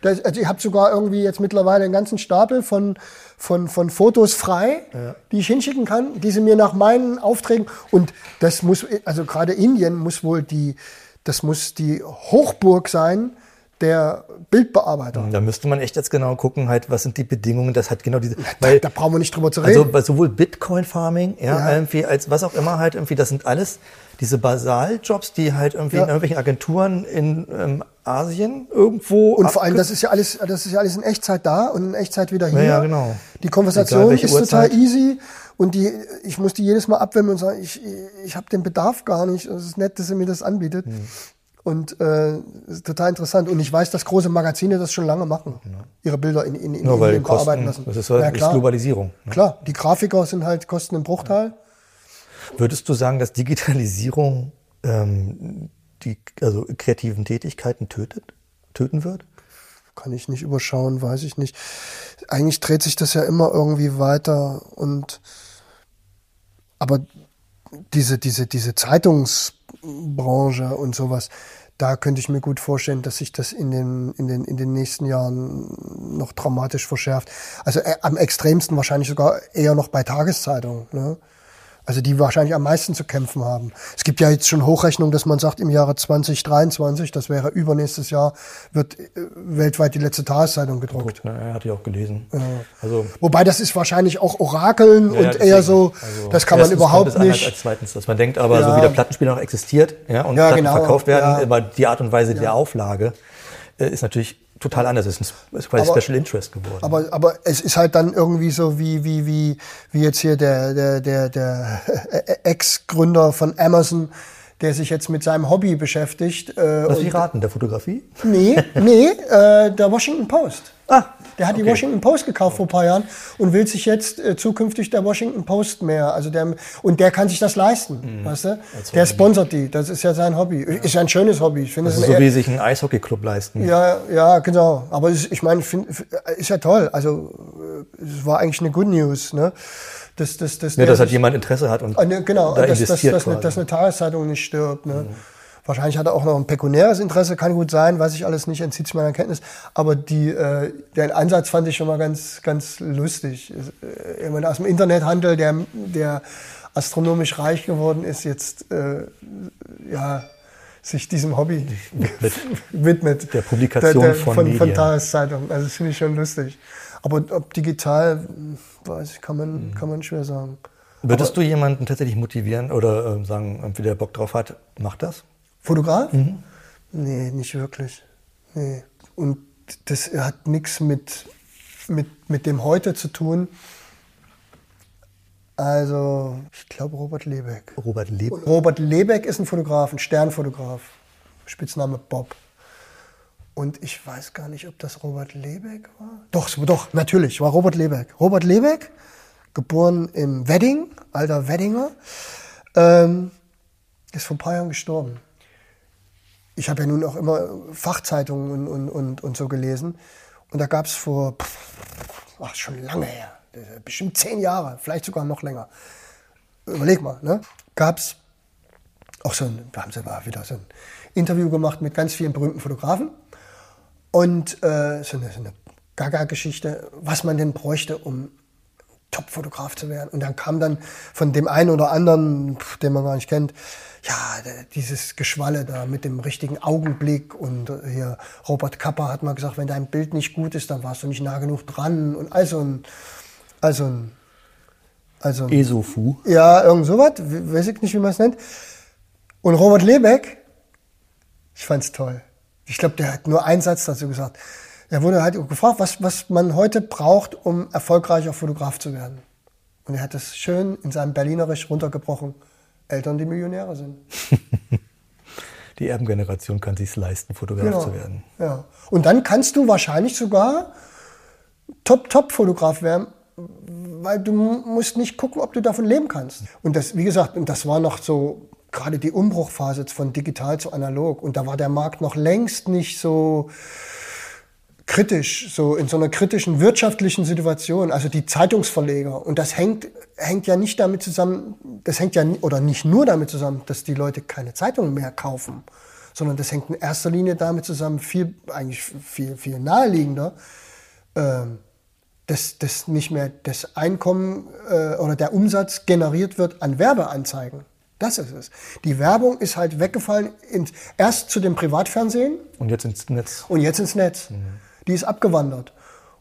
Das, also ich habe sogar irgendwie jetzt mittlerweile einen ganzen Stapel von, von, von Fotos frei, ja. die ich hinschicken kann, die sie mir nach meinen Aufträgen und das muss, also gerade Indien muss wohl die, das muss die Hochburg sein der Bildbearbeiter. Da müsste man echt jetzt genau gucken, halt, was sind die Bedingungen, das hat genau diese. Ja, weil, da, da, brauchen wir nicht drüber zu reden. Also sowohl Bitcoin Farming, ja, ja, irgendwie als was auch immer halt irgendwie, das sind alles diese Basaljobs, die halt irgendwie ja. in irgendwelchen Agenturen in ähm, Asien irgendwo. Und vor allem, das ist ja alles, das ist ja alles in Echtzeit da und in Echtzeit wieder hier. Ja, ja genau. Die Konversation Egal, ist Uhrzeit. total easy und die, ich muss die jedes Mal abwenden und sagen, ich, ich habe den Bedarf gar nicht. Es ist nett, dass er mir das anbietet. Hm. Und äh, total interessant. Und ich weiß, dass große Magazine das schon lange machen. Ja. Ihre Bilder in, in, in Nur weil Kosten, bearbeiten lassen. Das ist, halt, ja, klar. ist Globalisierung. Ne? Klar, die Grafiker sind halt kosten im Bruchteil. Ja. Würdest du sagen, dass Digitalisierung ähm, die also kreativen Tätigkeiten tötet, töten wird? Kann ich nicht überschauen, weiß ich nicht. Eigentlich dreht sich das ja immer irgendwie weiter und aber diese, diese, diese Zeitungsbranche und sowas, da könnte ich mir gut vorstellen, dass sich das in den, in den, in den nächsten Jahren noch dramatisch verschärft. Also äh, am extremsten wahrscheinlich sogar eher noch bei Tageszeitungen. Ne? Also die wahrscheinlich am meisten zu kämpfen haben. Es gibt ja jetzt schon Hochrechnungen, dass man sagt, im Jahre 2023, das wäre übernächstes Jahr, wird äh, weltweit die letzte Tageszeitung gedruckt. Ja, er hat die auch gelesen. Ja. Also, Wobei das ist wahrscheinlich auch Orakeln ja, und deswegen, eher so, also das kann man überhaupt nicht. Als zweitens, dass man denkt, aber so wie der Plattenspieler noch existiert ja, und Platten genau, verkauft werden, aber die Art und Weise der Auflage äh, ist natürlich total anders. Es ist, ist quasi aber, Special Interest geworden. Aber, aber es ist halt dann irgendwie so wie, wie, wie, wie jetzt hier der, der, der, der *laughs* Ex-Gründer von Amazon, der sich jetzt mit seinem Hobby beschäftigt. Äh, Lass ich raten, der Fotografie? Nee, *laughs* nee, äh, der Washington Post. Ah, der hat okay. die Washington Post gekauft vor ein paar Jahren und will sich jetzt äh, zukünftig der Washington Post mehr. Also der, und der kann sich das leisten, mhm. weißt du? Der sponsert die. Das ist ja sein Hobby. Ja. Ist ein schönes Hobby. Ich finde ist so wie sich ein Eishockeyclub leisten. Ja, ja, genau. Aber ist, ich meine, ist ja toll. Also es war eigentlich eine Good News, ne? Dass, dass, dass, ja, dass halt jemand Interesse hat und ne, genau, da dass, investiert dass, dass, eine, dass eine Tageszeitung nicht stirbt. Ne? Mhm. Wahrscheinlich hat er auch noch ein pekunäres Interesse, kann gut sein, weiß ich alles nicht, entzieht sich meiner Kenntnis. Aber die, äh, den Ansatz fand ich schon mal ganz, ganz lustig. Äh, jemand aus dem Internethandel, der, der astronomisch reich geworden ist, jetzt äh, ja, sich diesem Hobby widmet. *laughs* Der Publikation der, der, von, von, von Tageszeitungen. Also das finde ich schon lustig. Aber ob digital, weiß ich, kann man, mhm. kann man schwer sagen. Würdest Aber, du jemanden tatsächlich motivieren oder äh, sagen, irgendwie der Bock drauf hat, macht das? Fotograf? Mhm. Nee, nicht wirklich. Nee. Und das hat nichts mit, mit, mit dem Heute zu tun. Also, ich glaube Robert Lebeck. Robert Lebeck? Robert Lebeck ist ein Fotograf, ein Sternfotograf. Spitzname Bob. Und ich weiß gar nicht, ob das Robert Lebeck war. Doch, doch, natürlich, war Robert Lebeck. Robert Lebeck, geboren im Wedding, alter Weddinger, ähm, ist vor ein paar Jahren gestorben ich habe ja nun auch immer Fachzeitungen und, und, und, und so gelesen. Und da gab es vor, ach, schon lange her, bestimmt zehn Jahre, vielleicht sogar noch länger. Überleg mal, ne? Gab es auch so ein, da haben sie mal wieder so ein Interview gemacht mit ganz vielen berühmten Fotografen. Und äh, so eine, so eine Gaga-Geschichte, was man denn bräuchte, um Top-Fotograf zu werden. Und dann kam dann von dem einen oder anderen, den man gar nicht kennt, ja, dieses Geschwalle da mit dem richtigen Augenblick und hier Robert Kappa hat mal gesagt, wenn dein Bild nicht gut ist, dann warst du nicht nah genug dran und also ein, also ein, also ein, Esofu. Ja, irgend sowas, weiß ich nicht, wie man es nennt. Und Robert Lebeck, ich fand's toll. Ich glaube, der hat nur einen Satz dazu gesagt. Er wurde halt gefragt, was, was man heute braucht, um erfolgreicher Fotograf zu werden. Und er hat das schön in seinem Berlinerisch runtergebrochen. Eltern, die Millionäre sind. *laughs* die Erbengeneration kann sich leisten, Fotograf genau. zu werden. Ja. Und dann kannst du wahrscheinlich sogar Top-Top-Fotograf werden, weil du musst nicht gucken, ob du davon leben kannst. Und das, wie gesagt, und das war noch so gerade die Umbruchphase von digital zu analog. Und da war der Markt noch längst nicht so kritisch, so in so einer kritischen wirtschaftlichen Situation, also die Zeitungsverleger. Und das hängt, hängt ja nicht damit zusammen, das hängt ja, oder nicht nur damit zusammen, dass die Leute keine Zeitungen mehr kaufen, sondern das hängt in erster Linie damit zusammen, viel, eigentlich viel, viel naheliegender, äh, dass, dass nicht mehr das Einkommen äh, oder der Umsatz generiert wird an Werbeanzeigen. Das ist es. Die Werbung ist halt weggefallen, ins, erst zu dem Privatfernsehen. Und jetzt ins Netz. Und jetzt ins Netz. Mhm. Die ist abgewandert.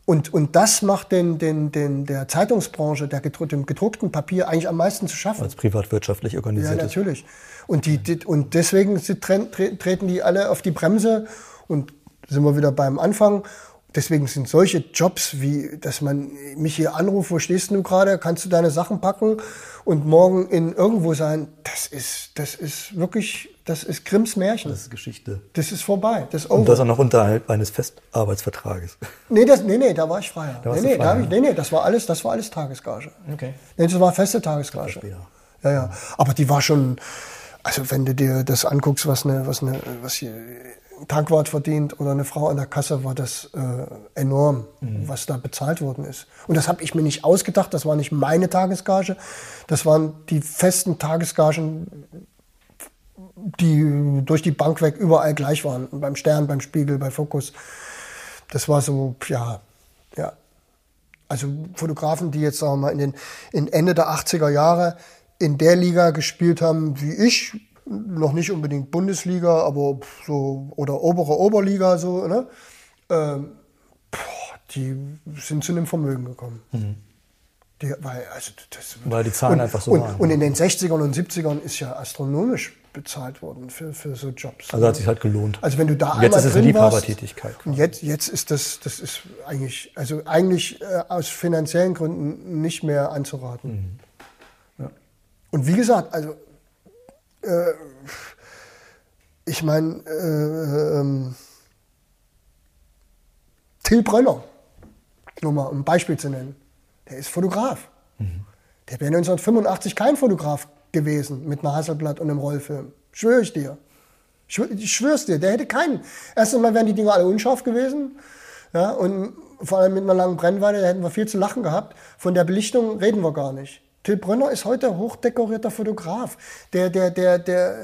Und, und das macht den, den, den, der Zeitungsbranche, der gedruck, dem gedruckten Papier eigentlich am meisten zu schaffen. Als privatwirtschaftlich organisiert. Ja, natürlich. Und, die, die, und deswegen treten die alle auf die Bremse und sind wir wieder beim Anfang deswegen sind solche Jobs wie, dass man mich hier anruft, wo stehst du gerade, kannst du deine Sachen packen und morgen in irgendwo sein, das ist, das ist wirklich, das ist Grimms Märchen. Das ist Geschichte. Das ist vorbei. Das ist Und das auch noch unterhalb eines Festarbeitsvertrages. Nee, das, nee, nee, da war ich freier. Da nee, nee, freier. Da ich, nee, nee, das war alles, das war alles Tagesgage. Okay. Nee, das war feste Tagesgage. Ja, ja. Aber die war schon, also wenn du dir das anguckst, was eine, was eine, was hier Tankwart verdient oder eine Frau an der Kasse, war das äh, enorm, mhm. was da bezahlt worden ist. Und das habe ich mir nicht ausgedacht, das war nicht meine Tagesgage, das waren die festen Tagesgagen, die durch die Bank weg überall gleich waren. Beim Stern, beim Spiegel, bei Fokus. Das war so, ja, ja. Also Fotografen, die jetzt, sagen wir mal, in den in Ende der 80er Jahre in der Liga gespielt haben, wie ich, noch nicht unbedingt Bundesliga, aber so oder obere Oberliga so, ne? Ähm, boah, die sind zu einem Vermögen gekommen. Mhm. Die, weil, also das, weil die Zahlen und, einfach so und, waren. Und in den 60ern und 70ern ist ja astronomisch bezahlt worden für, für so Jobs. Also hat sich halt gelohnt. Also wenn du da und jetzt ist es eine Liebhabertätigkeit. Und jetzt, jetzt ist das, das ist eigentlich, also eigentlich äh, aus finanziellen Gründen nicht mehr anzuraten. Mhm. Ja. Und wie gesagt, also äh, ich meine, äh, ähm, Till Brönner, nur mal um ein Beispiel zu nennen, der ist Fotograf. Mhm. Der wäre 1985 kein Fotograf gewesen mit einer Hasselblatt und einem Rollfilm. Schwöre ich dir. Ich schwör's dir, der hätte keinen. Erst einmal wären die Dinger alle unscharf gewesen. Ja, und vor allem mit einer langen Brennweite, da hätten wir viel zu lachen gehabt. Von der Belichtung reden wir gar nicht. Till Brönner ist heute hochdekorierter Fotograf. Der, der, der, der,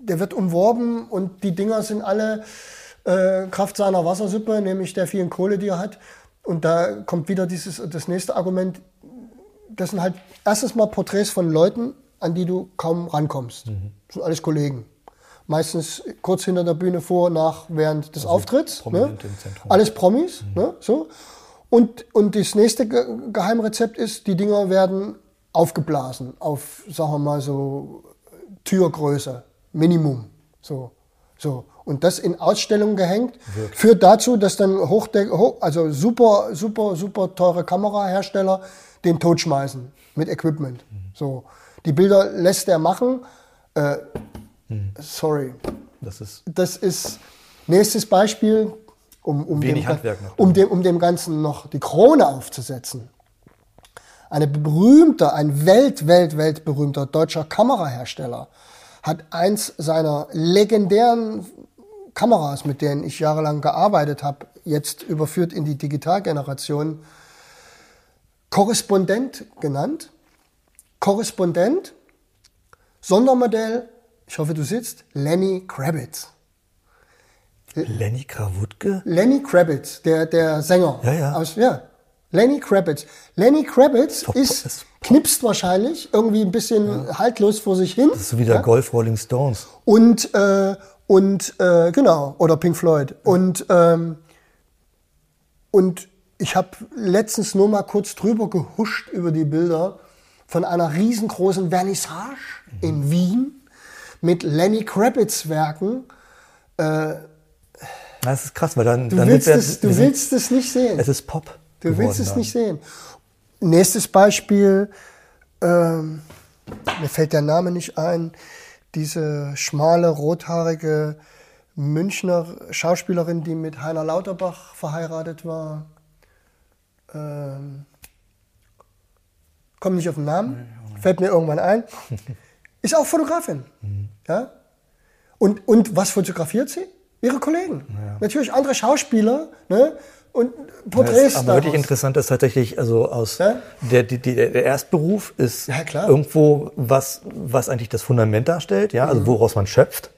der wird umworben und die Dinger sind alle äh, Kraft seiner Wassersuppe, nämlich der vielen Kohle, die er hat. Und da kommt wieder dieses, das nächste Argument. Das sind halt erstens mal Porträts von Leuten, an die du kaum rankommst. Mhm. Das sind alles Kollegen. Meistens kurz hinter der Bühne vor, nach, während des also Auftritts. Ne? Alles Promis. Mhm. Ne? So. Und, und das nächste Geheimrezept ist, die Dinger werden aufgeblasen auf, sagen wir mal so, Türgröße, Minimum. So, so. Und das in Ausstellungen gehängt, Wirklich? führt dazu, dass dann hoch, also super, super, super teure Kamerahersteller den Tod schmeißen mit Equipment. Mhm. So. Die Bilder lässt er machen. Äh, mhm. Sorry. Das ist, das ist nächstes Beispiel, um, um, Wenig dem, Handwerk noch. um, dem, um dem Ganzen noch die Krone aufzusetzen. Eine berühmter, ein welt, welt, weltberühmter deutscher Kamerahersteller hat eins seiner legendären Kameras, mit denen ich jahrelang gearbeitet habe, jetzt überführt in die Digitalgeneration, Korrespondent genannt. Korrespondent, Sondermodell, ich hoffe, du sitzt, Lenny Kravitz. Lenny Krawutke? Lenny Kravitz, der, der Sänger. Ja, ja. Aus, ja. Lenny Kravitz. Lenny Kravitz Top, ist, ist knipst wahrscheinlich irgendwie ein bisschen ja. haltlos vor sich hin. Das ist so wie der ja? Golf Rolling Stones. Und, äh, und äh, genau, oder Pink Floyd. Und, ähm, und ich habe letztens nur mal kurz drüber gehuscht über die Bilder von einer riesengroßen Vernissage mhm. in Wien mit Lenny Kravitz Werken. Äh, Das ist krass, weil dann, Du, dann willst, es, du willst es nicht sehen. Es ist Pop. Du willst es dann. nicht sehen. Nächstes Beispiel, ähm, mir fällt der Name nicht ein, diese schmale, rothaarige Münchner Schauspielerin, die mit Heiner Lauterbach verheiratet war. Ähm, Komm nicht auf den Namen, fällt mir irgendwann ein. *laughs* Ist auch Fotografin. Ja? Und, und was fotografiert sie? Ihre Kollegen. Natürlich andere Schauspieler ne? und Porträts. ist aber wirklich interessant ist tatsächlich, also aus Ja? der, die, der Erstberuf ist Ja, irgendwo was, was eigentlich das Fundament darstellt, ja, Mhm. also woraus man schöpft.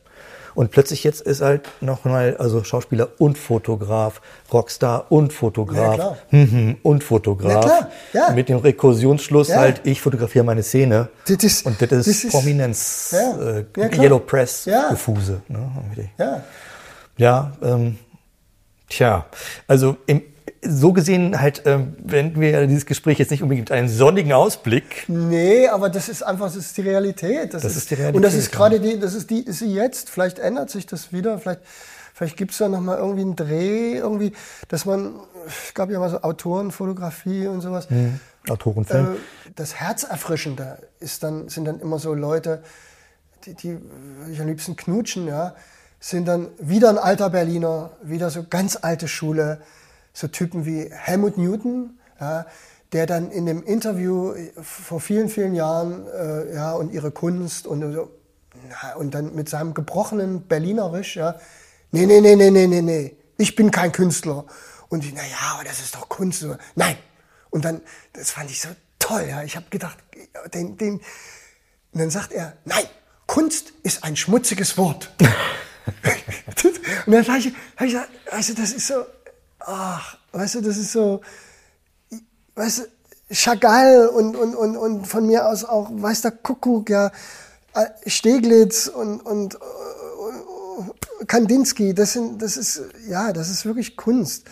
Und plötzlich jetzt ist halt noch mal, also Schauspieler und Fotograf, Rockstar und Ja, Fotograf klar. mhm, und Fotograf. Ja, klar, ja. Mit dem Rekursionsschluss Ja. halt, ich fotografiere meine Szene. Das ist- und das ist, das ist- Prominenz, Ja. äh, Ja. Yellow Press Ja. Gefuse. Ne? Ja. Ja, ähm, tja, also im, so gesehen halt, ähm, wenden wir dieses Gespräch jetzt nicht unbedingt mit einem sonnigen Ausblick. Nee, aber das ist einfach, das ist die Realität. Das, ist die Realität, Und das ist gerade die, das ist die, ist sie jetzt. Vielleicht ändert sich das wieder. Vielleicht, vielleicht gibt es da nochmal irgendwie einen Dreh, irgendwie, dass man, es gab ja mal so Autorenfotografie und sowas. Autorenfilm. Äh, das Herzerfrischende ist dann, sind dann immer so Leute, die, die ich am liebsten knutschen, ja, sind dann wieder ein alter Berliner, wieder so ganz alte Schule, so Typen wie Helmut Newton, ja, der dann in dem Interview vor vielen, vielen Jahren, äh, ja, und ihre Kunst und und dann mit seinem gebrochenen Berlinerisch, ja, nee, nee, nee, nee, nee, nee, nee, ich bin kein Künstler. Und ich, na ja, aber das ist doch Kunst. Nein. Und dann, das fand ich so toll, ja. Ich habe gedacht, den, den, und dann sagt er, nein, Kunst ist ein schmutziges Wort. *laughs* *laughs* und dann habe ich, hab ich gesagt, du, das ist so, ach, weißt du, das ist so, weißt du, Chagall und, und, und, und von mir aus auch, weiß der Kuckuck, ja, äh, Steglitz und, und äh, Kandinsky, das sind, das ist, ja, das ist wirklich Kunst.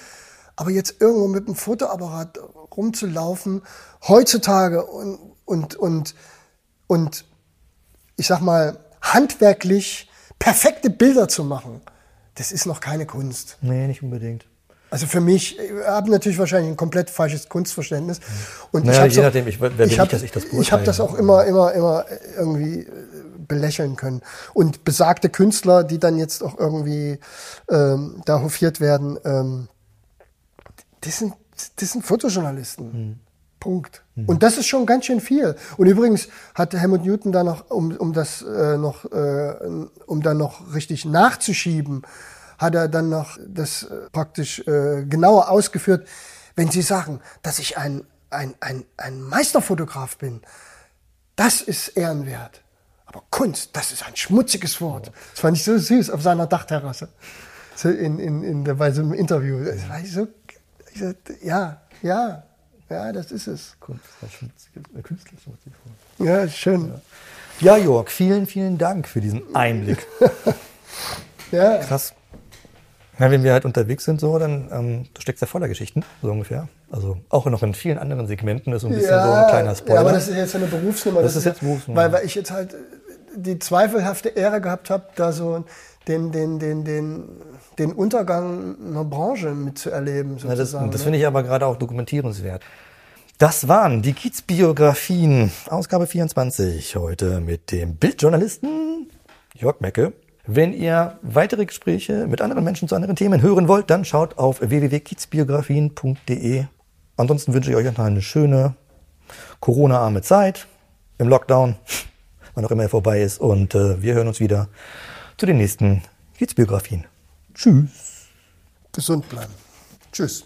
Aber jetzt irgendwo mit dem Fotoapparat rumzulaufen, heutzutage und, und, und, und ich sag mal, handwerklich perfekte Bilder zu machen, das ist noch keine Kunst. nee, nicht unbedingt. Also für mich, ich habe natürlich wahrscheinlich ein komplett falsches Kunstverständnis. Und Naja, hab's je nachdem, ich- wer ich, hab- dass ich das Ich habe das auch immer, immer, immer irgendwie äh, belächeln können. Und besagte Künstler, die dann jetzt auch irgendwie ähm, da hofiert werden, ähm, das sind, das sind Fotojournalisten. Hm. Punkt. Und das ist schon ganz schön viel. Und übrigens hat Helmut Newton da noch, um, um das äh, noch, äh, um dann noch richtig nachzuschieben, hat er dann noch das äh, praktisch äh, genauer ausgeführt. Wenn Sie sagen, dass ich ein, ein, ein, ein Meisterfotograf bin, das ist ehrenwert. Aber Kunst, das ist ein schmutziges Wort. Das fand ich so süß auf seiner Dachterrasse. So in, in, in, bei so einem Interview. Das war ich so, ich so, ja, ja, ja, das ist es. Kunst, das äh, Künstler schmutzige Form. Ja, schön. Ja, Jörg, vielen, vielen Dank für diesen Einblick. *laughs* Ja, Krass. Ja, wenn wir halt unterwegs sind, so, dann ähm, du steckst ja voller Geschichten, so ungefähr. Also auch noch in vielen anderen Segmenten ist so ein bisschen so ein kleiner Spoiler. Ja, aber das ist jetzt eine Berufsnummer. Das ist jetzt Berufsnummer. Weil, weil ich jetzt halt die zweifelhafte Ehre gehabt habe, da so den, den, den, den, den Untergang einer Branche mitzuerleben, Ja, das sozusagen. das ne? finde ich aber gerade auch dokumentierenswert. Das waren die Kiez-Biografien, Ausgabe 24, heute mit dem Bildjournalisten Jörg Mecke. Wenn ihr weitere Gespräche mit anderen Menschen zu anderen Themen hören wollt, dann schaut auf www.kiezbiografien.de. Ansonsten wünsche ich euch noch eine schöne Corona-arme Zeit im Lockdown, *laughs* wann auch immer er vorbei ist. Und äh, wir hören uns wieder zu den nächsten Kiez-Biografien. Tschüss. Gesund bleiben. Tschüss.